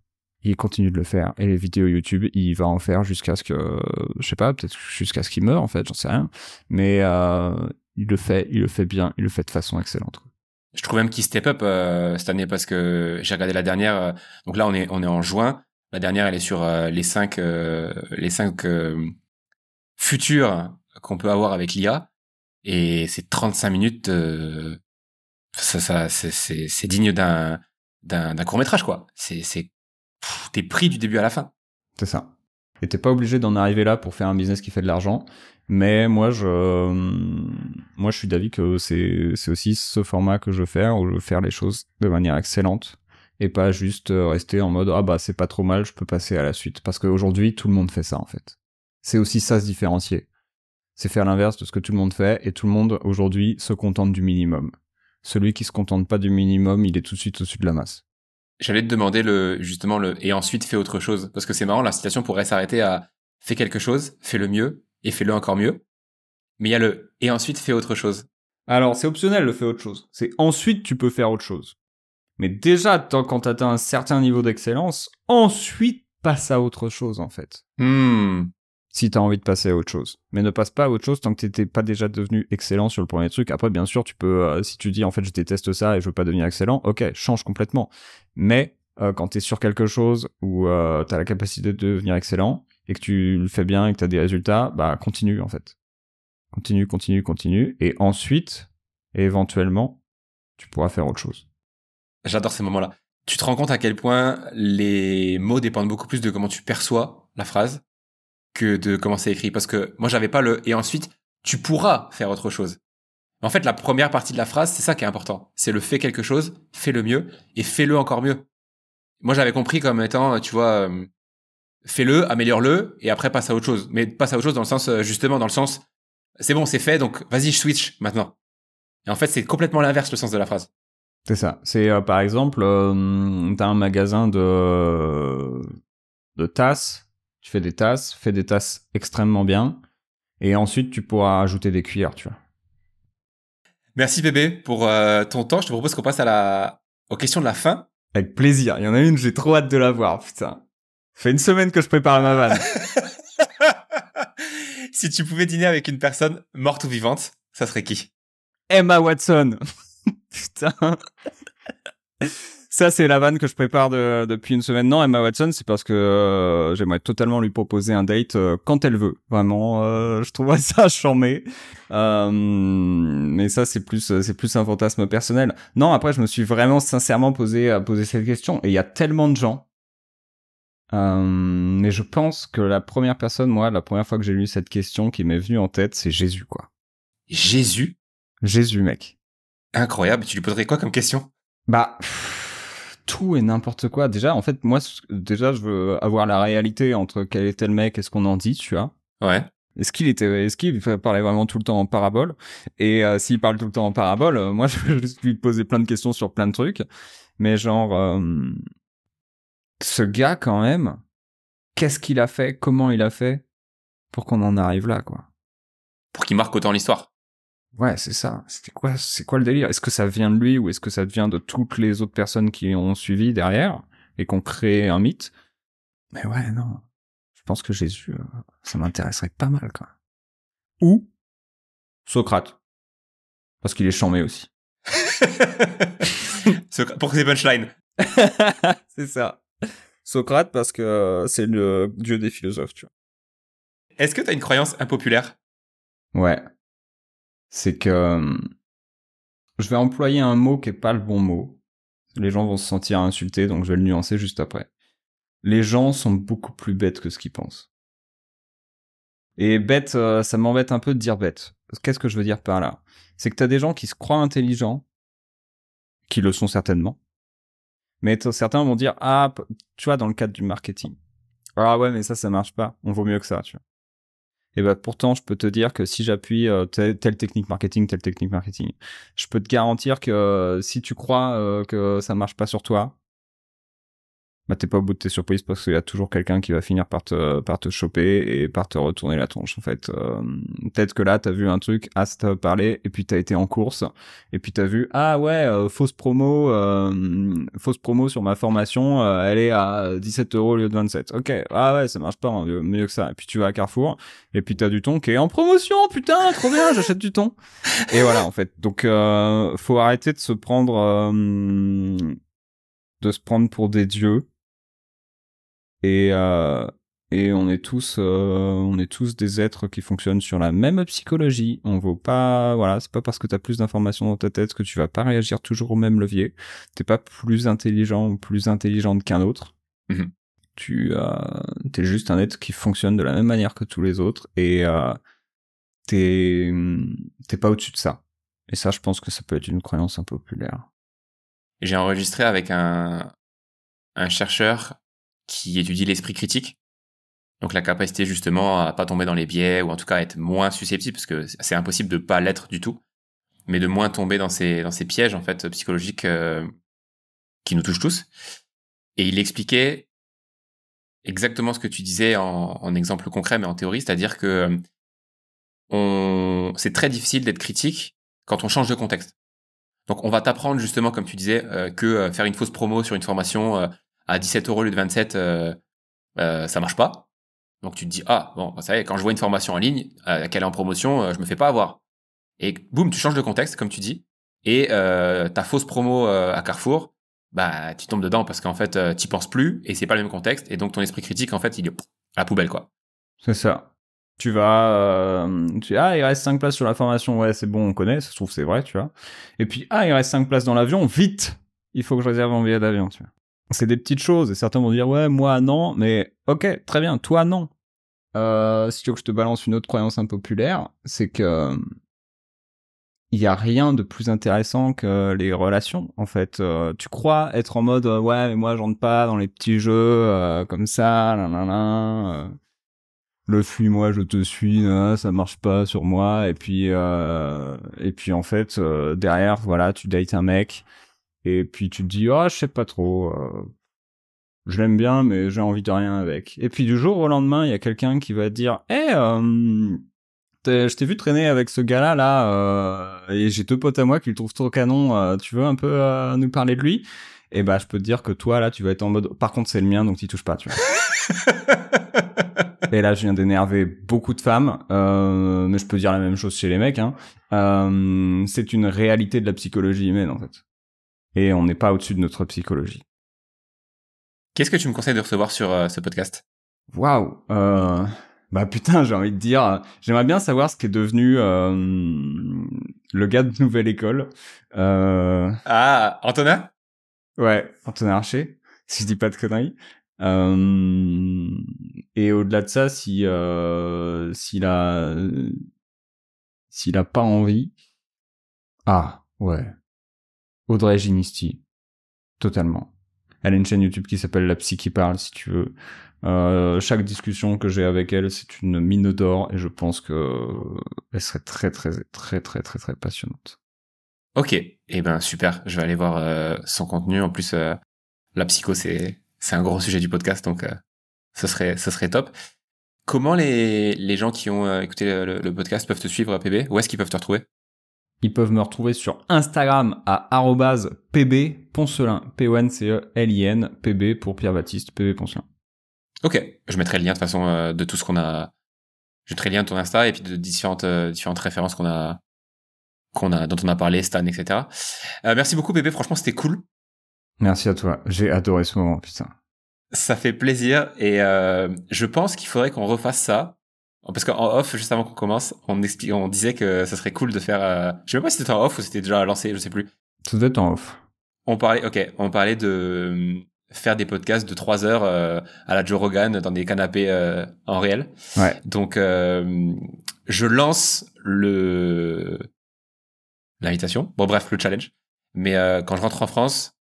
Il continue de le faire. Et les vidéos YouTube, il va en faire jusqu'à ce que, je sais pas, peut-être jusqu'à ce qu'il meure, en fait, j'en sais rien. Mais, euh, il le fait, il le fait bien, il le fait de façon excellente. Je trouve même qu'il step up euh, cette année parce que j'ai regardé la dernière. Euh, donc là, on est on est en juin. La dernière, elle est sur les cinq les cinq futurs qu'on peut avoir avec l'IA. Et c'est 35 minutes, euh, ça, c'est, digne d'un, d'un, court métrage, quoi. C'est, t'es pris du début à la fin. C'est ça. Et t'es pas obligé d'en arriver là pour faire un business qui fait de l'argent. Mais moi, je, moi, je suis d'avis que c'est, c'est aussi ce format que je veux faire, où je veux faire les choses de manière excellente et pas juste euh, rester en mode ah bah c'est pas trop mal, je peux passer à la suite. Parce qu'aujourd'hui, tout le monde fait ça en fait. C'est aussi ça se différencier. C'est faire l'inverse de ce que tout le monde fait et tout le monde aujourd'hui se contente du minimum. Celui qui se contente pas du minimum, il est tout de suite au-dessus de la masse. J'allais te demander le, justement le, et ensuite fais autre chose. Parce que c'est marrant, la citation pourrait s'arrêter à fais quelque chose, fais le mieux, et fais-le encore mieux. Mais il y a le, et ensuite fais autre chose. Alors, c'est optionnel le fais autre chose. C'est ensuite tu peux faire autre chose. Mais déjà, tant quand t'atteins un certain niveau d'excellence, ensuite passe à autre chose en fait. Hmm. Si t'as envie de passer à autre chose. Mais ne passe pas à autre chose tant que t'étais pas déjà devenu excellent sur le premier truc. Après, bien sûr, tu peux, euh, si tu dis en fait je déteste ça et je veux pas devenir excellent, ok, change complètement. Mais euh, quand t'es sur quelque chose où euh, t'as la capacité de devenir excellent et que tu le fais bien et que t'as des résultats, bah continue en fait. Continue, continue, continue. Et ensuite, éventuellement, tu pourras faire autre chose. J'adore ces moments-là. Tu te rends compte à quel point les mots dépendent beaucoup plus de comment tu perçois la phrase de comment c'est écrit. Parce que moi, j'avais pas le et ensuite, tu pourras faire autre chose. En fait, la première partie de la phrase, c'est ça qui est important. C'est le fais quelque chose, fais le mieux et fais-le encore mieux. Moi, j'avais compris comme étant, tu vois, euh, fais-le, améliore-le et après passe à autre chose. Mais passe à autre chose dans le sens, euh, justement, dans le sens, c'est bon, c'est fait, donc vas-y, je switch maintenant. Et en fait, c'est complètement l'inverse le sens de la phrase. C'est ça. C'est euh, par exemple, euh, t'as un magasin de de tasses. Tu fais des tasses, fais des tasses extrêmement bien, et ensuite tu pourras ajouter des cuillères, tu vois. Merci bébé pour euh, ton temps. Je te propose qu'on passe à la aux questions de la fin. Avec plaisir. Il y en a une, j'ai trop hâte de la voir. Putain. Fait une semaine que je prépare ma vanne. si tu pouvais dîner avec une personne morte ou vivante, ça serait qui? Emma Watson. Putain. Ça, c'est la vanne que je prépare de- depuis une semaine. Non, Emma Watson, c'est parce que euh, j'aimerais totalement lui proposer un date euh, quand elle veut. Vraiment, euh, je trouverais ça charmé. Euh, mais ça, c'est plus, c'est plus un fantasme personnel. Non, après, je me suis vraiment sincèrement posé, à poser cette question. Et il y a tellement de gens. Euh, mais je pense que la première personne, moi, la première fois que j'ai lu cette question qui m'est venue en tête, c'est Jésus, quoi. Jésus? Jésus, mec. Incroyable. Tu lui poserais quoi comme question? Bah, pff, tout et n'importe quoi. Déjà, en fait, moi, déjà, je veux avoir la réalité entre quel était le mec et ce qu'on en dit, tu vois. Ouais. Est-ce qu'il était, est-ce qu'il parlait vraiment tout le temps en parabole? Et euh, s'il parle tout le temps en parabole, euh, moi, je veux juste lui poser plein de questions sur plein de trucs. Mais genre, euh, ce gars, quand même, qu'est-ce qu'il a fait? Comment il a fait? Pour qu'on en arrive là, quoi. Pour qu'il marque autant l'histoire. Ouais, c'est ça. C'était quoi, c'est quoi le délire? Est-ce que ça vient de lui ou est-ce que ça vient de toutes les autres personnes qui ont suivi derrière et qui ont créé un mythe? Mais ouais, non. Je pense que Jésus, euh, ça m'intéresserait pas mal, quoi. Ou Socrate, parce qu'il est charmé aussi. Pour ses punchlines. c'est ça. Socrate parce que euh, c'est le dieu des philosophes, tu Est-ce que t'as une croyance impopulaire? Vois. Ouais. C'est que je vais employer un mot qui est pas le bon mot. Les gens vont se sentir insultés, donc je vais le nuancer juste après. Les gens sont beaucoup plus bêtes que ce qu'ils pensent. Et bête, euh, ça m'embête un peu de dire bête. Qu'est-ce que je veux dire par là? C'est que t'as des gens qui se croient intelligents, qui le sont certainement, mais certains vont dire ah, tu vois, dans le cadre du marketing, ah ouais, mais ça, ça marche pas. On vaut mieux que ça, tu vois. Et bah pourtant, je peux te dire que si j'appuie euh, telle, telle technique marketing, telle technique marketing, je peux te garantir que euh, si tu crois euh, que ça marche pas sur toi, bah t'es pas au bout de tes surprises parce qu'il y a toujours quelqu'un qui va finir par te par te choper et par te retourner la tronche en fait. Euh, Peut-être que là t'as vu un truc, ah ça t'a parlé et puis t'as été en course et puis t'as vu ah ouais euh, fausse promo euh, fausse promo sur ma formation, euh, elle est à 17 euros au lieu de 27. Ok ah ouais ça marche pas hein, mieux, mieux que ça. Et puis tu vas à Carrefour et puis t'as du thon qui est en promotion putain trop bien j'achète du thon. Et voilà en fait donc euh, faut arrêter de se prendre euh, de se prendre pour des dieux et euh, et on est tous euh, on est tous des êtres qui fonctionnent sur la même psychologie. On vaut pas voilà c'est pas parce que tu as plus d'informations dans ta tête que tu vas pas réagir toujours au même levier. T'es pas plus intelligent ou plus intelligente qu'un autre. Mhm. tu euh, t'es juste un être qui fonctionne de la même manière que tous les autres et t'es t'es pas au-dessus de ça. Et ça je pense que ça peut être une croyance impopulaire. J'ai enregistré avec un, un chercheur qui étudie l'esprit critique. Donc la capacité justement à pas tomber dans les biais ou en tout cas à être moins susceptible parce que c'est impossible de pas l'être du tout, mais de moins tomber dans ces dans ces pièges en fait psychologiques euh, qui nous touchent tous. Et il expliquait exactement ce que tu disais en, en exemple concret mais en théorie, c'est-à-dire que euh, on c'est très difficile d'être critique quand on change de contexte. Donc on va t'apprendre justement, comme tu disais, euh, que euh, faire une fausse promo sur une formation euh, à 17 euros au lieu de 27, euh, euh, ça marche pas. Donc tu te dis ah bon, ça y est, quand je vois une formation en ligne, euh, qu'elle est en promotion, je me fais pas avoir. Et boum, tu changes de contexte, comme tu dis, et ta fausse promo à Carrefour, bah tu tombes dedans parce qu'en fait euh, t'y penses plus et c'est pas le même contexte et donc ton esprit critique en fait il est à la poubelle quoi. C'est ça. Tu vas, tu ah il reste 5 places sur la formation, ouais c'est bon on connaît, ça se trouve c'est vrai tu vois. Et puis ah il reste 5 places dans l'avion, vite, il faut que je réserve mon billet d'avion tu vois. C'est des petites choses et certains vont dire ouais moi non, mais ok très bien toi non. Euh, si tu veux que je te balance une autre croyance impopulaire, c'est que il y a rien de plus intéressant que les relations en fait. Euh, tu crois être en mode euh, ouais mais moi j'entre pas dans les petits jeux euh, comme ça, là, euh, le fuis-moi, je te suis, ça marche pas sur moi. Et puis, euh, et puis en fait, euh, derrière, voilà, tu dates un mec, et puis tu te dis, oh, je sais pas trop, euh, je l'aime bien, mais j'ai envie de rien avec. Et puis du jour au lendemain, il y a quelqu'un qui va te dire, hé, je t'ai vu traîner avec ce gars-là, là, euh, et j'ai deux potes à moi qui le trouvent trop canon. euh, tu veux un peu euh, nous parler de lui? Et bah, je peux te dire que toi, là, tu vas être en mode, par contre, c'est le mien, donc t'y touches pas, tu vois. Et là, je viens d'énerver beaucoup de femmes, euh, mais je peux dire la même chose chez les mecs. Hein. Euh, c'est une réalité de la psychologie humaine, en fait. Et on n'est pas au-dessus de notre psychologie. Qu'est-ce que tu me conseilles de recevoir sur euh, ce podcast? Waouh euh, Bah putain, j'ai envie de dire... J'aimerais bien savoir ce qu'est devenu euh, le gars de Nouvelle École. Euh, Ah, Antonin? Ouais, Antonin Archer, si je dis pas de conneries. Euh, et au-delà de ça, si euh, s'il a s'il a pas envie, ah ouais, Audrey Ginisti, totalement. Elle a une chaîne YouTube qui s'appelle La Psy qui parle, si tu veux. Euh, chaque discussion que j'ai avec elle, c'est une mine d'or, et je pense que elle serait très très très très très très passionnante. Ok, eh ben super, je vais aller voir euh, son contenu. En plus, euh, la psycho, c'est un gros sujet du podcast, donc ce serait top. Comment les gens qui ont écouté le, le podcast peuvent te suivre, PB Où est-ce qu'ils peuvent te retrouver? Ils peuvent me retrouver sur Instagram à arrobase pbponcelin, P-O-N-C-E-L-I-N, pb pour Pierre-Baptiste, pb poncelin. Ok, je mettrai le lien de toute façon euh, de tout ce qu'on a. Je mettrai le lien de ton Insta et puis de différentes euh, différentes références qu'on a qu'on a dont on a parlé, Stan, etc. Euh, merci beaucoup, PB. Franchement, c'était cool. Merci à toi, j'ai adoré ce moment, putain. Ça fait plaisir et euh, je pense qu'il faudrait qu'on refasse ça. Parce qu'en off, juste avant qu'on commence, on, disait que ça serait cool de faire... Euh... Je sais même pas si c'était en off ou c'était déjà lancé, je sais plus. Être en off. On parlait, ok, on parlait de euh, faire des podcasts de trois heures euh, à la Joe Rogan dans des canapés euh, en réel. Ouais. Donc, euh, je lance le l'invitation. Bon, bref, le challenge. Mais euh, quand je rentre en France,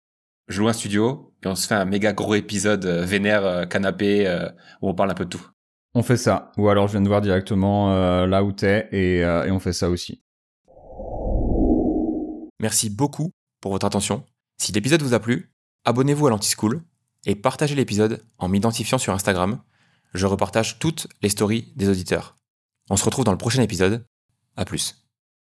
je loue un studio et on se fait un méga gros épisode vénère euh, canapé euh, où on parle un peu de tout. On fait ça. Ou alors je viens de voir directement euh, là où t'es et, euh, et on fait ça aussi. Merci beaucoup pour votre attention. Si l'épisode vous a plu, abonnez-vous à l'Anti-School et partagez l'épisode en m'identifiant sur Instagram. Je repartage toutes les stories des auditeurs. On se retrouve dans le prochain épisode. À plus.